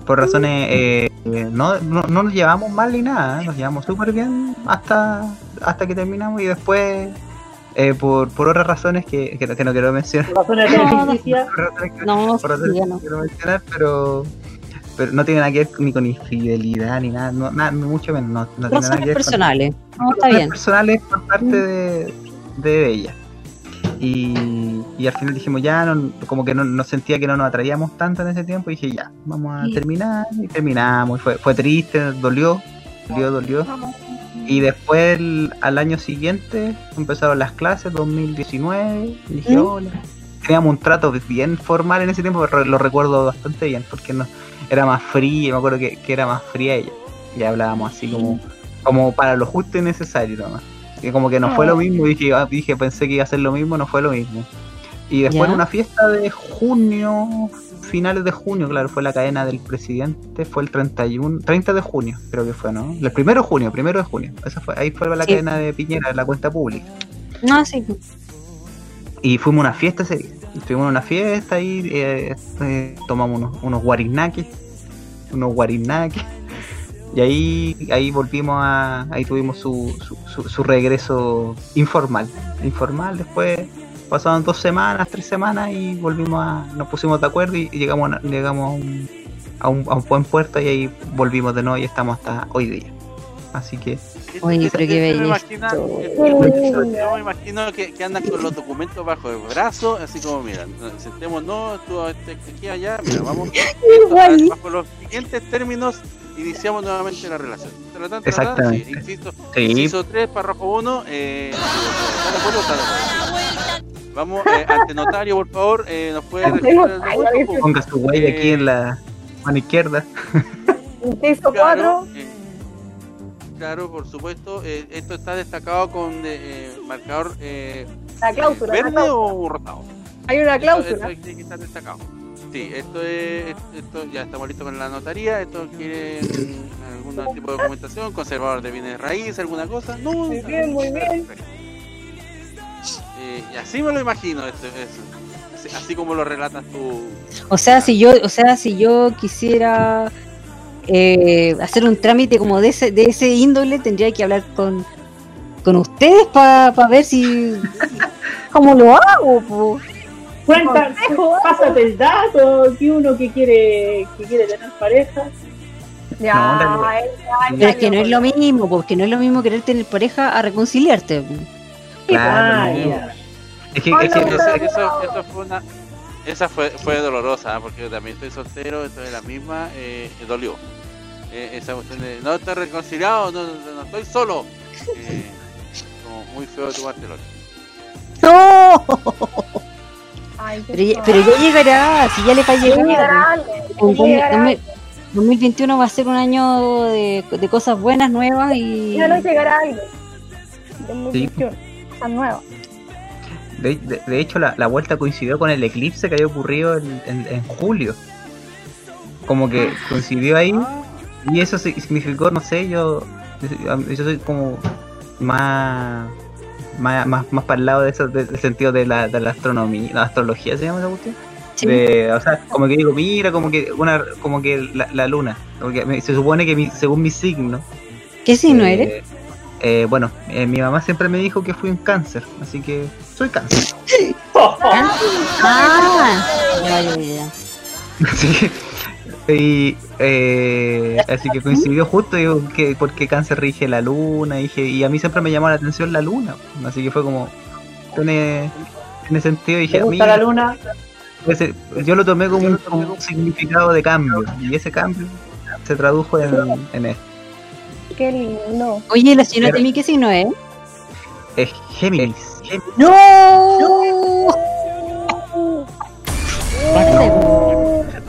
por razones eh, eh, no, no, no nos llevamos mal ni nada, ¿eh? nos llevamos súper bien hasta hasta que terminamos y después eh, por, por otras razones que, que, no- que no quiero mencionar, Por razones de No, justicia. razones que- No, por razones sí, ya que no. no quiero mencionar, pero pero no tiene nada que ver ni con infidelidad ni nada, no, nada mucho menos, no, no tiene nada Razones que ver con personales. No, está razones bien. personales por parte de, de ella. Y, y al final dijimos ya, no, como que no, no sentía que no nos atraíamos tanto en ese tiempo. Y dije ya, vamos a Sí. terminar. Y terminamos. Y fue, fue triste, dolió, dolió, dolió. Y después, el- al año siguiente, empezaron las clases, 2019. Y dije, ¿Mm? hola. Teníamos un trato bien formal en ese tiempo, pero lo recuerdo bastante bien, porque no era más fría, me acuerdo que, que era más fría ella. Y hablábamos así como, como para lo justo y necesario nomás. Y como que no fue lo mismo, dije, ah, dije, pensé que iba a ser lo mismo, no fue lo mismo. Y después Ya. en una fiesta de junio, finales de junio, claro, fue la cadena del presidente, fue el 31, 30 de junio, creo que fue, ¿no? El primero de junio, primero de junio. Esa fue, ahí fue la Sí. cadena de Piñera, la cuenta pública. No, sí. Y fuimos a una fiesta ese día. Estuvimos en una fiesta ahí, eh, eh, tomamos unos, unos guarinakis, unos guarinakis. Y ahí, ahí volvimos a, ahí tuvimos su, su, su- su regreso informal. Informal, después pasaron dos semanas, tres semanas y volvimos a, nos pusimos de acuerdo y, llegamos, llegamos a, un, a un buen puerto y ahí volvimos de nuevo y estamos hasta hoy día. Así que Oye, pero qué Yo me imagino- esto. Yo me imagino que, que andan con los documentos bajo el brazo, así como, mira, no- sentémonos, tú este, aquí, allá, mira, vamos. Igual. Bajo los siguientes términos, iniciamos nuevamente la relación. Tratán, tratán, Exactamente. sí, insisto, sí, inciso 3, párrafo 1, eh. Vamos, eh, ante notario, por favor, eh, nos puede registrar el documento. ponga su huella aquí en la mano izquierda. Inciso Claro, 4. eh, claro, por supuesto. eh, esto está destacado con eh, eh, marcador eh, La cláusula. la verde cláusula. o rotado. Hay una Esto, cláusula. esto que estar destacado. Sí, esto es, esto ya estamos listos con la notaría. Esto quiere algún tipo de documentación, conservador de bienes de raíz, alguna cosa. No, Muy bien, muy bien. Eh, y así me lo imagino, esto, eso. Así, así como lo relatas tú. O sea, si yo, o sea, si yo quisiera eh, hacer un trámite como de ese, de ese índole, tendría que hablar con, con ustedes para ver si cómo lo hago. po. Cuenta, pásate el dato, que uno que quiere, que quiere tener pareja. Ya, No, Pero es que no es lo mismo. mismo, porque no es lo mismo querer tener pareja a reconciliarte. Claro, Ah, no. Es que, es que- sé eso, eso fue una. Esa fue, fue dolorosa, ¿ah? porque yo también estoy soltero, estoy en la misma, eh, dolió. Eh, esa cuestión de no estoy reconciliado, no, no, no estoy solo. Eh, como muy feo de tu parte. ¡No! Ay, Pero pero ya llegará, si ya le va a llegar. llegará alguien, Con- ya con- llegará con- alguien. 2021 va a ser un año de, de cosas buenas, nuevas y. Ya no llegará alguien. 2021. Cosas nuevas. De, de- de hecho, la, la vuelta coincidió con el eclipse que había ocurrido en, en- en julio. Como que coincidió ahí y eso significó, no sé, yo, yo soy como más más, más, más para el lado de eso, de- del sentido de la, de la astronomía, la astrología se llama esa cuestión. Sí. De- o sea, como que digo, mira, como que una, como que la, la luna, porque me- se supone que mi- según mi signo, ¿Qué signo eh, eres? eh, bueno, eh, mi mamá siempre me dijo que fui un cáncer, así que soy cáncer. Ah, que, y, eh, así que coincidió justo digo, que porque cáncer rige la luna dije, y a mí siempre me llamó la atención la luna así que fue como tiene, tiene sentido y dije ¿Te a mí la luna? ese- yo lo tomé como un, como un significado de cambio y ese cambio se tradujo en, en esto Qué lindo. Oye, la señora Pero- Temi, ¿qué signo es? es Géminis ¡No!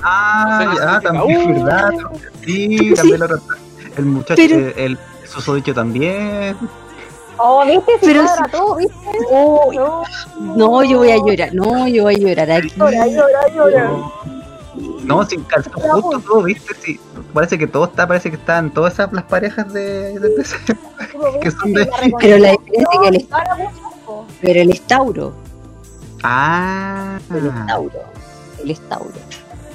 ah, O sea, ya, significa, también uh. verdad sí, también lo el muchacho Pero- el, el susodicho también Oh, ¿viste? Si Pero si- todo, ¿viste? Oh, No, no, yo voy a llorar. No, yo voy a llorar aquí. llora, llora, llora. No, sin calzó justo todo, ¿viste? Sí, parece que todo está, parece que están todas esas las parejas de. Que son de- Pero la diferencia es que el. Pero el es Tauro. Ah, El es Tauro. El es Tauro.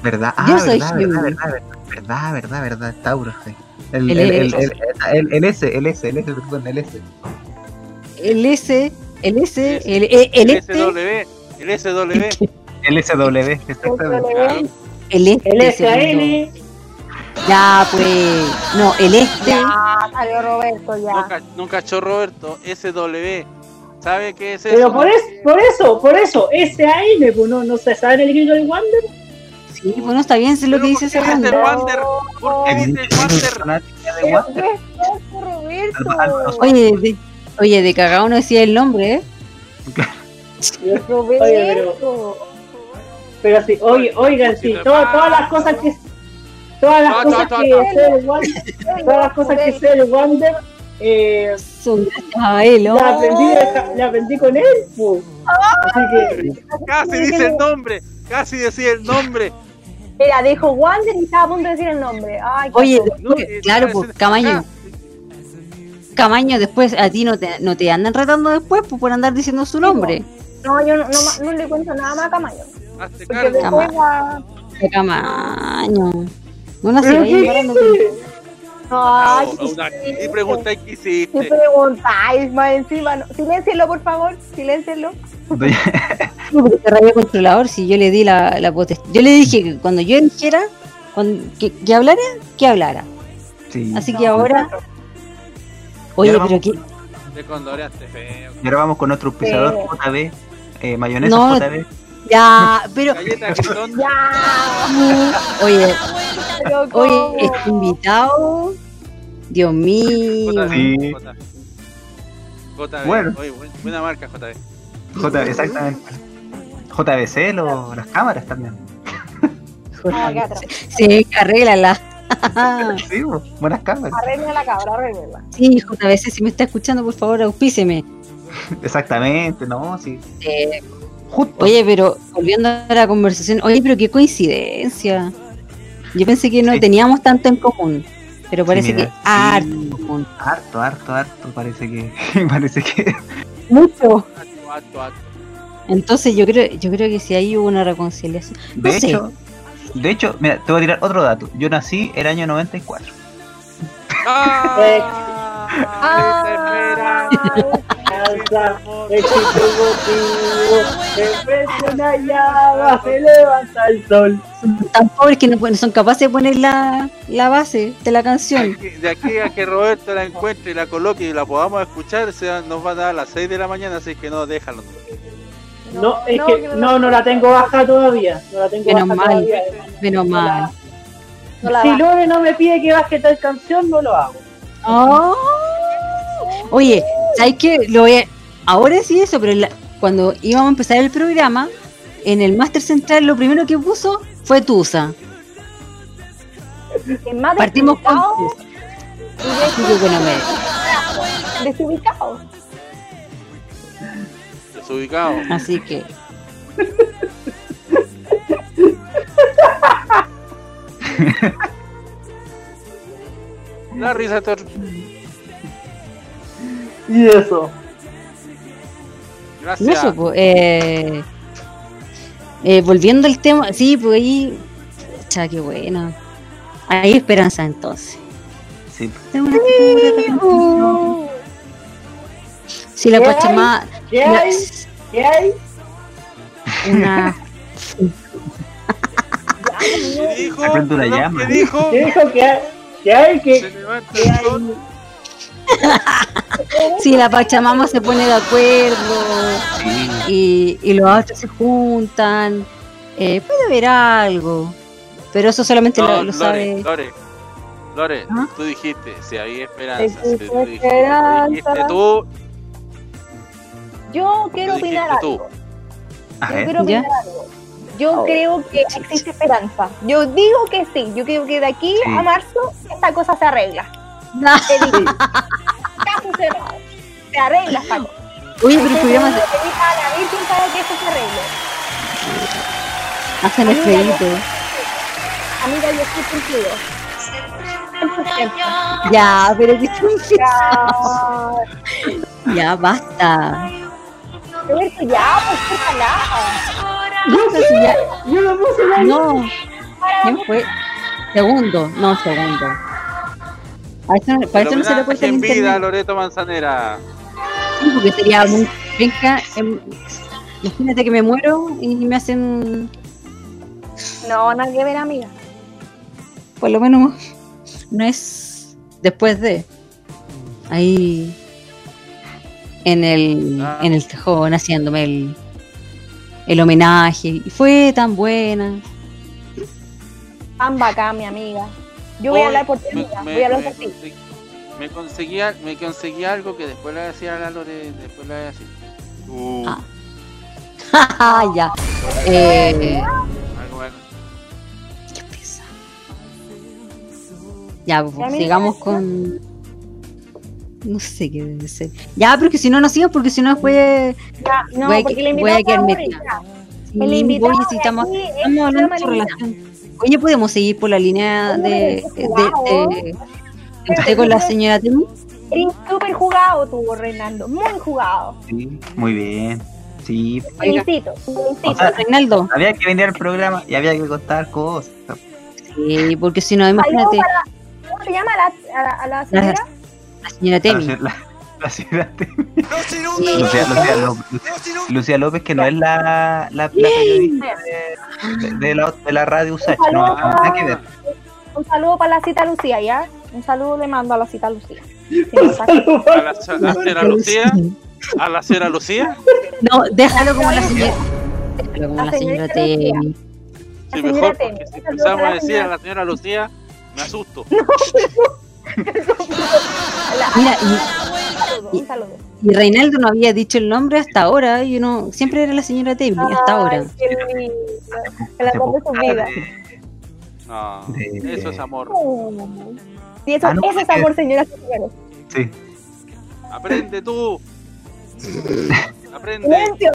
verdad, ah, Yo soy verdad, verdad, verdad, verdad, verdad, verdad, verdad, Tauro, sí. El, El- el, el, el, el- el S, el S, el S, perdón, el S. El S, el S, el, el, el El este, SW, el SW. El SW, exactamente. El este. El. Ya, pues. No, el este. Ya, salió Roberto, ya. No, no cachó Roberto, SW. ¿Sabe qué es eso? Pero por, es, por eso, por eso, SAN, pues no, no se sabe en el grito del Wander. Sí, bueno, está bien, sé lo que dice ese ¿Por qué dice Wander. Wander? ¿Por qué dice ¿Qué Wander. es Roberto? Oye, de, oye, de cagado no decía el nombre, ¿eh? Roberto. Oye, pero- Pero sí, oye, oigan, sí, todas, todas las cosas que todas las cosas que todas las cosas que sé del Wander, eh, Son gracias a él, ¿no? la aprendí, la aprendí con él, pues. Así que, Casi dice el nombre. Casi decía el nombre. Mira, dijo Wander y estaba a punto de decir el nombre. Ay, qué Oye, cosa. No, después, eh, claro, pues, Camaño. Camaño, después a ti no te, no te andan retando después pues, por andar diciendo su nombre. No, yo no, no, no le cuento nada más a. Hazte Porque cargo. después la... Camaño. No nací ¿Pero Ay, Ah, una- sí, Y preguntáis qué ¿Qué hiciste. preguntáis más encima? No. Por favor. Siléncienlo. No, porque rabia controlador si yo le di la, la potestad. Yo le dije que cuando yo dijera cuando, que, que hablara, que hablara. Sí. Así que ahora. Oye, ahora pero que. Te condoreaste feo. Y ahora vamos con nuestro Sí. JB, eh, mayonesa No. JB. Ya, pero. Ya. Oye, oye, este invitado. Dios mío. Sí. J- JB. Bueno. Oye, buena marca, JB. JB, exactamente. JBC, lo- las cámaras también. Atroz. Sí, arréglala. Sí, buenas cámaras. Arregla la cabra, arregla. Sí, JBC, si me está escuchando, por favor, auspíceme. Exactamente, no, sí. Eh, Justo. Oye, pero volviendo a la conversación, oye, pero qué coincidencia. Yo pensé que no Sí. teníamos tanto en común, pero parece mira, que harto en común. Harto, harto, harto, parece que. parece que. Mucho. Entonces yo creo, yo creo que si ahí hubo una reconciliación. De No sé. hecho, de hecho, mira, te voy a tirar otro dato. Yo nací el año 94. ¡Ah! Alza el chico motivo, prende una llama, se levanta el sol. Tan pobres que no, pueden- son capaces de poner la, la base de la canción. De aquí a que Roberto la encuentre y la coloque y la podamos escuchar, se nos va a dar a las 6 de la mañana, así que no, déjalo. No, es no, que que no no, la- no la tengo baja todavía. No la tengo Menos baja mal. todavía. Menos mal. No la Si. Lore no me pide que baje tal canción, no lo hago. Oh. Oye, ¿sabes qué? Lo voy a- Ahora sí eso, pero la- cuando íbamos a empezar el programa, en el Máster Central lo primero que puso fue Tusa. Partimos con desubicado Tusa. y de Así que bueno, me- desubicado. Desubicado. así que La risa Tor. Y eso. y Gracias. eso, pues, eh, eh, volviendo al tema, sí, pues ahí, cha, qué bueno. Hay esperanza entonces. Sí. Si la ¿Qué Pachamama, ¿Qué la- hay? ¿Qué hay? una ¿Qué dijo? ¿Qué dijo? ¿Qué dijo? ¿Qué hay? ¿Qué hay? Se ¿Qué, levanta qué el hay? si la Pachamama se pone de acuerdo Sí. y, y los astros se juntan, eh, puede haber algo. Pero eso solamente No, lo, lo Lore, sabe. Lore, Lore, ¿Ah? tú dijiste, si había esperanza, si tú dijiste, esperanza. tú dijiste tú, Yo quiero opinar algo. Yo quiero ¿Ya? opinar algo. Yo creo que existe esperanza. Yo digo que sí. Yo creo que de aquí Sí. a marzo esta cosa se arregla. Te digo. Caso cerrado. Se arregla cosa. Oye, pero pedí a la Virgen para que eso se arregle. hacen el Amiga, crédito. Amiga, yo estoy contigo. 100%. Ya, pero que Ya. Ya, basta. Roberto, ya, pues ojalá. Si ya- Yo lo puse la No, ¿quién fue? Segundo, no, segundo. A eso, no- para eso no se le puede en vida internet. Loreto Manzanera. Sí, porque sería muy penca. em, Imagínate que me muero y me hacen, No, nada que ver, amiga. por lo menos, no es después de. Ahí. En el, Ah. en el cajón haciéndome el, el homenaje. Y fue tan buena. Tan bacán, mi amiga. Yo voy a hablar por ti, me- amiga. me- Voy a hablar me por ti. Me conseguía, me conseguí algo que después le decía a la Lore, después le decía Uh, Ah, ya. Eh, algo, qué pesa. Ya, pues, sigamos con. No sé qué debe ser. Ya, pero que si no, no sigas, porque si no, después. Ya, no, voy a porque que- le voy a quedar metida. El invitado oye, si estamos, estamos hablando de relación. Oye, ¿podemos seguir por la línea de, de, de, de usted con la señora Temi? Eres súper jugado tú, Reinaldo. Muy jugado. Sí, muy bien. Sí. Felicito, felicito. O sea, Reinaldo. había que venir al programa y había que contar cosas. Sí, porque si no, imagínate, ¿Cómo se llama la, a la, a la señora? la señora La, Temi. la, la ciudad de-. Lucía, Lucía López, Lucía López, que no es la, la, la periodista de, de- de la, de la radio USACH, Un no, saludo nada que ver. Un saludo para la cita Lucía, ¿ya? Un saludo le mando a la cita Lucía. Si A la, a la señora Lucía, a la señora Lucía, No, déjalo como la señora. Déjalo como La señora Temi. sí, mejor, porque si empezamos a la decir a señora- la señora Lucía, me asusto. Mira, un saludo. Y Reinaldo no había dicho el nombre hasta ahora, y uno siempre era la señora Temi, hasta ahora. Hace amor de su vida. No, eso es amor. Sí, eso, Ah, no, eso es amor, señoras y señores. Sí. Aprende tú. Aprende, Silencio.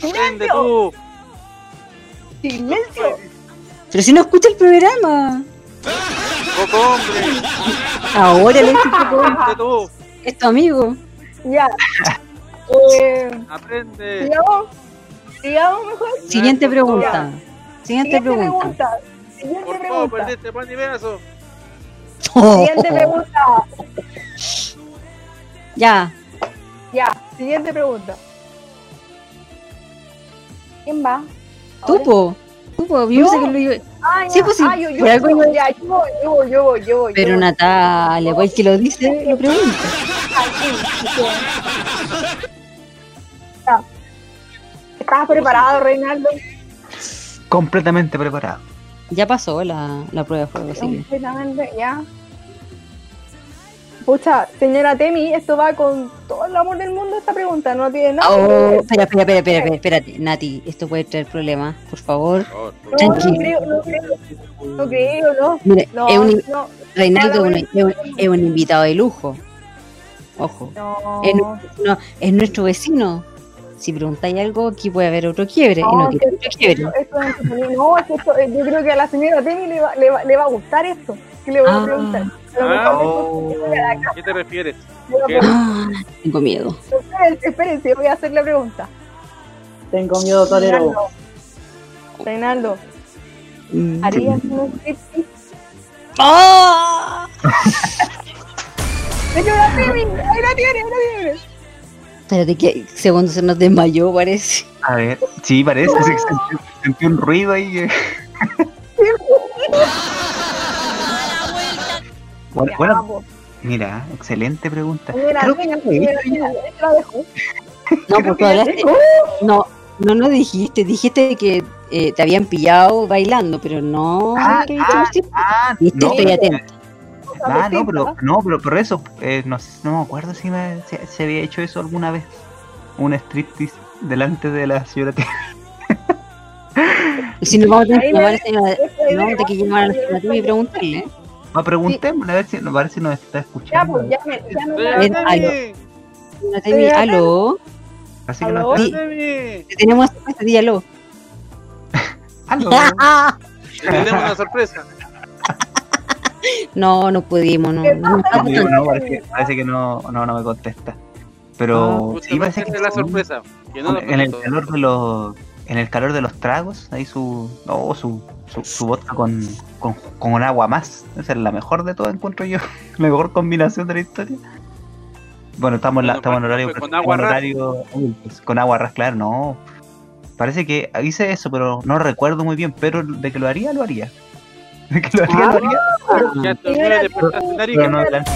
aprende Silencio. tú. Silencio. Pero si no escucha el programa. Poco hombre, Ahora le dice que aprende tú. es tu amigo. Ya. Eh, Aprende. sigamos. Sigamos mejor. Siguiente pregunta. Siguiente pregunta. pregunta. Siguiente Por favor, pregunta. perdiste pan y beso. Siguiente pregunta. Ya. Ya, siguiente pregunta. ¿Quién va? Ahora. po. Tú, po. Yo pensé que lo iba- Ah, ya. Sí, pues sí, Ah, yo, yo, por algo yo, iba- ya, yo voy, yo voy, yo voy, yo voy. Pero. Natalia, pues el que lo dice, lo pregunta. Ah, sí, sí. Ya. ¿Estás preparado, Reinaldo? Completamente preparado. Ya pasó la, la prueba de fuego, Completamente, ya. Pucha, señora Temi, esto va con todo el amor del mundo esta pregunta, no tiene nada. que Oh, espera, espera, espera, espera, espera, espérate. Nati, esto puede traer problemas, por favor. No, no tranquilo. creo, no creo, no creo, no. Mire, No, es un, no, Reinaldo no, es un- es un- es un invitado de lujo. Ojo. no. Es, no, es nuestro vecino. Si preguntáis algo, aquí puede haber otro quiebre. y no No, que- otro quiebre. Esto-. No, es que esto- yo creo que a la señora Temi le va, le va, le va a gustar esto. ¿Qué le voy Ah. a preguntar? A Ah. Oh. casa ¿Qué te refieres? a ¿Qué? Ah, tengo miedo. Espérense, espérense, voy a hacer la pregunta. Tengo miedo, torero. Reinaldo, Reinaldo, Mm. ¿harías un striptease? ¡Ah! Señora Temi, ahí la tiene, ahí la tiene. Espérate que segundo se nos desmayó, parece. A ver, sí, parece se- sentí, sentí un ruido ahí. eh. Bueno, mira, excelente pregunta. Creo que la dejo. No, porque hablaste. No, no, no dijiste. Dijiste que eh, te habían pillado bailando, pero no. Ah, ah, ah, Viste, no, estoy atenta. ah, no, pero, no, pero por eso, eh, no, me acuerdo si, me, si, si había hecho eso alguna vez. Un striptease delante de la señora T. Y si nos vamos a tener que llamar a la señora, no, que llamar a la señora y preguntarle. No, preguntémosle a ver si, a ver si nos está Ya, escuchando. pues, ya me, ya me Ven, Tumi, aló. Así que ¿Aló? Sí. Tenemos sorpresa, di aló. Aló. le tenemos una sorpresa. No, no pudimos, no. ¿Qué no No, parece, parece que no, no, no me contesta. Pero Usted sí va parece que la son- sorpresa. Que no nos en el calor de los en el calor de los tragos, ahí su, no, su, su, su vodka con, con, con agua más. Esa es la mejor de todas, encuentro yo. La mejor combinación de la historia. Bueno, estamos, en la- estamos en horario, con agua horario con agua ras, claro, no. Parece que hice eso, pero no recuerdo muy bien, pero de que lo haría, lo haría. De que lo haría, lo haría. Ya te olvidé de despertaste nariz. Pero no, delante,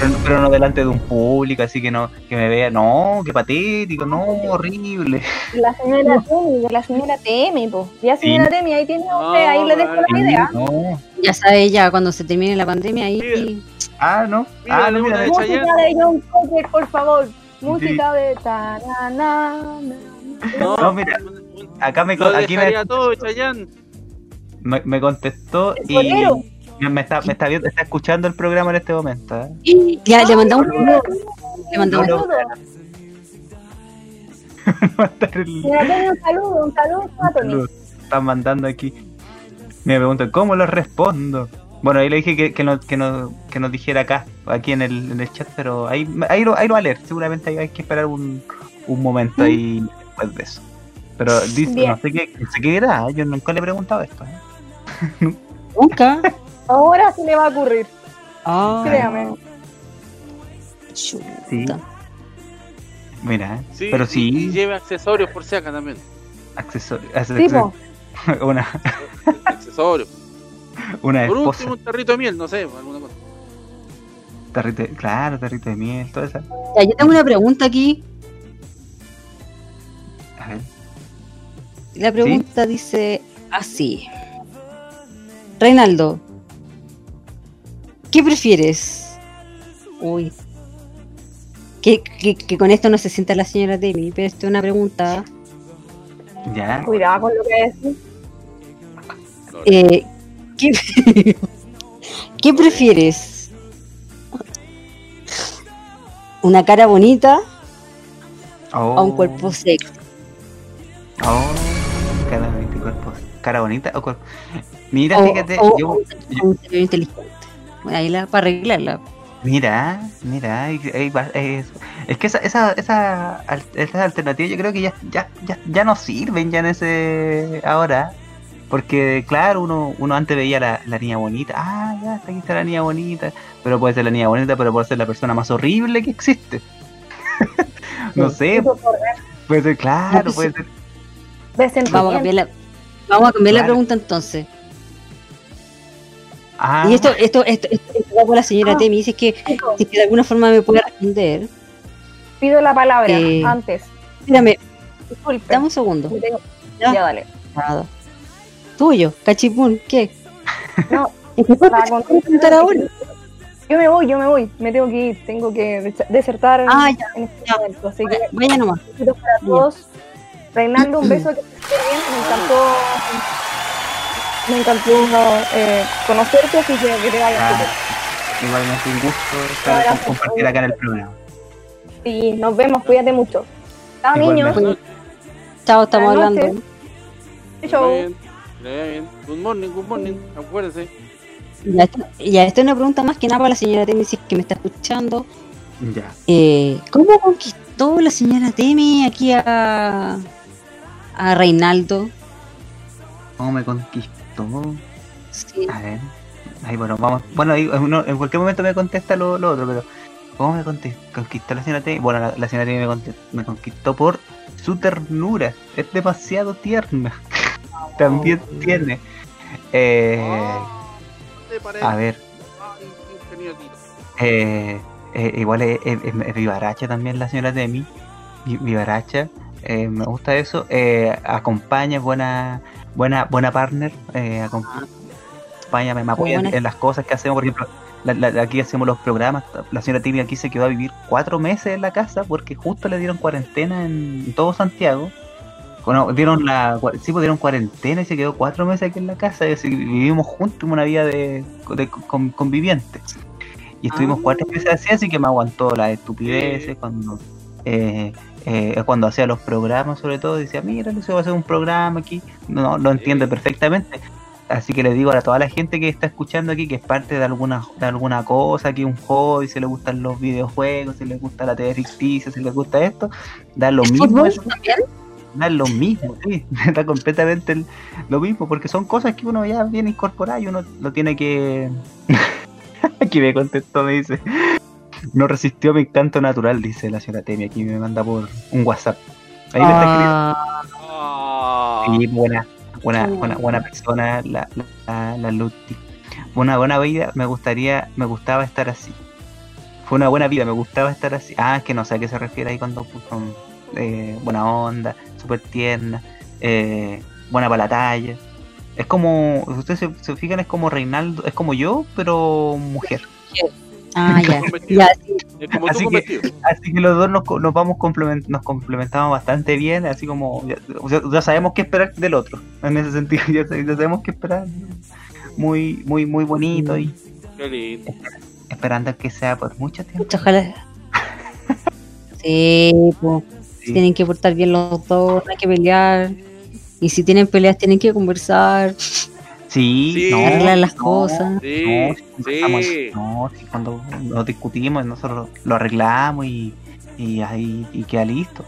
pero, pero no delante de un público, así que no, que me vea, no, qué patético, no, horrible. La señora Temi, la señora Temi, po. Ya señora Temi, ahí tiene usted, ahí le dejo la idea. No. Ya sabe, ya cuando se termine la pandemia ahí. Ah, no. Mira, Ah, no, una mira, de Música de John Cocker, por favor. Música de ta-na-na-na. No, No, mira, acá me, lo aquí me, todo, Chayanne. Me, me contestó y me está, me está viendo, está escuchando el programa en este momento. ¿eh? Ya le mandamos un Le mandamos un saludo, un saludo a Tony. lo están mandando aquí. Me preguntan, ¿cómo lo respondo? Bueno, ahí le dije que, que, no, que, no, que nos dijera acá, aquí en el, en el chat, pero ahí, ahí, lo, ahí lo va a leer. Seguramente hay, hay que esperar un, un momento ahí después de eso. Pero dice, Bien. no sé qué, no sé qué dirá, yo nunca le he preguntado esto. ¿eh? Nunca. Ahora se le va a ocurrir, Ah, créame. Sí, chuta. mira, ¿eh? Sí, pero sí, Y lleve accesorios por si acá también. accesorios. Tipo, Una, Accesorios. una Por esposa, último, un tarrito de miel, no sé, alguna cosa. tarrito, de- claro, tarrito de miel, todo eso. Ya, yo tengo una pregunta aquí. A ver, La pregunta dice así. Reinaldo, ¿qué prefieres? Uy. Que, que- que con esto no se sienta la señora Demi, pero esta es una pregunta. ya. cuidado con lo que decís. Eh, ¿qué, ¿Qué prefieres? ¿Una cara bonita Oh, o un cuerpo sexy? Oh, cara cuerpo. Cara bonita o cuerpo. Mira, O- fíjate, o- yo, o un cerebro inteligente. Ahí la, para arreglarla. mira, mira, es, es que esa, esa, esa, esas alternativas yo creo que ya, ya, ya, ya no sirven ya en ese ahora. Porque claro, uno, uno antes veía la, la niña bonita, ah, ya, aquí está la niña bonita, pero puede ser la niña bonita, pero puede ser la persona más horrible que existe. no sé, puede ser, claro, puede ser. Vamos a cambiar la, vamos a cambiar la pregunta entonces. Ah, Y esto, esto, esto, esto, esto va por la señora Ah. Temi, dice que, si que de alguna forma me puede responder. Pido la palabra Eh, antes. Mírame, Disculpe. dame un segundo. Tengo- Ya. Ya, dale. Nada. Tuyo, cachipún, ¿qué? No, ¿Es que puedes para contar- ahora? Yo me voy, yo me voy. Me tengo que ir. Tengo que des- desertar Ah, ya, en este ya. momento. Así que Vaya nomás. para todos. Reinaldo, un beso que estés bien. Me encantó. Me encantó eh, conocerte, así que que te vaya Ah, súper. igualmente un gusto estar con- compartir acá en el programa. Sí, nos vemos. Cuídate mucho. Chao, niños. Chao, estamos Buenas hablando. Chao. Bien, bien. Good morning, good morning. Acuérdense. Ya, esto- ya, esta es una pregunta más que nada para la señora Temi, si es que me está escuchando. Ya. Eh, ¿Cómo conquistó la señora Temi aquí a, a Reinaldo? ¿Cómo me conquistó? Sí. A ver. Ahí, bueno, vamos. Bueno, ahí, uno- en cualquier momento me contesta lo, lo otro, pero. ¿Cómo me conquistó la señora T? Bueno, la, la señora T me, me conquistó por su ternura. Es demasiado tierna. También tiene. Eh, parece. a ver. Eh, eh, igual es, es- vivaracha también la señora Demi. Vi- Vivaracha. eh, me gusta eso. Eh, acompaña, buena, buena, buena partner. Eh, acom- acompaña, me, apoya en, las cosas que hacemos. Por ejemplo, la- la- aquí hacemos los programas. La señora Timi aquí se quedó a vivir cuatro meses en la casa porque justo le dieron cuarentena en todo Santiago. Bueno, dieron la, sí, pues dieron cuarentena y se quedó cuatro meses aquí en la casa. Y así vivimos juntos una vida de, de con- convivientes. Y estuvimos Ah. cuatro meses así, así que me aguantó las estupideces cuando eh, eh, cuando hacía los programas, sobre todo, decía, mira, Lucio va a hacer un programa aquí. No, lo entiende perfectamente. Así que le digo a toda la gente que está escuchando aquí que es parte de alguna, de alguna cosa, que es un hobby, si le gustan los videojuegos, si le gusta la TV ficticia, si le gusta esto, da lo ¿Es mismo. eso. es lo mismo, sí. Está completamente el- lo mismo, porque son cosas que uno ya viene incorporado y uno lo tiene que. Aquí me contestó, me dice. No resistió mi encanto natural, dice la señora Temi. Aquí me manda por un WhatsApp. Ahí me está escribiendo. Ah, Sí, buena, buena, buena, buena persona, la, la, la Luti. Una buena vida, me gustaría, me gustaba estar así. Fue una buena vida, me gustaba estar así. Ah, es que no sé a qué se refiere ahí cuando con eh, buena onda, súper tierna, eh, buena para la talla. Es como, si ustedes se, se fijan, es como Reinaldo, es como yo, pero mujer. Ah, ya. sí. Como Así que- vestido. Así que los dos nos, vamos complement, nos complementamos bastante bien, así como ya, sabemos qué esperar del otro. En ese sentido, ya, ya sabemos qué esperar. Muy, muy, muy bonito y Qué lindo. esperando que sea por mucho tiempo. Ojalá. Sí, pues. Sí. Tienen que portar bien los dos, no hay que pelear. Y si tienen peleas, tienen que conversar, Sí, Sí. no, arreglar las no, cosas. Sí, no, si no, cuando nos discutimos, nosotros lo arreglamos y, y ahí y queda listo.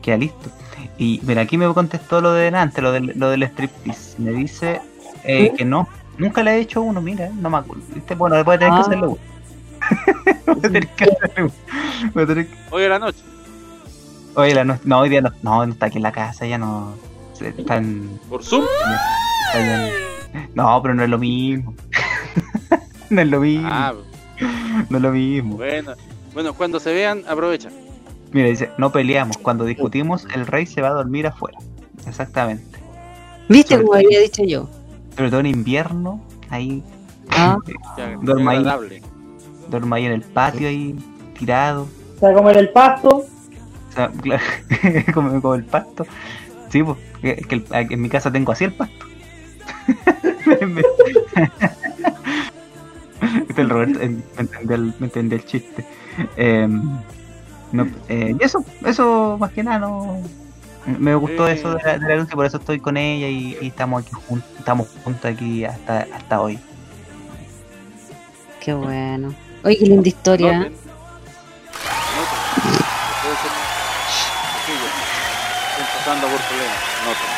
Queda listo. Y mira, aquí me contestó lo de delante, lo del, lo del striptease. Me dice eh, que no, nunca le he hecho uno, mira, no me acuerdo. ¿viste? Bueno, voy a tener que Ah. hacerlo. uno. voy a tener que hacerlo. uno. Voy a tener que- Hoy a la noche. Oye, la no, no, hoy día no, no, no está aquí en la casa, ya no. se- Está en, Por Zoom. Está No, pero no es lo mismo. no es lo mismo. Ah, No es lo mismo. bueno. Bueno, cuando se vean, aprovecha. Mira, dice, no peleamos. Cuando discutimos, el rey se va a dormir afuera. Exactamente. ¿Viste Sobre como todo- había dicho yo? Sobre todo en invierno, ahí Ah, Ya, Duerma ahí. en el patio, ahí tirado. O sea, como en el pasto, O sea, claro, como, como el pasto. Sí, pues, que, que el- en mi casa tengo así el pasto. Este el Roberto eh, me entendió el, me entendió el chiste. Eh, no, eh, y eso, eso más que nada no. Me gustó Eh. eso de la, de la Lucy, por eso estoy con ella y, y estamos aquí juntos, estamos juntos aquí hasta, hasta hoy. qué bueno. Oye, qué linda historia. Noten. Noten. Puede ser- Sí, ya. Estoy pasando por problemas. Noten.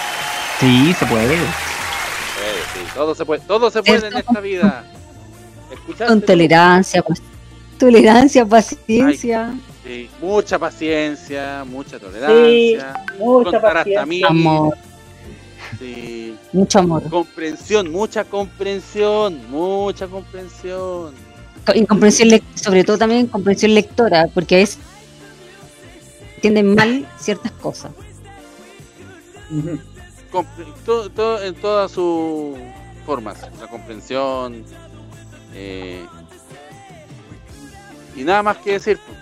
Sí, se puede. Sí, todo se puede, todo se puede en esta vida. ¿Escuchaste? Con tolerancia, pac- tolerancia, paciencia, Sí, mucha paciencia, mucha tolerancia. mucha paciencia. amor, Sí, mucho amor. comprensión, mucha comprensión, mucha comprensión. Co- Y comprensión, sobre todo también comprensión lectora, porque a veces entienden mal ciertas cosas. Compre- todo, todo- en todas sus formas, la comprensión. eh, y nada más que decir. pues.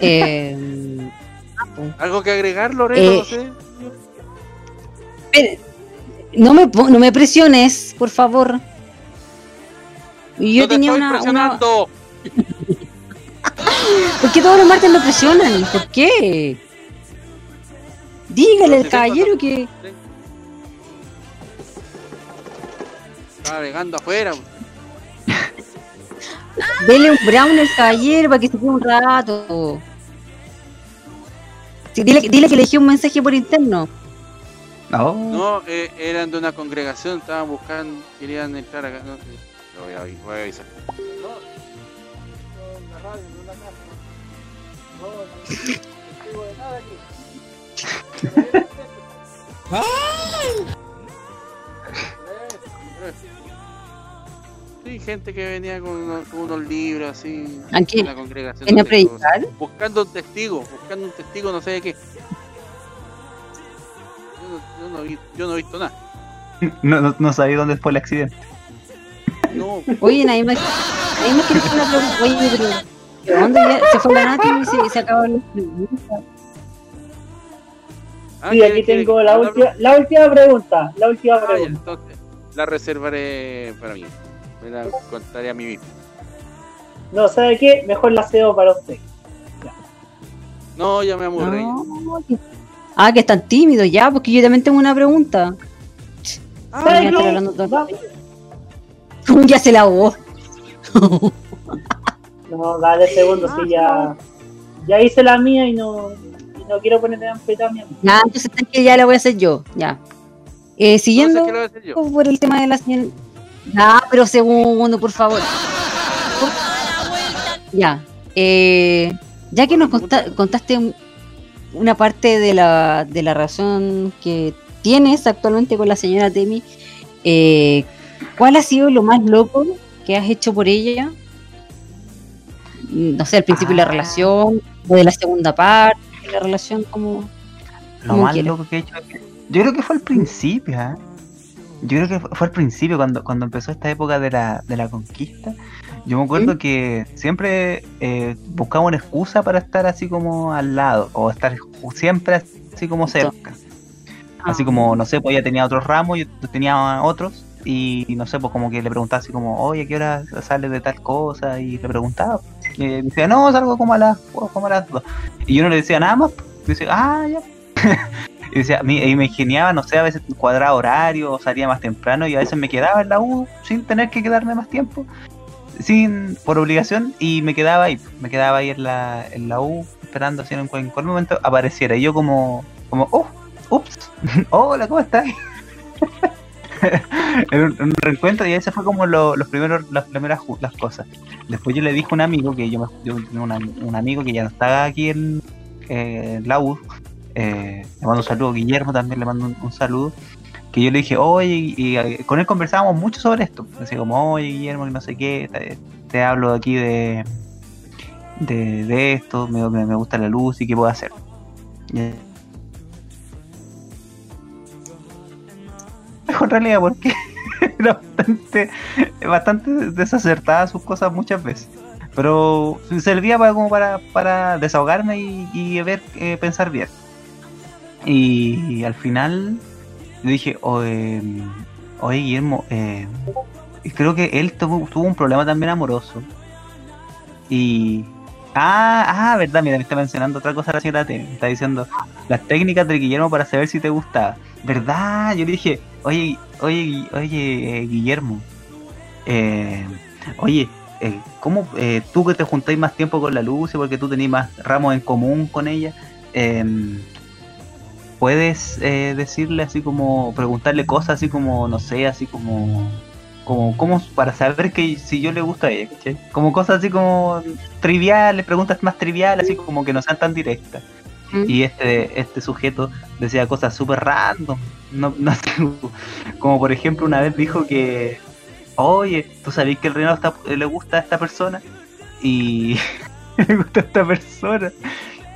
Eh, ¿Algo que agregar, Loreto? Eh, no sé. Espere, no me, no me presiones, por favor. Yo no te tenía estoy una, una- presionando. ¿Por qué todos los martes me presionan? ¿Por qué? Dígale al caballero que. Estaba alegando afuera. Dele un brown al caballero para que se quede un rato. Sí, dile, dile que le dejé un mensaje por interno. No, No, eh, eran de una congregación, estaban buscando, querían entrar acá. No, lo voy a, voy a avisar. Sí, gente que venía con unos, con unos libros así. ¿A quién? en la congregación. Buscando un testigo, buscando un testigo, no sé de qué. Yo no, yo no vi- yo no he visto nada. no, no, no sabía dónde fue el accidente. No, Oye, nadie más. Nadie más quiere hacer una pregunta. Oye, pero. ¿De dónde? Se fue la Nati y se, las preguntas. Ah, Sí, ¿quiere- aquí tengo la última, la última pregunta. La última Ah, ya, pregunta. entonces la reservaré para mí. Me la contaré a mí mismo. No, ¿sabe qué? Mejor la cedo para usted. No, ya me aburrí. No, que- Ah, que están tímidos ya, porque yo también tengo una pregunta. Ah, rato. ya se la ahogó. No, dale segundo, sí, ya. Ya hice la mía y no. No quiero ponerle anfetamina. Ya, entonces ya la voy a hacer yo, ya. Eh, siguiendo No sé qué lo voy a hacer yo. por el tema de la señora. Ya, pero segundo, por favor. Ya. eh, ya que nos conta- contaste un- una parte de la, de la razón que tienes actualmente con la señora Temi, eh, ¿cuál ha sido lo más loco que has hecho por ella? No sé, al principio de la Ah. relación, o de la segunda parte la relación, como... Lo Como más loco que he hecho. Yo creo que fue al principio, ¿ah? Yo creo que fue- al principio, cuando, cuando empezó esta época de la, de la conquista. Yo me acuerdo que siempre eh, buscaba una excusa para estar así como al lado, o estar siempre así como cerca. Así como, no sé, pues ella tenía otros ramos, yo tenía otros, y no sé, pues como que le preguntaba así como, oye, ¿a qué hora sale de tal cosa? Y le preguntaba. Decía, no, salgo como a las, como a las dos. Y yo no le decía nada más. Y decía, ah, ya. y decía, y me ingeniaba, no sé, a veces cuadraba horario, salía más temprano, y a veces me quedaba en la U sin tener que quedarme más tiempo. Sin, por obligación, y me quedaba ahí, me quedaba ahí en la, en la U, esperando así en cualquier momento apareciera. Y yo como, como, oh, ups, hola, ¿cómo estás? un, en un reencuentro y ese fue como lo- los primeros las primeras las cosas. Después yo le dije a un amigo que yo, yo una- un amigo que ya no está aquí en, eh, en la U eh, le mando un saludo Guillermo también le mando un, un saludo que yo le dije oye y, y, eh, con él conversábamos mucho sobre esto así como oye Guillermo que no sé qué te, te hablo aquí de de, de esto me, me, me gusta la luz y qué puedo hacer Y- en realidad porque era bastante, bastante desacertada sus cosas muchas veces. Pero servía para, como para, para desahogarme y, y ver, eh, pensar bien. Y, al final dije, oye, oye Guillermo, eh, creo que él tuvo, tuvo un problema también amoroso. Y... Ah, ah, verdad, mira, me está mencionando otra cosa la señora T. Está diciendo las técnicas de Guillermo para saber si te gustaba. ¿Verdad? Yo le dije, oye, oye, oye, eh, Guillermo, eh, oye, eh, ¿cómo eh, tú que te juntáis más tiempo con la Lucy porque tú tenés más ramos en común con ella? em, puedes eh, decirle así como, preguntarle cosas así como, no sé, así como, como, como para saber que si yo le gusto a ella. Como cosas así como triviales, preguntas más triviales, así como que no sean tan directas. Y este, este sujeto decía cosas súper random. No, no como por ejemplo una vez dijo que, oye, ¿tú sabés que el Reinaldo está- le gusta a esta persona? Y le gusta a esta persona.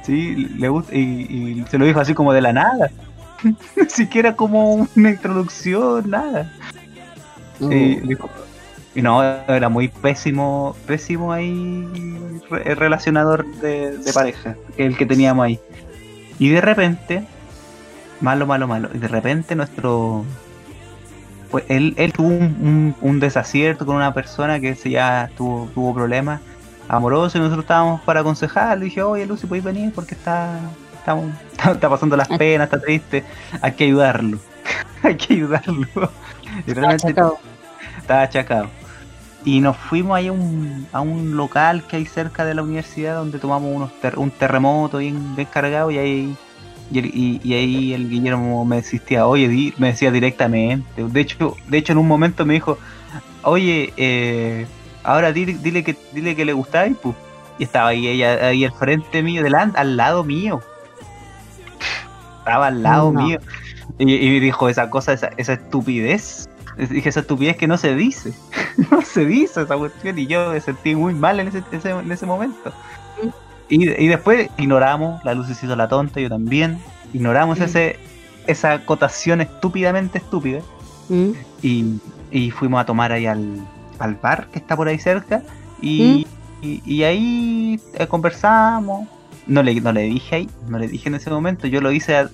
Sí, le gusta, y, y se lo dijo así como de la nada. Ni siquiera como una introducción, nada. Sí, dijo- no, era muy pésimo, pésimo ahí el relacionador de, de pareja, que el que teníamos ahí. Y de repente, malo, malo, malo, y de repente nuestro... Pues él, él tuvo un, un- un desacierto con una persona que se ya tuvo, tuvo problemas amorosos y nosotros estábamos para aconsejar. Le dije, oye Lucy, ¿puedes venir? Porque está, está, está pasando las penas, está triste. Hay que ayudarlo. Hay que ayudarlo. Y realmente achacado. estaba achacado. Y nos fuimos ahí a un, a un local que hay cerca de la universidad donde tomamos unos ter- un terremoto bien, bien cargado y ahí y, el- y- y ahí el Guillermo me insistía, oye, me decía directamente. De hecho, de hecho en un momento me dijo, oye, eh, ahora dile, dile que dile que le gustaba y pues. Y estaba ahí ella ahí al frente mío, delante, al lado mío. Estaba al lado No. mío. Y, y dijo esa cosa, esa, esa estupidez. Dije, esa estupidez que no se dice. no se dice esa cuestión. Y yo me sentí muy mal en ese, ese- en ese momento. Y, y después ignoramos, la luz se hizo la tonta, yo también. Ignoramos ese esa acotación estúpidamente estúpida. Mm. Y, y fuimos a tomar ahí al, al bar que está por ahí cerca. Y, y, y ahí eh, conversamos. No le, no le dije ahí, no le dije en ese momento. Yo lo hice,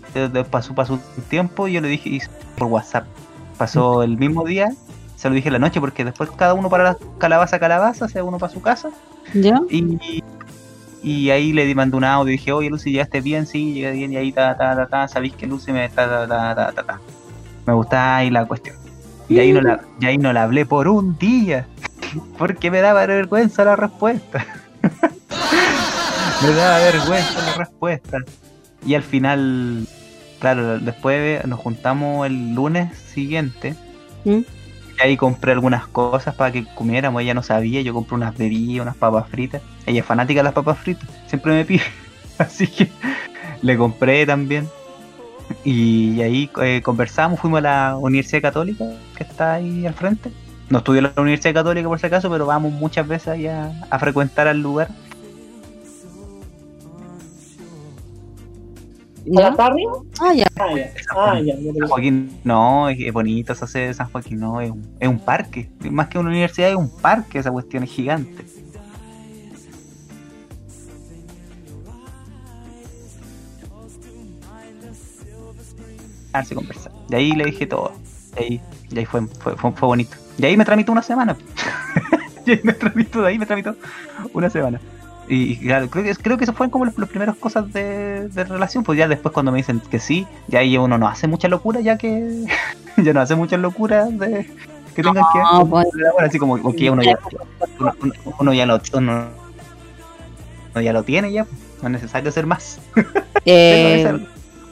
pasó, pasó un tiempo y yo le dije hice por WhatsApp. Pasó el mismo día, se lo dije en la noche porque después cada uno para la calabaza calabaza, sea uno para su casa. ¿Ya? Y, y ahí le di- mandé un audio y dije, oye Lucy, llegaste bien, sí, llegué bien, y ahí ta, ta, ta, ta, sabéis que Lucy me ta, ta, ta, ta, ta, ta. Me gustaba ahí la cuestión. Y ahí no la, y ahí no la hablé por un día, porque me daba vergüenza la respuesta. me daba vergüenza la respuesta. Y al final, claro, después nos juntamos el lunes siguiente. ¿Mm? Y ahí compré algunas cosas para que comiéramos. Ella no sabía, yo compré unas bebidas, unas papas fritas. Ella es fanática de las papas fritas, siempre me pide. Así que le compré también. Y ahí eh, conversamos, fuimos a la Universidad Católica, que está ahí al frente. No estudio en la Universidad Católica por si acaso, pero vamos muchas veces allá a frecuentar al lugar. ¿Para ¿Ya? acá arriba? Ah, ya. Ah, ya. Ah, ya. San Joaquín no, es, es bonito esa sede de San Joaquín, no, es un, es un parque. Más que una universidad, es un parque, esa cuestión es gigante. Darse conversar. De ahí le dije todo. De ahí, de ahí fue, fue, fue, fue bonito. De ahí me tramitó una semana. y ahí me tramitó, de ahí me tramitó una semana. Y, y claro, creo que, creo que eso fueron como las, las primeras cosas de, de relación. Pues ya después cuando me dicen que sí, ya ahí uno no hace mucha locura, ya que ya no hace muchas locuras de que tengan que pues. Ahora así como que uno ya uno, ya lo uno, uno ya lo tiene ya, no es necesario hacer más. Eh, Pero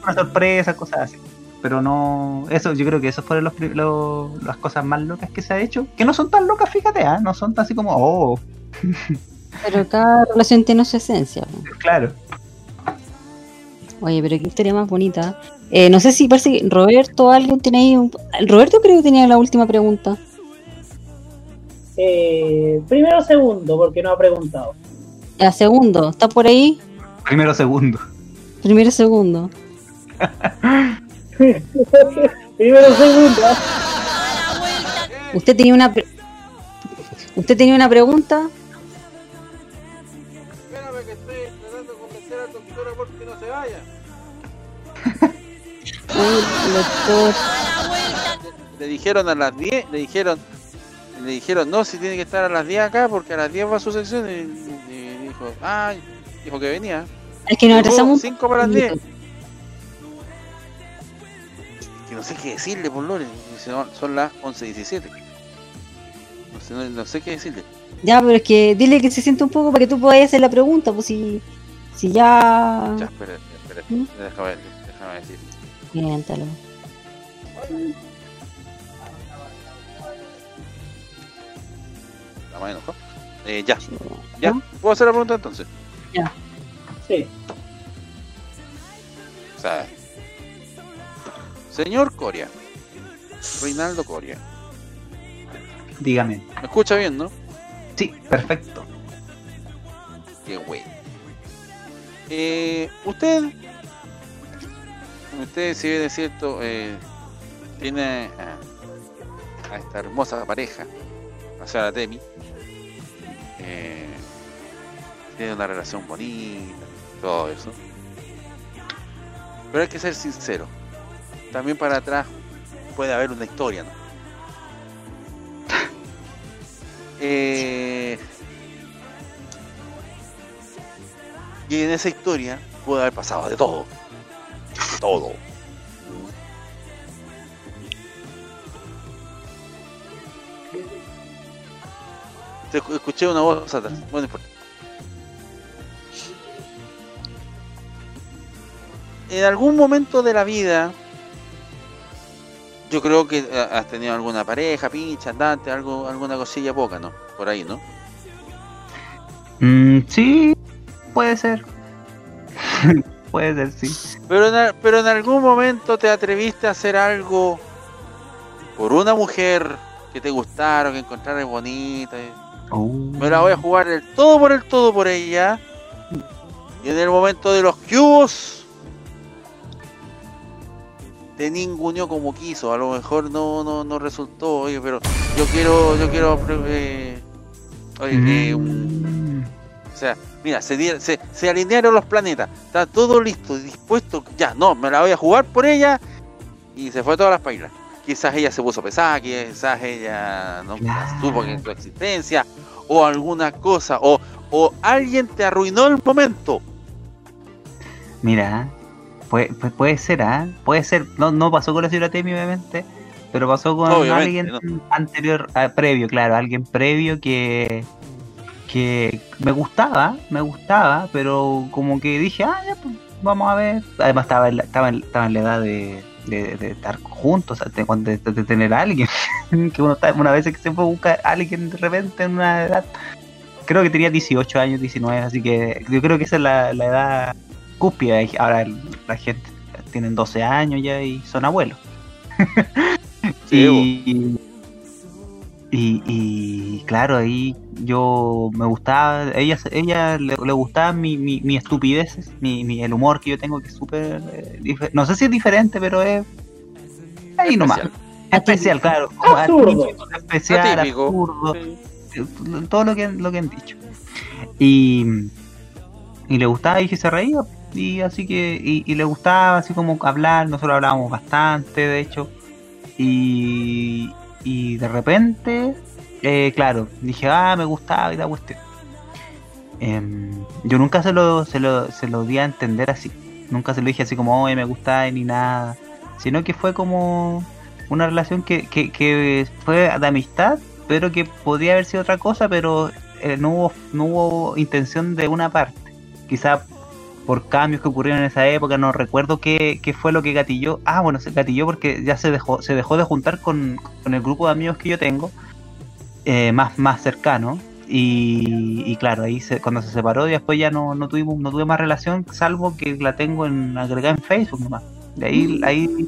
una sorpresa, cosas así. Pero no, eso yo creo que eso fueron los, los- las cosas más locas que se ha hecho, que no son tan locas, fíjate, ¿ah? no son tan así como, oh, pero cada relación tiene su esencia. claro. Oye, pero qué historia más bonita. Eh, no sé si parece que Roberto, alguien tiene ahí un... Roberto creo que tenía la última pregunta. Eh, primero o segundo, porque no ha preguntado. Ya, segundo, ¿está por ahí? Primero segundo. Primero, segundo. primero o segundo. ¿Usted tenía una... pre- ¿Usted tenía una pregunta? Le dijeron a las 10, le dijeron, le dijeron, no, si tiene que estar a las 10 acá porque a las 10 va a su sección y, y dijo, ah, dijo que venía. Es que nos atrasamos. 5 para las 10. Que no sé qué decirle por Lore, dice, no, son las 11.17. No sé, no, no sé qué decirle. Ya, pero es que dile que se siente un poco para que tú puedas hacer la pregunta, pues si, si ya... Ya, espera, espera, ¿Mm? déjame, decir. Siéntalo. La más enojó. Eh, ya, ya, ¿puedo hacer la pregunta entonces? Ya. Sí. O sea, señor Coria, Reinaldo Coria, Dígame. ¿me escucha bien, no? Sí, perfecto. Qué güey. Eh, usted, usted, si bien es cierto, eh, tiene a, esta hermosa pareja, a Sara Temi, eh, tiene una relación bonita, todo eso. Pero hay que ser sincero. También para atrás puede haber una historia, ¿no? Eh, y en esa historia puede haber pasado de todo. Todo. Te escu- escuché una voz atrás. Bueno, no importa. En algún momento de la vida, yo creo que eh, has tenido alguna pareja, pincha, andante, algo, alguna cosilla poca, ¿no? Por ahí, ¿no? Mm, sí, puede ser. puede ser, sí. Pero en, pero en algún momento te atreviste a hacer algo por una mujer que te gustara, que encontraras bonita. Oh. Me la voy a jugar el todo por el todo por ella. Y en el momento de los cubos te ninguneó como quiso. A lo mejor no, no, no resultó, oye, pero yo quiero, yo quiero eh, oye, eh, un- Mm. o sea, mira, se, dieron- se, se alinearon los planetas, está todo listo, dispuesto, ya, no, me la voy a jugar por ella y se fue todas las pailas. Quizás ella se puso pesada, quizás ella no Claro. supo que tu existencia, o alguna cosa, o, o alguien te arruinó el momento. Mira, puede, puede, puede ser, ¿ah? Puede ser. No, no pasó con la señora Temi, obviamente, pero pasó con Obviamente, alguien anterior, ah, previo, claro, alguien previo que que me gustaba, me gustaba, pero como que dije, ah, ya, pues, vamos a ver. Además estaba en la, estaba en, estaba en la edad de, de, de estar juntos, de, de, de tener a alguien. que uno está, una vez que se fue a buscar a alguien de repente en una edad. Creo que tenía 18 años, 19, así que yo creo que esa es la, la edad cúspida. y Ahora la gente tienen 12 años ya y son abuelos. y, y, y claro, ahí yo me gustaba, ella, ella le, le gustaba mi, mi, mi estupideces, mi, mi- el humor que yo tengo que es súper, eh, no sé si es diferente, pero es ahí nomás. Especial, claro. como Absurdo. atípico, Especial, Atípico. absurdo, todo lo que, lo que han dicho. Y, y le gustaba y que se reía, y así que, y, y le gustaba así como hablar, nosotros hablábamos bastante, de hecho, y, y de repente, eh, claro, dije, ah, me gustaba y la cuestión. Em, yo nunca se lo, se, lo, se lo di a entender así, nunca se lo dije así como, oye, me gustaba ni nada, sino que fue como una relación que, que, que fue de amistad, pero que podría haber sido otra cosa, pero eh, no, hubo, no hubo intención de una parte. Quizá por cambios que ocurrieron en esa época, no recuerdo qué, qué fue lo que gatilló. Ah, bueno, se gatilló porque ya se dejó, se dejó de juntar con, con el grupo de amigos que yo tengo, eh, más, más cercano. Y, y claro, ahí se- cuando se separó, y después ya no, no tuvimos, no tuve más relación, salvo que la tengo en agregada en Facebook nomás. De ahí, ahí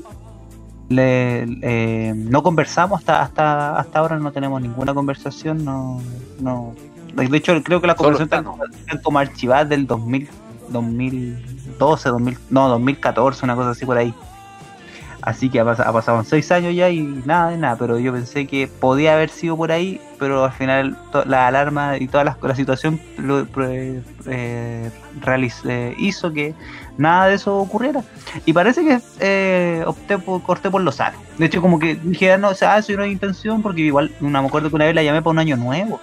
le, eh, no conversamos hasta, hasta, hasta ahora no tenemos ninguna conversación, no, no. De hecho, creo que las Solo conversaciones están, están como archivadas del 2000, 2012, 2000, no, 2014, una cosa así por ahí. Así que ha, pas- ha pasado seis años ya y nada de nada, pero yo pensé que podía haber sido por ahí, pero al final la alarma y toda la, la situación lo- eh, eh, hizo que nada de eso ocurriera. Y parece que eh, opté por, corté por lo sano. De hecho, como que dije, ah, no, o sea, eso no es intención, porque igual, no me acuerdo que una vez la llamé para un año nuevo.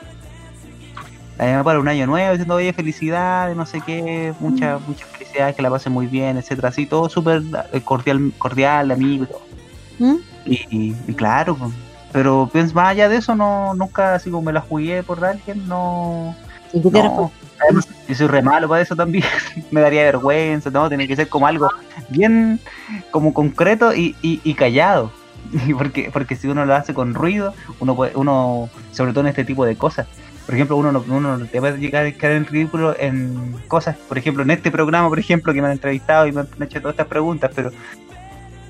La llamé para un año nuevo diciendo, oye, felicidades, no sé qué, muchas muchas que la pasen muy bien, etcétera Así, todo súper eh, cordial, cordial, amigo y todo. ¿Mm? Y, claro, pues, pero pienso, más allá de eso, no nunca así como me la jugué por alguien, no. ¿Y qué te No, además, yo soy re malo para eso también. me daría vergüenza, ¿no? Tiene que ser como algo bien como concreto y, y, y callado. Porque, porque si uno lo hace con ruido, uno puede, uno, sobre todo en este tipo de cosas. Por ejemplo, uno no, uno no te puede llegar a quedar en ridículo en cosas, por ejemplo, en este programa, por ejemplo, que me han entrevistado y me han hecho todas estas preguntas, pero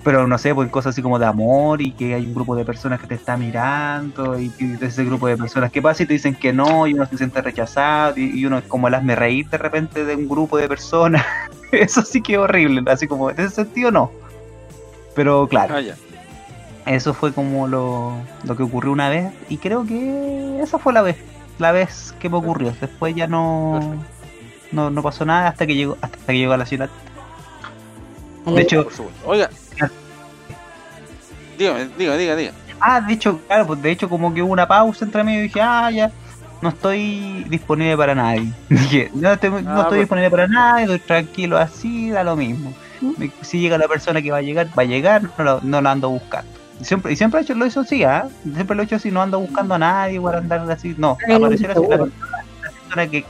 pero no sé, pues en cosas así como de amor y que hay un grupo de personas que te está mirando y, y ese grupo de personas que pasa y te dicen que no y uno se siente rechazado y, y uno es como el hazme reír de repente de un grupo de personas. Eso sí que es horrible, así como en ese sentido no. Pero claro, Ah, eso fue como lo, lo que ocurrió una vez y creo que esa fue la vez, la vez que me ocurrió. Después ya no, no, no pasó nada hasta que llegó, hasta que llegó a la ciudad. De hecho. Oiga. Diga, diga, diga. Ah, de hecho, claro, pues de hecho como que hubo una pausa entre medio y dije, ah, ya, no estoy disponible para nadie. Dije, no estoy, no Ah, estoy bueno. disponible para nadie, estoy tranquilo así, da lo mismo. Me- Si llega la persona que va a llegar, va a llegar, no lo, no lo ando buscando. Y siempre, y siempre lo he hecho así, ¿ah? Siempre lo he hecho así, no ando buscando a nadie para andar así, no, apareció la, la persona, la persona que,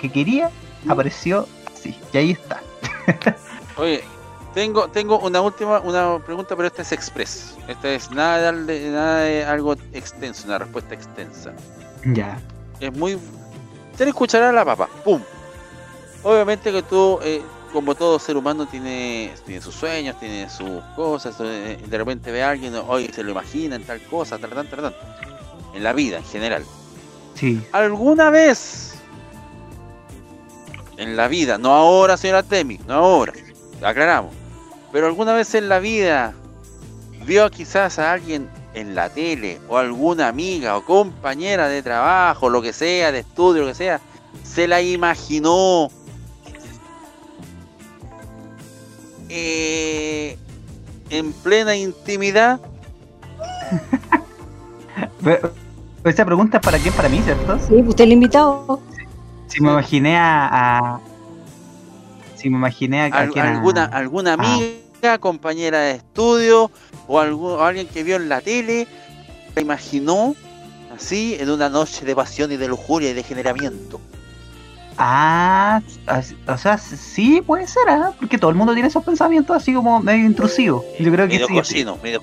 que quería, apareció así, y ahí está. Oye, tengo, tengo una última una pregunta, pero esta es express. Esta es nada de, darle- nada de algo extenso, una respuesta extensa. Ya. Es muy. Se le escuchará a la papa. ¡Pum! Obviamente que tú, eh, como todo ser humano, tiene, tiene sus sueños, tiene sus cosas. eh, de repente ve a alguien, hoy se lo imagina en tal cosa, tal, tal, tal, tal. En la vida en general. Sí. ¿Alguna vez en la vida, no ahora, señora Temi, no ahora, aclaramos, pero alguna vez en la vida vio quizás a alguien en la tele o alguna amiga o compañera de trabajo, lo que sea, de estudio, lo que sea, se la imaginó eh, en plena intimidad? Esa pregunta es para quién, para mí, ¿cierto? Sí, usted es el invitado. Si me imaginé a, a- si me imaginé a, a Al- a- alguna, alguna ah. amiga, compañera de estudio o algún, o alguien que vio en la tele, se imaginó así en una noche de pasión y de lujuria y degeneramiento. Ah, o sea, sí puede ser, ¿ah? porque todo el mundo tiene esos pensamientos así como medio intrusivos. Yo creo que Medio sí. cochino, medio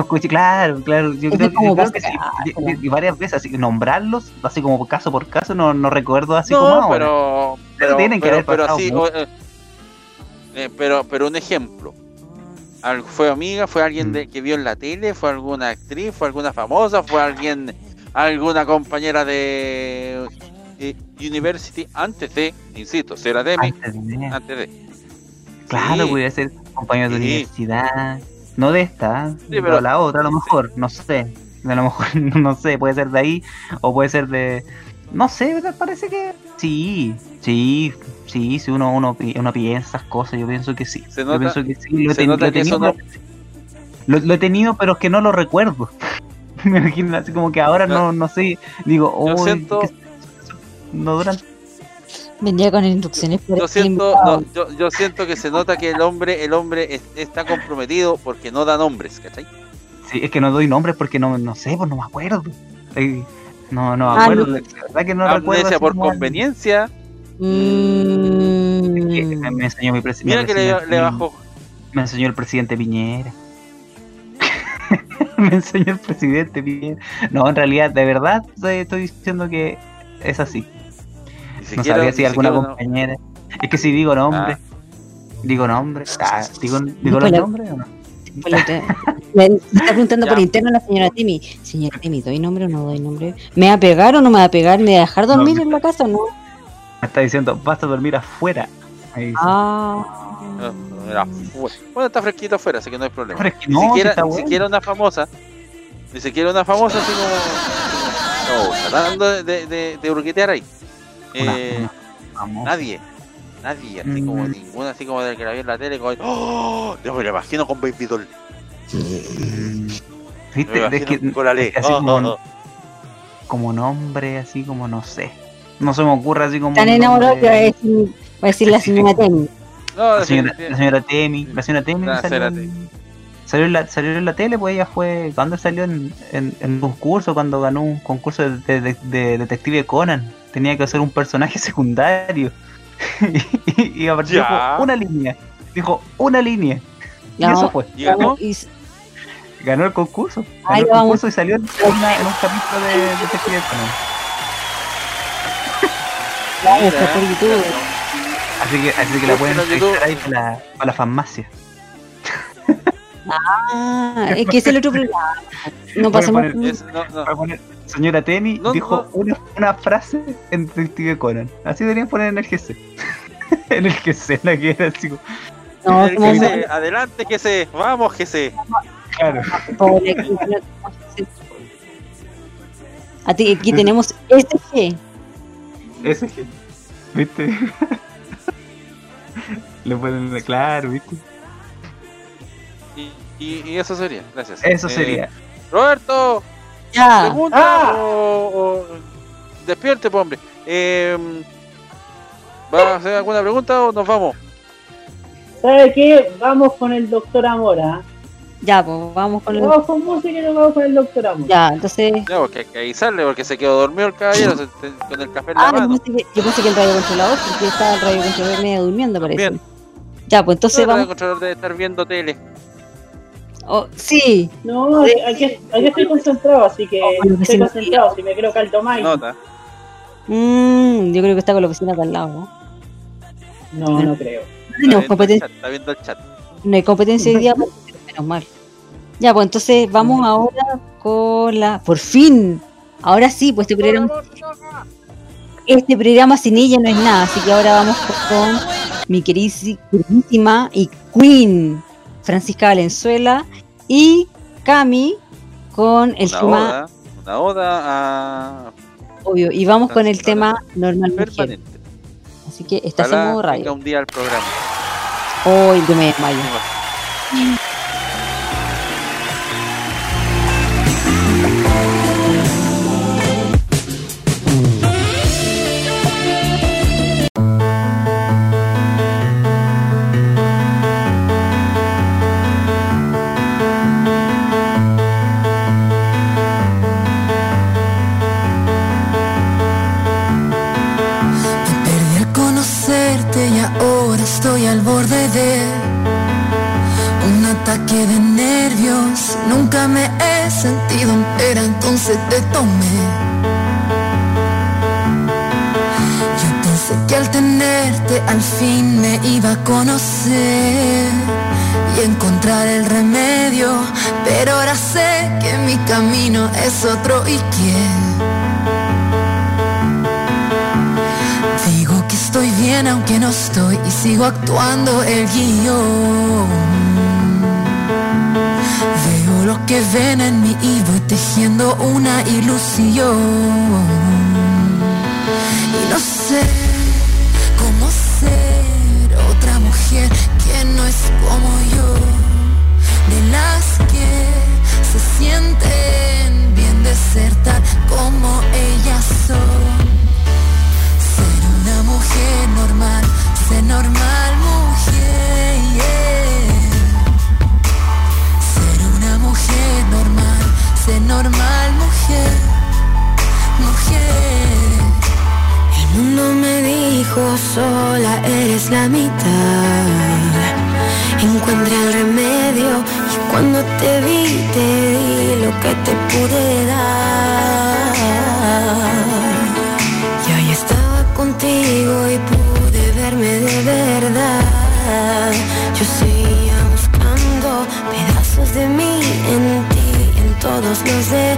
escuché, claro, claro. Yo creo, yo creo que sí. Y- varias veces, así que nombrarlos, así como caso por caso, no, no recuerdo así como No, ahora. pero, Pero pero, tienen que haber pero pasado sí, mucho. o- eh, eh, pero, pero un ejemplo. Al- ¿Fue amiga? ¿Fue alguien Mm. de, que vio en la tele? ¿Fue alguna actriz? ¿Fue alguna famosa? ¿Fue alguien, alguna compañera de eh, University antes de, insisto, ser Demi, Antes de- antes de? Claro, Sí. podría ser compañero de Sí. universidad. No de esta. Sí, pero- o la otra a lo mejor, no sé. A lo mejor, no sé, puede ser de ahí o puede ser de... No sé, parece que sí, sí, sí, si uno, uno, uno piensa esas cosas, yo pienso que sí. Se yo pienso que sí, lo ten- lo que tenido, lo, lo he tenido, pero es que no lo recuerdo. me imagino así como que ahora no, no sé, digo, Yo "Uy, siento- que- no duran Venía con instrucciones por Yo este siento, no, yo, yo siento que se nota que el hombre, el hombre es- está comprometido porque no da nombres, ¿cachai? Sí, es que no doy nombres porque no, no sé, pues no me acuerdo. Eh, no, no me Ah, acuerdo. no. De verdad que no recuerdo. Amnesia así por conveniencia. Mm, que me, me enseñó mi presidente. Mira que le, le bajó. Me enseñó el presidente Piñera. me enseñó el presidente Piñera. No, en realidad, de verdad, estoy diciendo que es así. Ni No sabría si ni alguna compañera. Es que si digo nombre, Ah. digo nombre, ah, digo, digo los nombres o no. Me está preguntando Ya. por interno la señora Temi. Señora Temi, ¿doy nombre o no doy nombre? ¿Me va a pegar o no me va a pegar? ¿Me va a dejar dormir No, en la casa o no? Me está diciendo, vas a dormir afuera. Ahí dice. Ah, Bueno, está fresquito afuera, así que no hay problema. Pero es que Ni no, si siquiera, ni siquiera una famosa. Ni siquiera una famosa así como. No, tratando de, de, de, de hurguetear ahí. Una- Eh, una famosa. nadie. Nadie, así como Mm. ninguna, así como del que la vi en la tele. Como, ¡Oh! Yo me lo imagino con Baby Doll. Me ¿Viste? Es que, con la ley. es que así Oh, como, oh, oh. como nombre, así como no sé. No se me ocurre así como. están un enamorados que va a decir, va a decir la señora Temi. No, La señora, la señora Temi, la señora Temi La salió, señora en, salió, en la, salió en la tele, pues ella fue, cuando salió en, en, en un concurso, cuando ganó un concurso de, de- de detective Conan, tenía que hacer un personaje secundario. y, y a partir dijo una línea, dijo una línea. Y eso fue. ¿Y ganó? Y- Ganó el concurso. Ganó el vamos. concurso y salió en, una- en un capítulo de está por YouTube. Así que, así que la pueden entrevistar ahí para la, para la farmacia. Ah, es que es el otro programa. No pasemos. poner- Es- no, no. Para poner, señora Temi No, dijo no. Una, una frase en Detective Conan. Así deberían poner en el GC. en el GC, la que era así No, El GC, adelante GC, vamos GC. claro. pobres, aquí aquí tenemos este G. Ese G. ¿Viste? Le ponen claro, ¿viste? Y, eso sería, gracias. Eso Eh, sería. Roberto, Ya. pregunta Ah. o, o- despierte, pues, hombre. Eh, ¿Va a hacer alguna pregunta o nos vamos? ¿Sabe qué? Vamos con el doctor Amora. Ya, pues vamos con el. Vamos con música y nos vamos con el doctor Amora. Ya, entonces. No, porque hay que avisarle porque se quedó dormido el caballero con el café en la Ah, yo mano. pensé, que, yo pensé que el radio controlador, porque estaba el radio controlador medio durmiendo, parece. Bien. Ya, pues entonces el vamos. controlador debe estar viendo tele. Oh, sí, No, aquí, aquí- estoy concentrado, así que bueno, que estoy concentrado. Si me creo caldo más. Nota. Mm, yo creo que está con la oficina acá al lado. ¿no? No, no creo. Está No el competencia, chat, Está viendo el chat. no hay competencia hoy día, pero menos mal. Ya, pues entonces vamos ahora con la. Por fin, ahora sí, pues este programa, este programa sin ella no es nada, así que ahora vamos con mi queridísi- queridísima y Queen, Francisca Valenzuela y Cami con el Una tema oda, una oda a obvio. Y vamos con el tema normal mujer. permanente. Así que está Ojalá haciendo venga radio. un día al programa. Hoy yo me desmayo. Entonces te tomé. Yo pensé que al tenerte al fin me iba a conocer y encontrar el remedio, pero ahora sé que mi camino es otro y quién. Digo que estoy bien aunque no estoy y sigo actuando el guion. Veo lo que ven en mí y voy tejiendo una ilusión. Y no sé cómo ser otra mujer que no es como yo, de las que se sienten bien de ser tal como ellas son. Ser una mujer normal, ser normal mujer. Mujer normal, ser normal mujer, mujer. El mundo me dijo sola eres la mitad. Encuentra el remedio y cuando te vi te di lo que te pude dar. Y hoy estaba contigo y pude verme de verdad. Yo seguía buscando pedazos de mí en ti en todos los demás.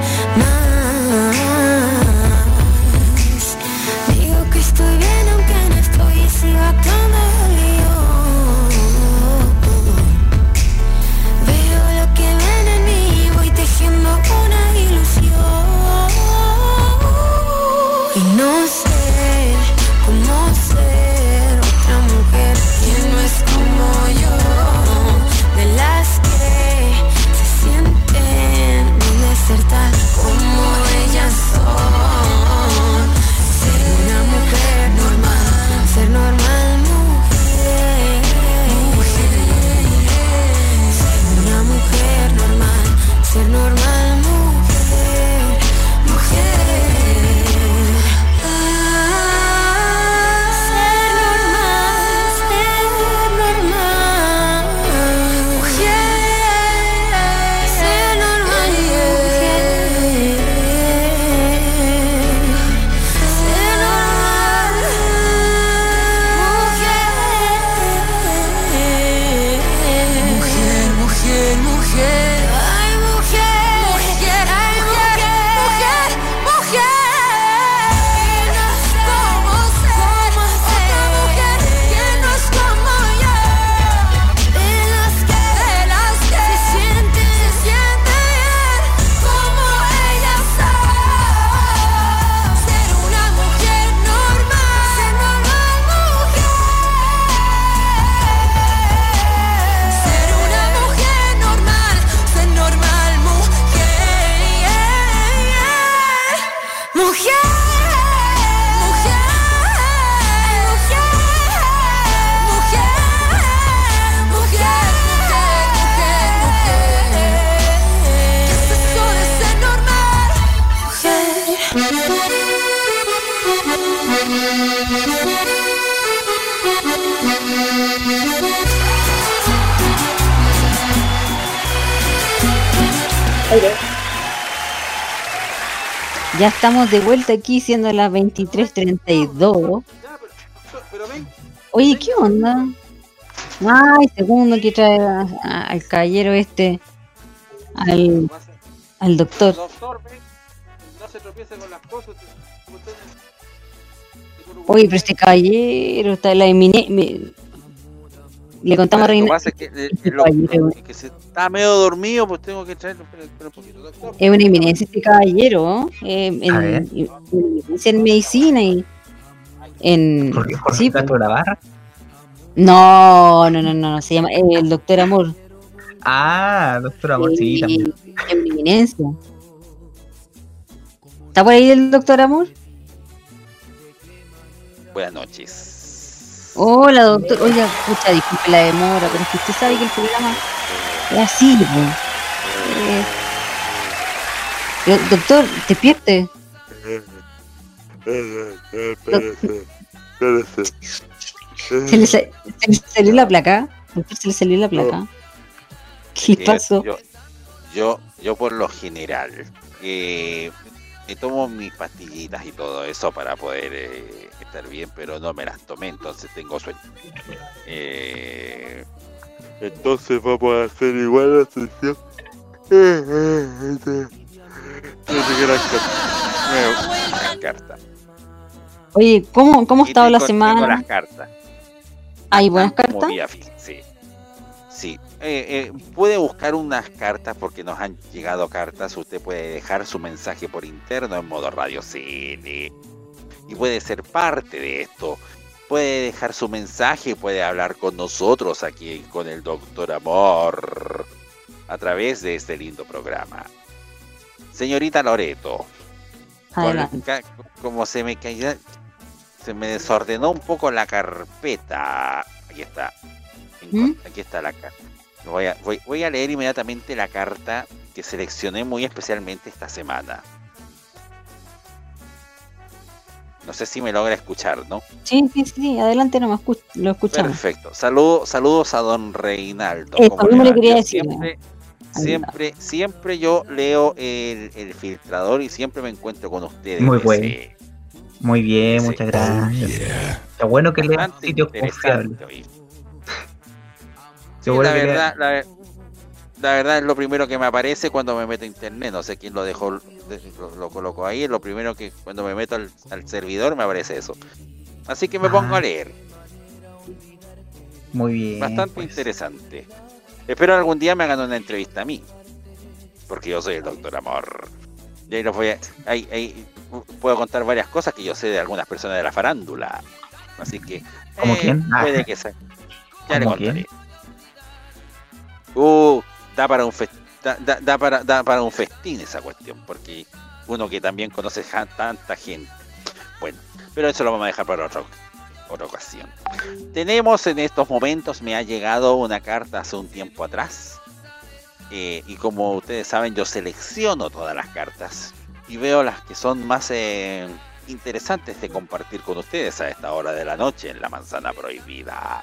Estamos de vuelta aquí siendo las 23.32. Oye, ¿qué onda? Ay, segundo que trae al caballero este, al, al doctor. Oye, pero este caballero está la eminencia. Le contamos a Lo que Reina. pasa es que, eh, lo- caballero que se está medio dormido, pues tengo que traerlo. Es una eminencia este caballero. eh, en, en- en medicina y en. ¿Por qué? ¿Por sí, Castro la barra? no, no, no, no, no, se llama eh, el doctor Amor. Ah, doctor Amor, sí, Eh, también. en eminencia. ¿Está por ahí el doctor Amor? Buenas noches. Hola, doctor. Oiga, escucha, disculpe la demora, pero es que usted sabe que el programa es así, po. Eh, do- doctor, ¿te pierdes? ¿Se le, se le salió la placa? Doctor, ¿se le salió la placa? ¿Qué le Eh, pasó? Yo, yo, yo por lo general eh, me tomo mis pastillitas y todo eso para poder eh, estar bien, pero no me las tomé, entonces tengo sueño. Eh, entonces vamos a hacer igual la sesión. Gran carta. Oye, ¿cómo, cómo ha estado la tengo- tengo semana? las cartas. ¿Hay buenas cartas? Sí. Sí. Eh, eh, puede buscar unas cartas porque nos han llegado cartas. Usted puede dejar su mensaje por interno en modo radio CL. Y puede ser parte de esto. Puede dejar su mensaje, puede hablar con nosotros aquí con el Doctor Amor a través de este lindo programa. Señorita Loreto, Adelante. como se me caía, se me desordenó un poco la carpeta. Aquí está. ¿Mm? Aquí está la carta. Voy a, voy, voy a leer inmediatamente la carta que seleccioné muy especialmente esta semana. No sé si me logra escuchar, ¿no? Sí, sí, sí, adelante, no me escu- lo escuchamos. Perfecto. Saludos, saludos a don Reinaldo. Eso, ¿Cómo mismo le quería decir. Siempre, siempre, siempre yo leo el, el filtrador y siempre me encuentro con ustedes. Muy ese- bueno. Muy bien, muchas gracias. Está bueno que lean sitios confiables. Sí, la verdad, la, la verdad es lo primero que me aparece cuando me meto a internet. No sé quién lo dejó, lo, lo colocó ahí. Es lo primero que cuando me meto al, al servidor me aparece eso. Así que me pongo a leer. Muy bien. Bastante pues. interesante. Espero algún día me hagan una entrevista a mí. Porque yo soy el doctor Amor. Y ahí los voy a- ahí- ahí puedo contar varias cosas que yo sé de algunas personas de la farándula. Así que. ¿Cómo eh, quién? Ah. Puede que sea. Ya le ¿Cómo contaré. Uh, da para un fest- da, da- para, da para un festín esa cuestión, porque uno que también conoce tanta gente. Bueno, pero eso lo vamos a dejar para otra, otra ocasión. Tenemos en estos momentos, me ha llegado una carta hace un tiempo atrás. eh, y como ustedes saben, yo selecciono todas las cartas y veo las que son más eh, interesantes de compartir con ustedes a esta hora de la noche en la manzana prohibida.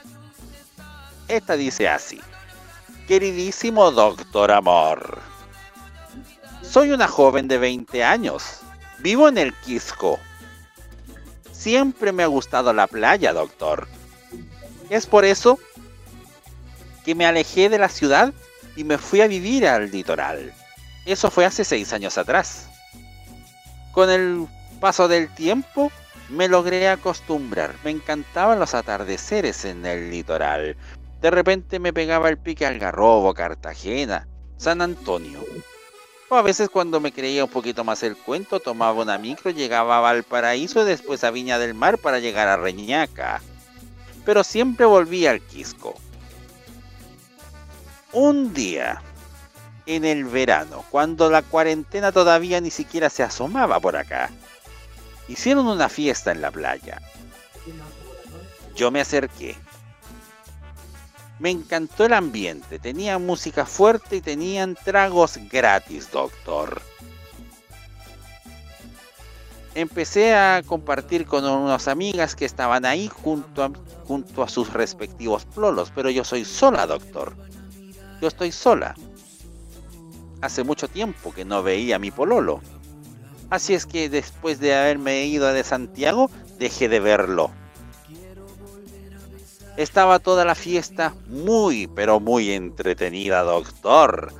Esta dice así. Queridísimo doctor Amor. Soy una joven de 20 años. Vivo en el Quisco. Siempre me ha gustado la playa, doctor. Es por eso que me alejé de la ciudad y me fui a vivir al litoral. Eso fue hace seis años atrás. Con el paso del tiempo me logré acostumbrar. Me encantaban los atardeceres en el litoral. De repente me pegaba el pique Algarrobo, Cartagena, San Antonio. O a veces cuando me creía un poquito más el cuento, tomaba una micro, llegaba a Valparaíso y después a Viña del Mar para llegar a Reñaca. Pero siempre volvía al Quisco. Un día, en el verano, cuando la cuarentena todavía ni siquiera se asomaba por acá, hicieron una fiesta en la playa. Yo me acerqué. Me encantó el ambiente, tenía música fuerte y tenían tragos gratis, doctor. Empecé a compartir con unas amigas que estaban ahí junto a, sus respectivos plolos, pero yo soy sola, doctor. Yo estoy sola. Hace mucho tiempo que no veía a mi pololo. Así es que después de haberme ido de Santiago, dejé de verlo. Estaba toda la fiesta muy, pero muy entretenida, doctor.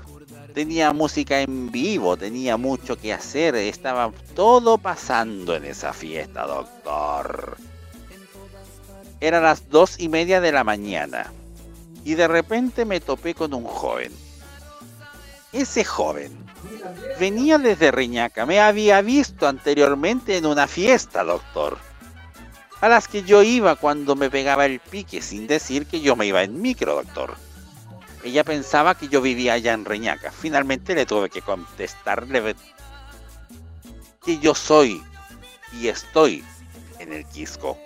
Tenía música en vivo, tenía mucho que hacer, estaba todo pasando en esa fiesta, doctor. Era las dos y media de la mañana y de repente me topé con un joven. Ese joven venía desde Reñaca, me había visto anteriormente en una fiesta, doctor a las que yo iba cuando me pegaba el pique, sin decir que yo me iba en micro, doctor. Ella pensaba que yo vivía allá en Reñaca. Finalmente le tuve que contestarle que yo soy y estoy en el Quisco.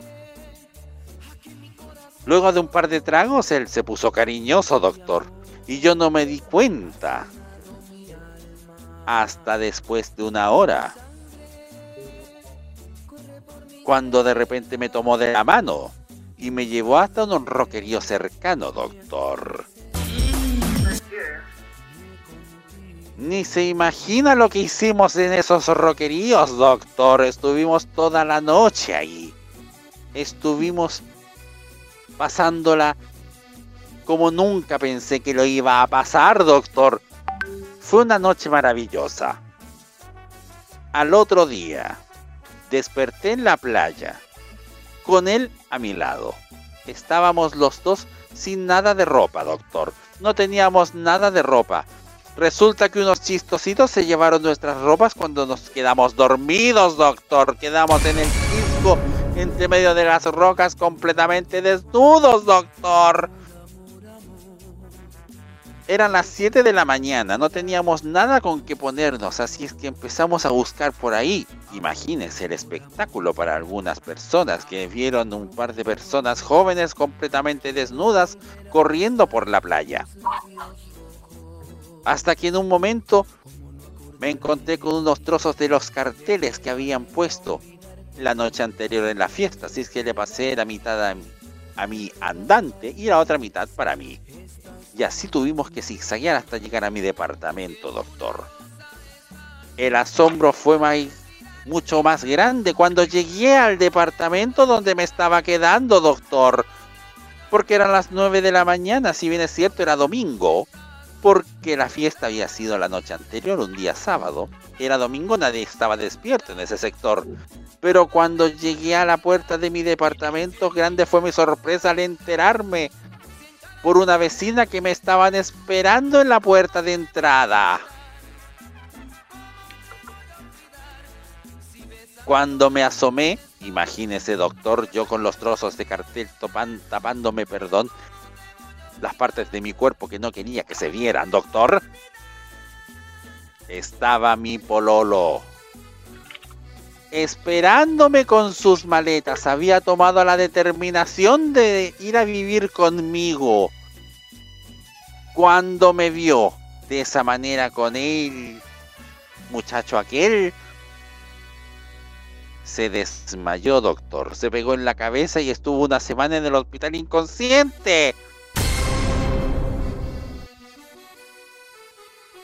Luego de un par de tragos, él se puso cariñoso, doctor, y yo no me di cuenta. Hasta después de una hora cuando de repente me tomó de la mano y me llevó hasta un roquerío cercano, doctor. Ni se imagina lo que hicimos en esos roqueríos, doctor. Estuvimos toda la noche ahí. Estuvimos pasándola como nunca pensé que lo iba a pasar, doctor. Fue una noche maravillosa. Al otro día, desperté en la playa, con él a mi lado. Estábamos los dos sin nada de ropa, doctor. No teníamos nada de ropa. Resulta que unos chistositos se llevaron nuestras ropas cuando nos quedamos dormidos, doctor. Quedamos en el disco, entre medio de las rocas, completamente desnudos, doctor. Eran las 7 de la mañana, no teníamos nada con que ponernos, así es que empezamos a buscar por ahí. Imagínense el espectáculo para algunas personas que vieron un par de personas jóvenes completamente desnudas corriendo por la playa. Hasta que en un momento me encontré con unos trozos de los carteles que habían puesto la noche anterior en la fiesta, así es que le pasé la mitad a, a mi andante y la otra mitad para mí. Y así tuvimos que zigzaguear hasta llegar a mi departamento, doctor. El asombro fue más, mucho más grande cuando llegué al departamento donde me estaba quedando, doctor. Porque eran las 9 de la mañana, si bien es cierto, era domingo. Porque la fiesta había sido la noche anterior, un día sábado. Era domingo, nadie estaba despierto en ese sector. Pero cuando llegué a la puerta de mi departamento, grande fue mi sorpresa al enterarme por una vecina que me estaban esperando en la puerta de entrada. Cuando me asomé, imagínese doctor, yo con los trozos de cartel tapándome, perdón, las partes de mi cuerpo que no quería que se vieran, doctor. Estaba mi pololo. Esperándome con sus maletas, había tomado la determinación de ir a vivir conmigo. Cuando me vio de esa manera con él, muchacho aquel, se desmayó, doctor. Se pegó en la cabeza y estuvo una semana en el hospital inconsciente.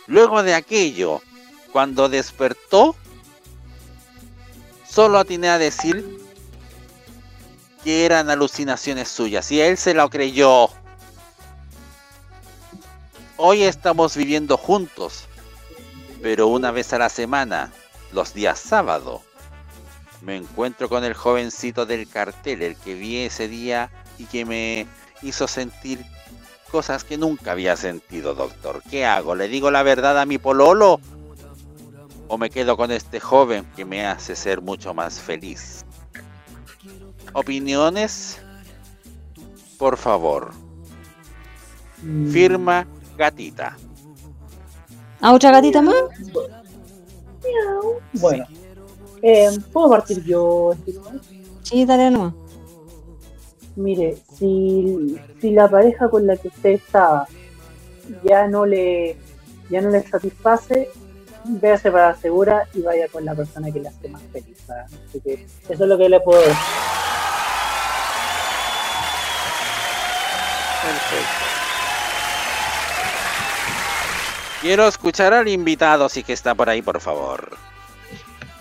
Luego de aquello, cuando despertó, solo atiné a decir que eran alucinaciones suyas y él se lo creyó. Hoy estamos viviendo juntos, pero una vez a la semana, los días sábado, me encuentro con el jovencito del cartel, el que vi ese día y que me hizo sentir cosas que nunca había sentido, doctor. ¿Qué hago? ¿Le digo la verdad a mi pololo? ¿O me quedo con este joven que me hace ser mucho más feliz? ¿Opiniones? Por favor. Firma gatita. ¿A otra gatita más? Bueno, eh, ¿puedo partir yo? estimado? Sí, dale nomás. Mire, si, si la pareja con la que usted está ya no le ya no le satisface, véase para la segura y vaya con la persona que le hace más feliz. ¿verdad? Así que eso es lo que le puedo decir. Perfecto. Quiero escuchar al invitado, si que está por ahí, por favor.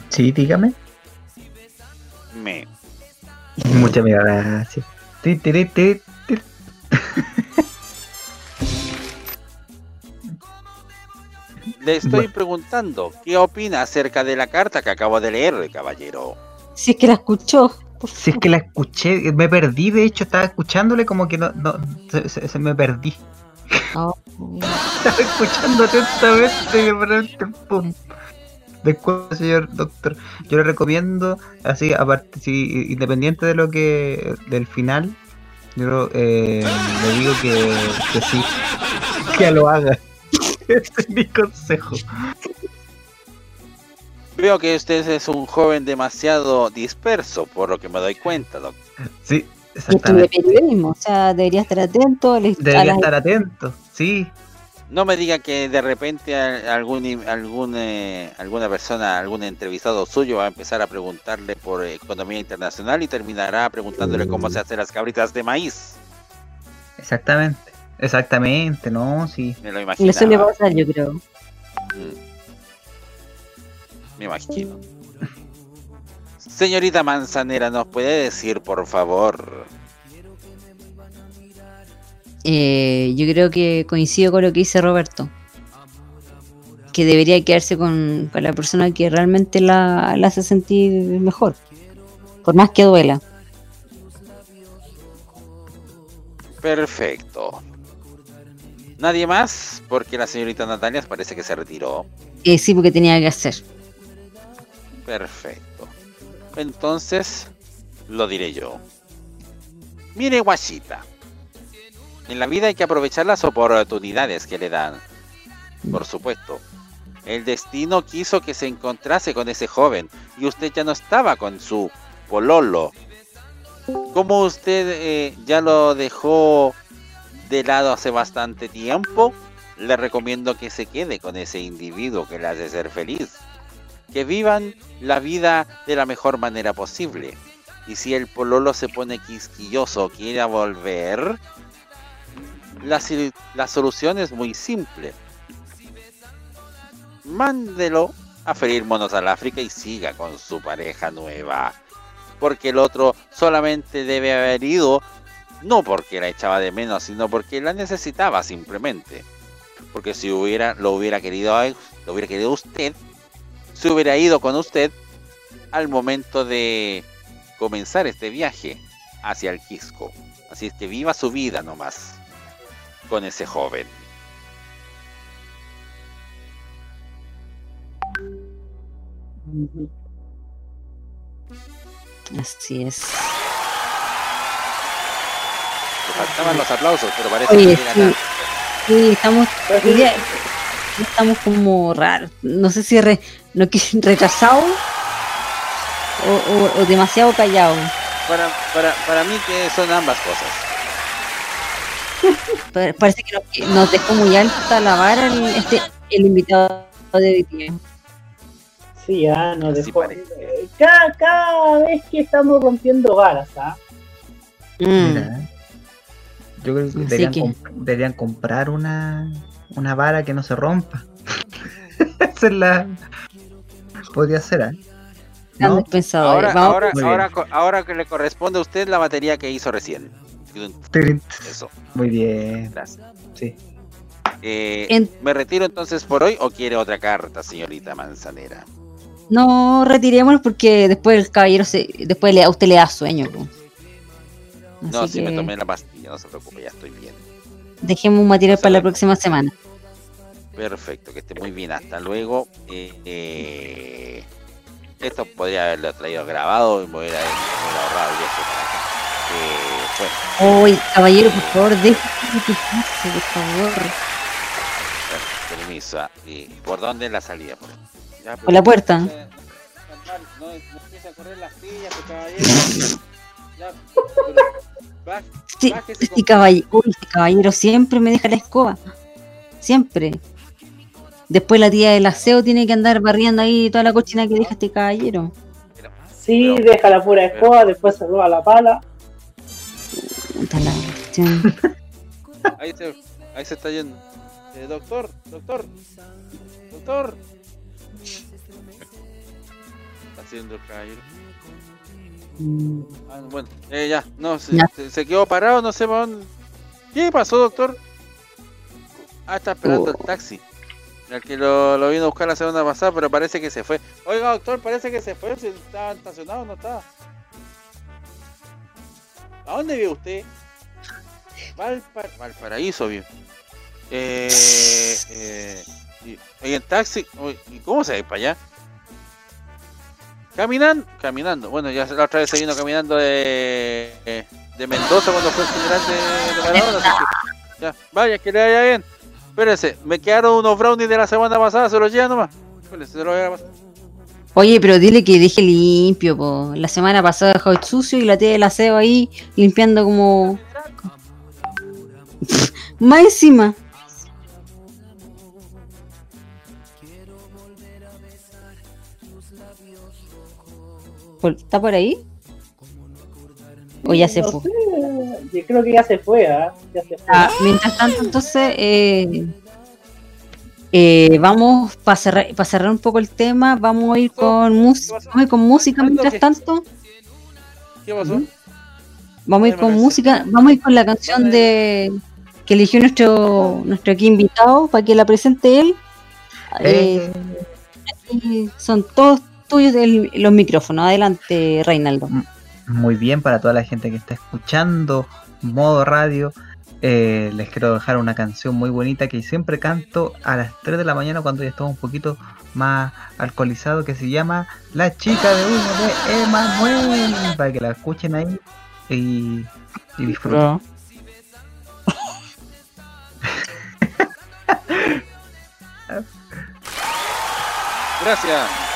Sí, dígame. Me. Muchas gracias. Ti, ti, ti, ti. Le estoy preguntando, ¿qué opina acerca de la carta que acabo de leer, caballero? Si es que la escuchó. Si es que la escuché, me perdí, de hecho estaba escuchándole como que no, no se, se- se me perdí. Oh. Estaba escuchando atentamente y de repente, pum. Después, señor doctor, yo le recomiendo, así, aparte, si, independiente de lo que, del final, yo eh, le digo que, que sí, que lo haga. Ese es mi consejo. Veo que usted es un joven demasiado disperso, por lo que me doy cuenta, doctor. Sí, Y estudié exactamente. periodismo, o sea, debería estar atento. a Debería las- estar atento, sí. No me diga que de repente a- algún, algún, eh, alguna persona, algún entrevistado suyo va a empezar a preguntarle por economía internacional y terminará preguntándole cómo se hacen las cabritas de maíz. Exactamente, exactamente, no, sí. Me lo Le suele imaginaba. pasar, yo creo. Mm. Me imagino. Señorita Manzanera, ¿nos puede decir, por favor? Eh, yo creo que coincido con lo que dice Roberto. Que debería quedarse con, con la persona que realmente la, la hace sentir mejor. Por más que duela. Perfecto. ¿Nadie más? Porque la señorita Natalia parece que se retiró. Eh, sí, porque tenía que hacer. Perfecto. Entonces, lo diré yo. Mire, guachita. En la vida hay que aprovechar las oportunidades que le dan. Por supuesto. El destino quiso que se encontrase con ese joven y usted ya no estaba con su pololo. Como usted eh, ya lo dejó de lado hace bastante tiempo, le recomiendo que se quede con ese individuo que le hace ser feliz. Que vivan la vida de la mejor manera posible. Y si el pololo se pone quisquilloso quiere volver, la, la solución es muy simple. Mándelo a ferir monos al África y siga con su pareja nueva. Porque el otro solamente debe haber ido, no porque la echaba de menos, sino porque la necesitaba simplemente. Porque si hubiera, lo hubiera querido, lo hubiera querido usted, se hubiera ido con usted al momento de comenzar este viaje hacia el Quisco. Así es que viva su vida nomás con ese joven. Así es. Faltaban los aplausos, pero parece Oye, que sí, sí, estamos, estamos como raros. No sé si re, no, retrasados o, o- o demasiado callados. Para, para, para mí que son ambas cosas. Pa- Parece que nos, dejó muy alta la vara el, este, el invitado de hoy día. Sí, ah, nos Así dejó. parece. eh, Cada, cada vez que estamos rompiendo varas, ¿ah? Mm. Mira, yo creo que deberían, que- comp- deberían comprar una, una vara que no se rompa. Esa es la. Podría ser, ¿eh? ¿No? Ahora, Vamos- ahora, que le corresponde a usted la batería que hizo recién. Eso, Muy bien. gracias. Sí. Eh, En- ¿Me retiro entonces por hoy o quiere otra carta, señorita Manzanera? No retirémonos porque después el caballero se, después le, a usted le da sueño. po. No, si me tomé la pastilla, no se preocupe, ya estoy bien. dejemos un material No para la próxima semana. Perfecto, que esté muy bien, hasta luego. Eh, eh, esto podría haberlo traído grabado y me hubiera, ahorrado el viaje para acá. Eh, bueno, Uy, caballero, por favor, déjeme quejarse, por favor. per- permiso. ¿Y por dónde es la salida? Por, ya, Por la puerta. No, no empiece a correr las sillas, pues, caballero. Ya, pero baj- Sí, este caballero, uy, este caballero siempre me deja la escoba. Siempre. Después la tía del aseo tiene que andar barriendo ahí toda la cochina que deja este caballero. Sí, Pero- deja la pura escoba, después se roba la pala. Puta la cuestión. Ahí se, ahí se está yendo. Eh, doctor, doctor, doctor. Está haciendo el caballero. Ah, bueno, eh, ya, no, se, Ya. se- se quedó parado, no sé para dónde. ¿Qué pasó, doctor? Ah, está esperando el Oh. taxi. Que lo, lo vino a buscar la semana pasada, pero parece que se fue. Oiga, doctor, parece que se fue. Si estaba estacionado, no estaba. ¿A dónde vive usted? Valpar Valparaíso, bien. Eh, eh, y, y en taxi, ¿y cómo se va para allá? Caminando, caminando. Bueno, ya la otra vez se vino caminando de, de Mendoza cuando fue el funeral de, de Maradona. ya, vaya, que le vaya bien. Espérense, me quedaron unos brownies de la semana pasada, se los lleva nomás. Se los. Oye, pero dile que deje limpio, po. La semana pasada dejó el sucio y la tía del aseo ahí limpiando como. Más encima. ¿Por- ¿Está por ahí? ¿O ya se No fue? sé, yo creo que ya se fue. Ya se fue. Ah, mientras tanto, entonces, eh, Eh, vamos, para cerrar, para cerrar un poco el tema, vamos a ir con, vamos a ir con música mientras tanto. ¿Qué pasó? Vamos a ir con música, vamos a ir con la canción de que eligió nuestro nuestro aquí invitado para que la presente él. Eh, aquí son todos tuyos el- los micrófonos. Adelante, Reinaldo. Muy bien para toda la gente que está escuchando modo radio. eh, les quiero dejar una canción muy bonita que siempre canto a las 3 de la mañana cuando ya estamos un poquito más alcoholizado que se llama La chica de uno de Emanuel. Para que la escuchen ahí y, y disfruten. Gracias.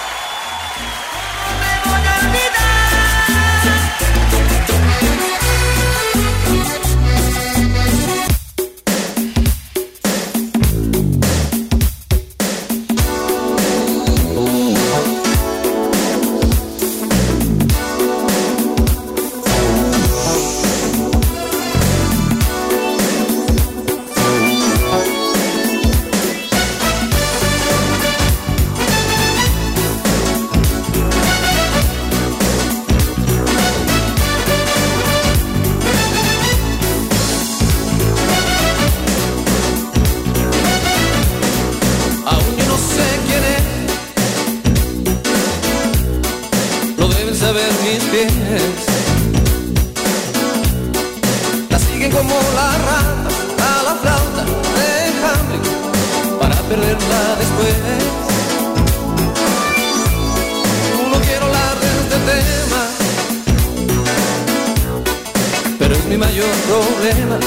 Mi mayor problema.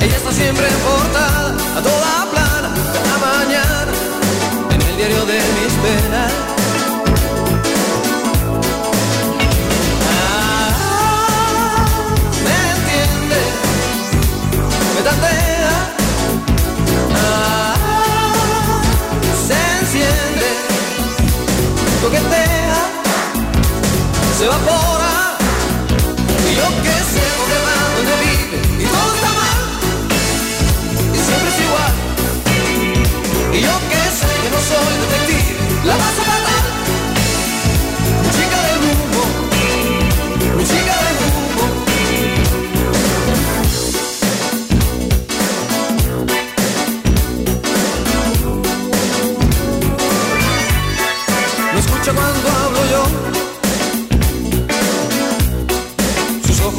Ella está siempre portada, a toda plana, cada mañana, en el diario de mis penas. Ah, me entiende, me tantea, ah, se enciende, coquetea, se evapora, y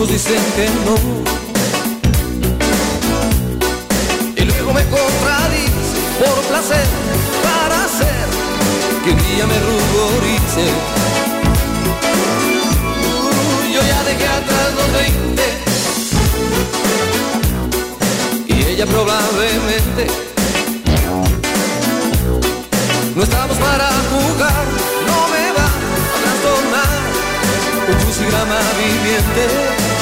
ojos dicen que no. y luego me contradice por placer para hacer que un día me ruborice. Yo ya dejé atrás los 20 y ella probablemente no estamos para jugar, no me va a trastornar un crucigrama viviente.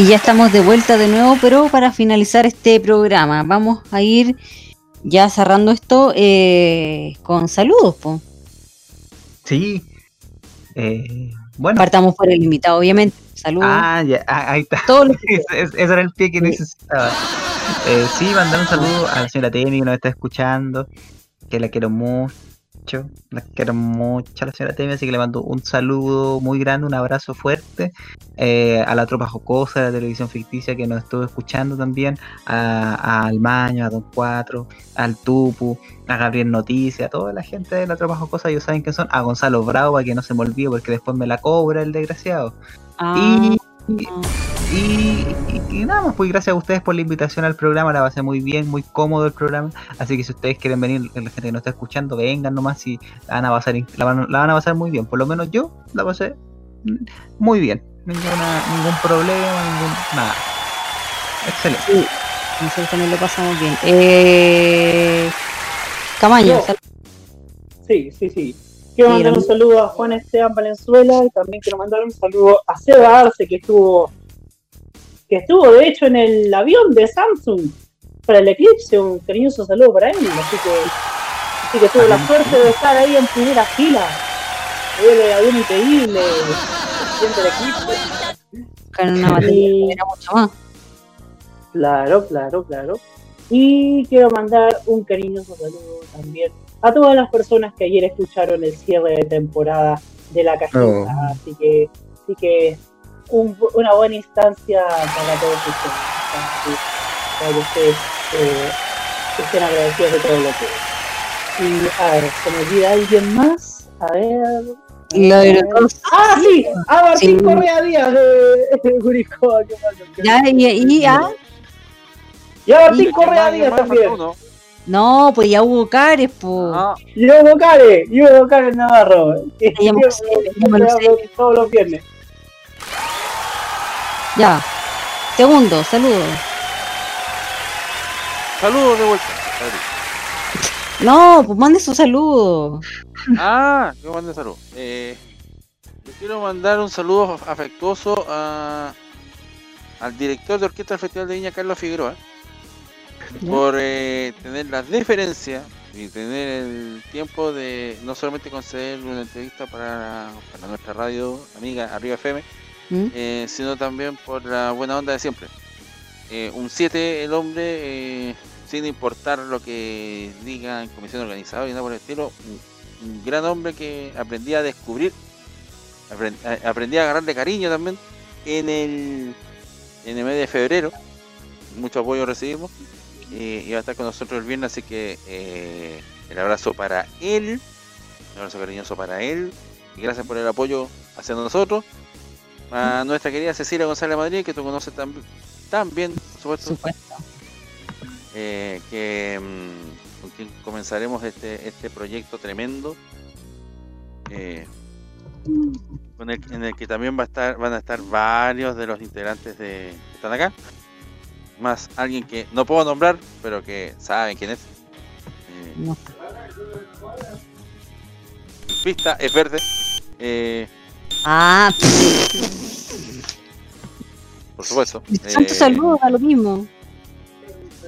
Y ya estamos de vuelta de nuevo, pero para finalizar este programa, vamos a ir ya cerrando esto eh, con saludos. po. Sí. Eh, bueno. Partamos por el invitado, obviamente. Saludos. Ah, ya, ah, ahí está. Todos los Ese, ese- ese era el pie que necesitaba. Eh, sí, mandar un saludo a la señora Temi que nos está escuchando, que la quiero mucho. La quiero mucho a la señora Temi, así que le mando un saludo muy grande, un abrazo fuerte. eh, a la tropa jocosa de la televisión ficticia que nos estuvo escuchando también, a, a Almaño, a Don Cuatro, al Tupu, a Gabriel Noticias, a toda la gente de la tropa jocosa, ellos saben que son, a Gonzalo Bravo, para que no se me olvide porque después me la cobra el desgraciado. Ah, Y, y, y- y nada más, pues gracias a ustedes por la invitación al programa, la pasé muy bien, muy cómodo el programa, así que si ustedes quieren venir, la gente que nos está escuchando, vengan nomás y la van a pasar, la van, la van a pasar muy bien, por lo menos yo la pasé muy bien, ninguna, ningún problema, ningún, nada. Excelente. Sí, nosotros también lo pasamos bien. Eh, Camaño, sal- Sí, sí, sí. Quiero mandar un saludo a Juan Esteban Valenzuela y también quiero mandar un saludo a Seba Arce que estuvo que estuvo de hecho en el avión de Samsung para el eclipse, un cariñoso saludo para él, así que así que tuve la suerte de estar ahí en primera fila. Fue el avión increíble, presidente del eclipse. con una batería era mucho más. Claro, claro, claro. Y quiero mandar un cariñoso saludo también a todas las personas que ayer escucharon el cierre de temporada de la cajita. Oh. Así que, así que un- una buena instancia para todos ustedes. Así, Para que ustedes eh, estén agradecidos de todo lo que es. Y a ver, se me olvida alguien más. A ver. Lo de los- Ah, sí, a Martín Sí. Correa Díaz de, Curicó. qué malo, qué Ya, y, y- ah, Y a Martín Y- Correa Díaz también. No, pues ya hubo cares, po. Ah, Y Hugo Care, y Hugo Care Navarro. sé. hablo Todos los viernes. Ya. Segundo, saludos. Saludos de vuelta. No, pues mande su saludo. Ah, yo mandé saludos. Eh, yo quiero mandar un saludo afectuoso a, al director de orquesta del Festival de Viña, Carlos Figueroa. Por eh, tener la deferencia y tener el tiempo de no solamente conceder una entrevista para, para nuestra radio amiga Arriba FM, ¿Mm? eh, sino también por la buena onda de siempre. Eh, un 7 el hombre, sin importar lo que diga en comisión organizadora y nada por el estilo, un, un gran hombre que aprendí a descubrir, aprend- a- aprendí a agarrarle cariño también en el, en el mes de febrero, mucho apoyo recibimos, eh, y va a estar con nosotros el viernes, así que eh, el abrazo para él, un abrazo cariñoso para él, y gracias por el apoyo hacia nosotros. A nuestra querida Cecilia González Madrid, que tú conoces también, también por supuesto, eh, que mm, con quien comenzaremos este, este proyecto tremendo, con el- en el que también va a estar, van a estar varios de los integrantes de, que están acá, más alguien que no puedo nombrar, pero que saben quién es. Eh, No. Pista es verde. Eh, Ah, por supuesto. tanto Eh, saludos, a lo mismo.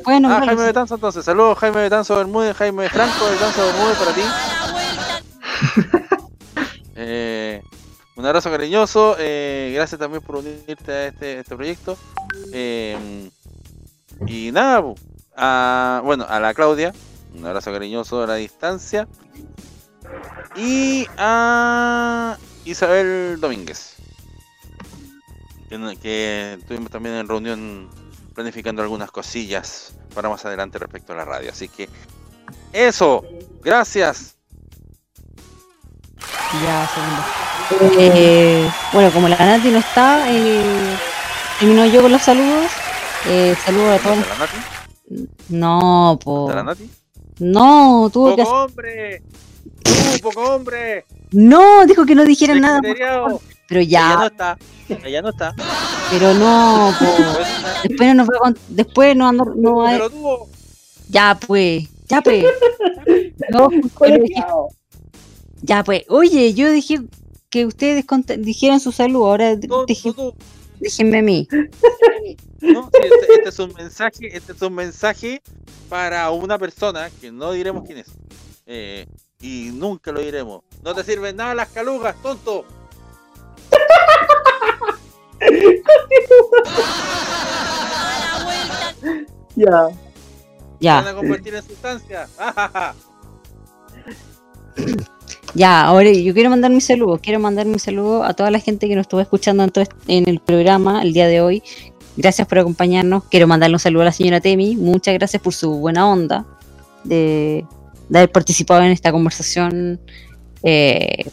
Bueno, Ah, Jaime. Betanzo entonces. Saludos Jaime Betanzo Bermúdez, Jaime Franco Betanzo Bermúdez para ti. Eh, un abrazo cariñoso. eh, gracias también por unirte a este, este proyecto. Eh, y nada, a- bueno, a la Claudia. Un abrazo cariñoso a la distancia. Y a Isabel Domínguez. Que, que estuvimos también en reunión planificando algunas cosillas para más adelante respecto a la radio. Así que eso, gracias. Ya, segundo. Eh, bueno, como la Nati no está, eh, termino yo con los saludos. Eh, saludos a todos. ¿De la Nati? No, po. ¿De la Nati? No, tuvo que ¡Poco hombre! ¡Uh, poco hombre! No, dijo que no dijera nada. Pero Ella no ya, está. Ella no está. pero no, po. Después no nos va a después no, no, no Pero tuvo. Ya, pues. Ya, pues. No, pero dije- ya, pues. Oye, yo dije que ustedes dijeran su salud. Ahora Tú, dije. Déjenme a mí. No, sí, este, este es un mensaje, este es un mensaje para una persona que no diremos quién es. Eh, y nunca lo diremos. No te sirven nada las calugas, tonto. Ya. Ya. Van a convertir en sustancia. Ya, ahora yo quiero mandar mi saludo. Quiero mandar mi saludo a toda la gente que nos estuvo escuchando en, todo en el programa el día de hoy. Gracias por acompañarnos. Quiero mandarle un saludo a la señora Temi. Muchas gracias por su buena onda de, de haber participado en esta conversación eh,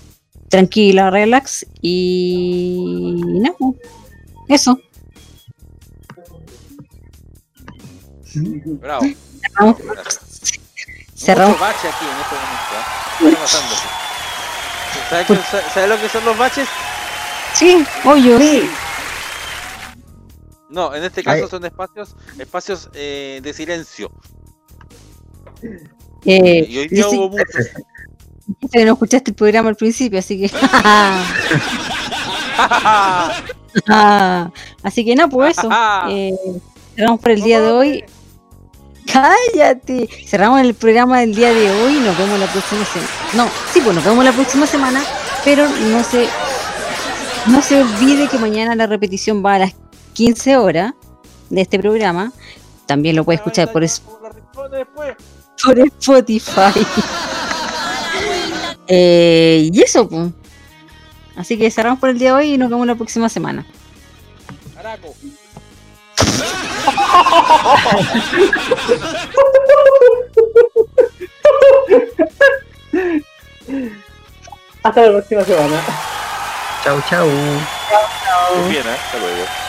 tranquila, relax. Y no, eso. Bravo. Cerramos. Cerramos. Mucho bache aquí en este momento. ¿eh? ¿Sabes, lo que son los baches? Sí, hoyos. No, en este caso Ay. son espacios, espacios eh, de silencio. Eh, y hoy día hubo muchos. que no escuchaste el programa al principio, así que. Ah, así que no, pues eso. Eh, cerramos por el día de hoy. Cállate. Cerramos el programa del día de hoy nos vemos la próxima semana. No, sí, pues nos vemos la próxima semana, pero no se, no se olvide que mañana la repetición va a las 15 horas de este programa. También lo puede escuchar por, es- por Spotify. Eh, y eso, pues. Así que cerramos por el día de hoy y nos vemos la próxima semana. Hasta la próxima semana. Chau, chau. Muy bien, ¿eh? Hasta luego.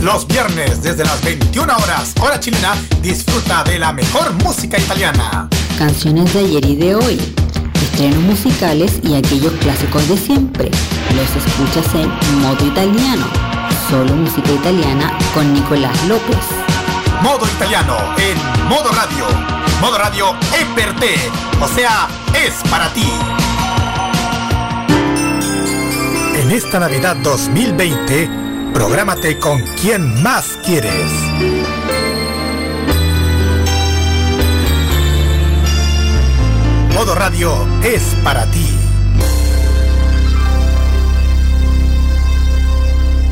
Los viernes desde las 21 horas, hora chilena, disfruta de la mejor música italiana. Canciones de ayer y de hoy, estrenos musicales y aquellos clásicos de siempre. Los escuchas en modo italiano. Solo música italiana con Nicolás López. Modo italiano en modo radio. Modo radio es per te, o sea, es para ti. En esta Navidad 2020, prográmate con quien más quieres. Modo radio es para ti.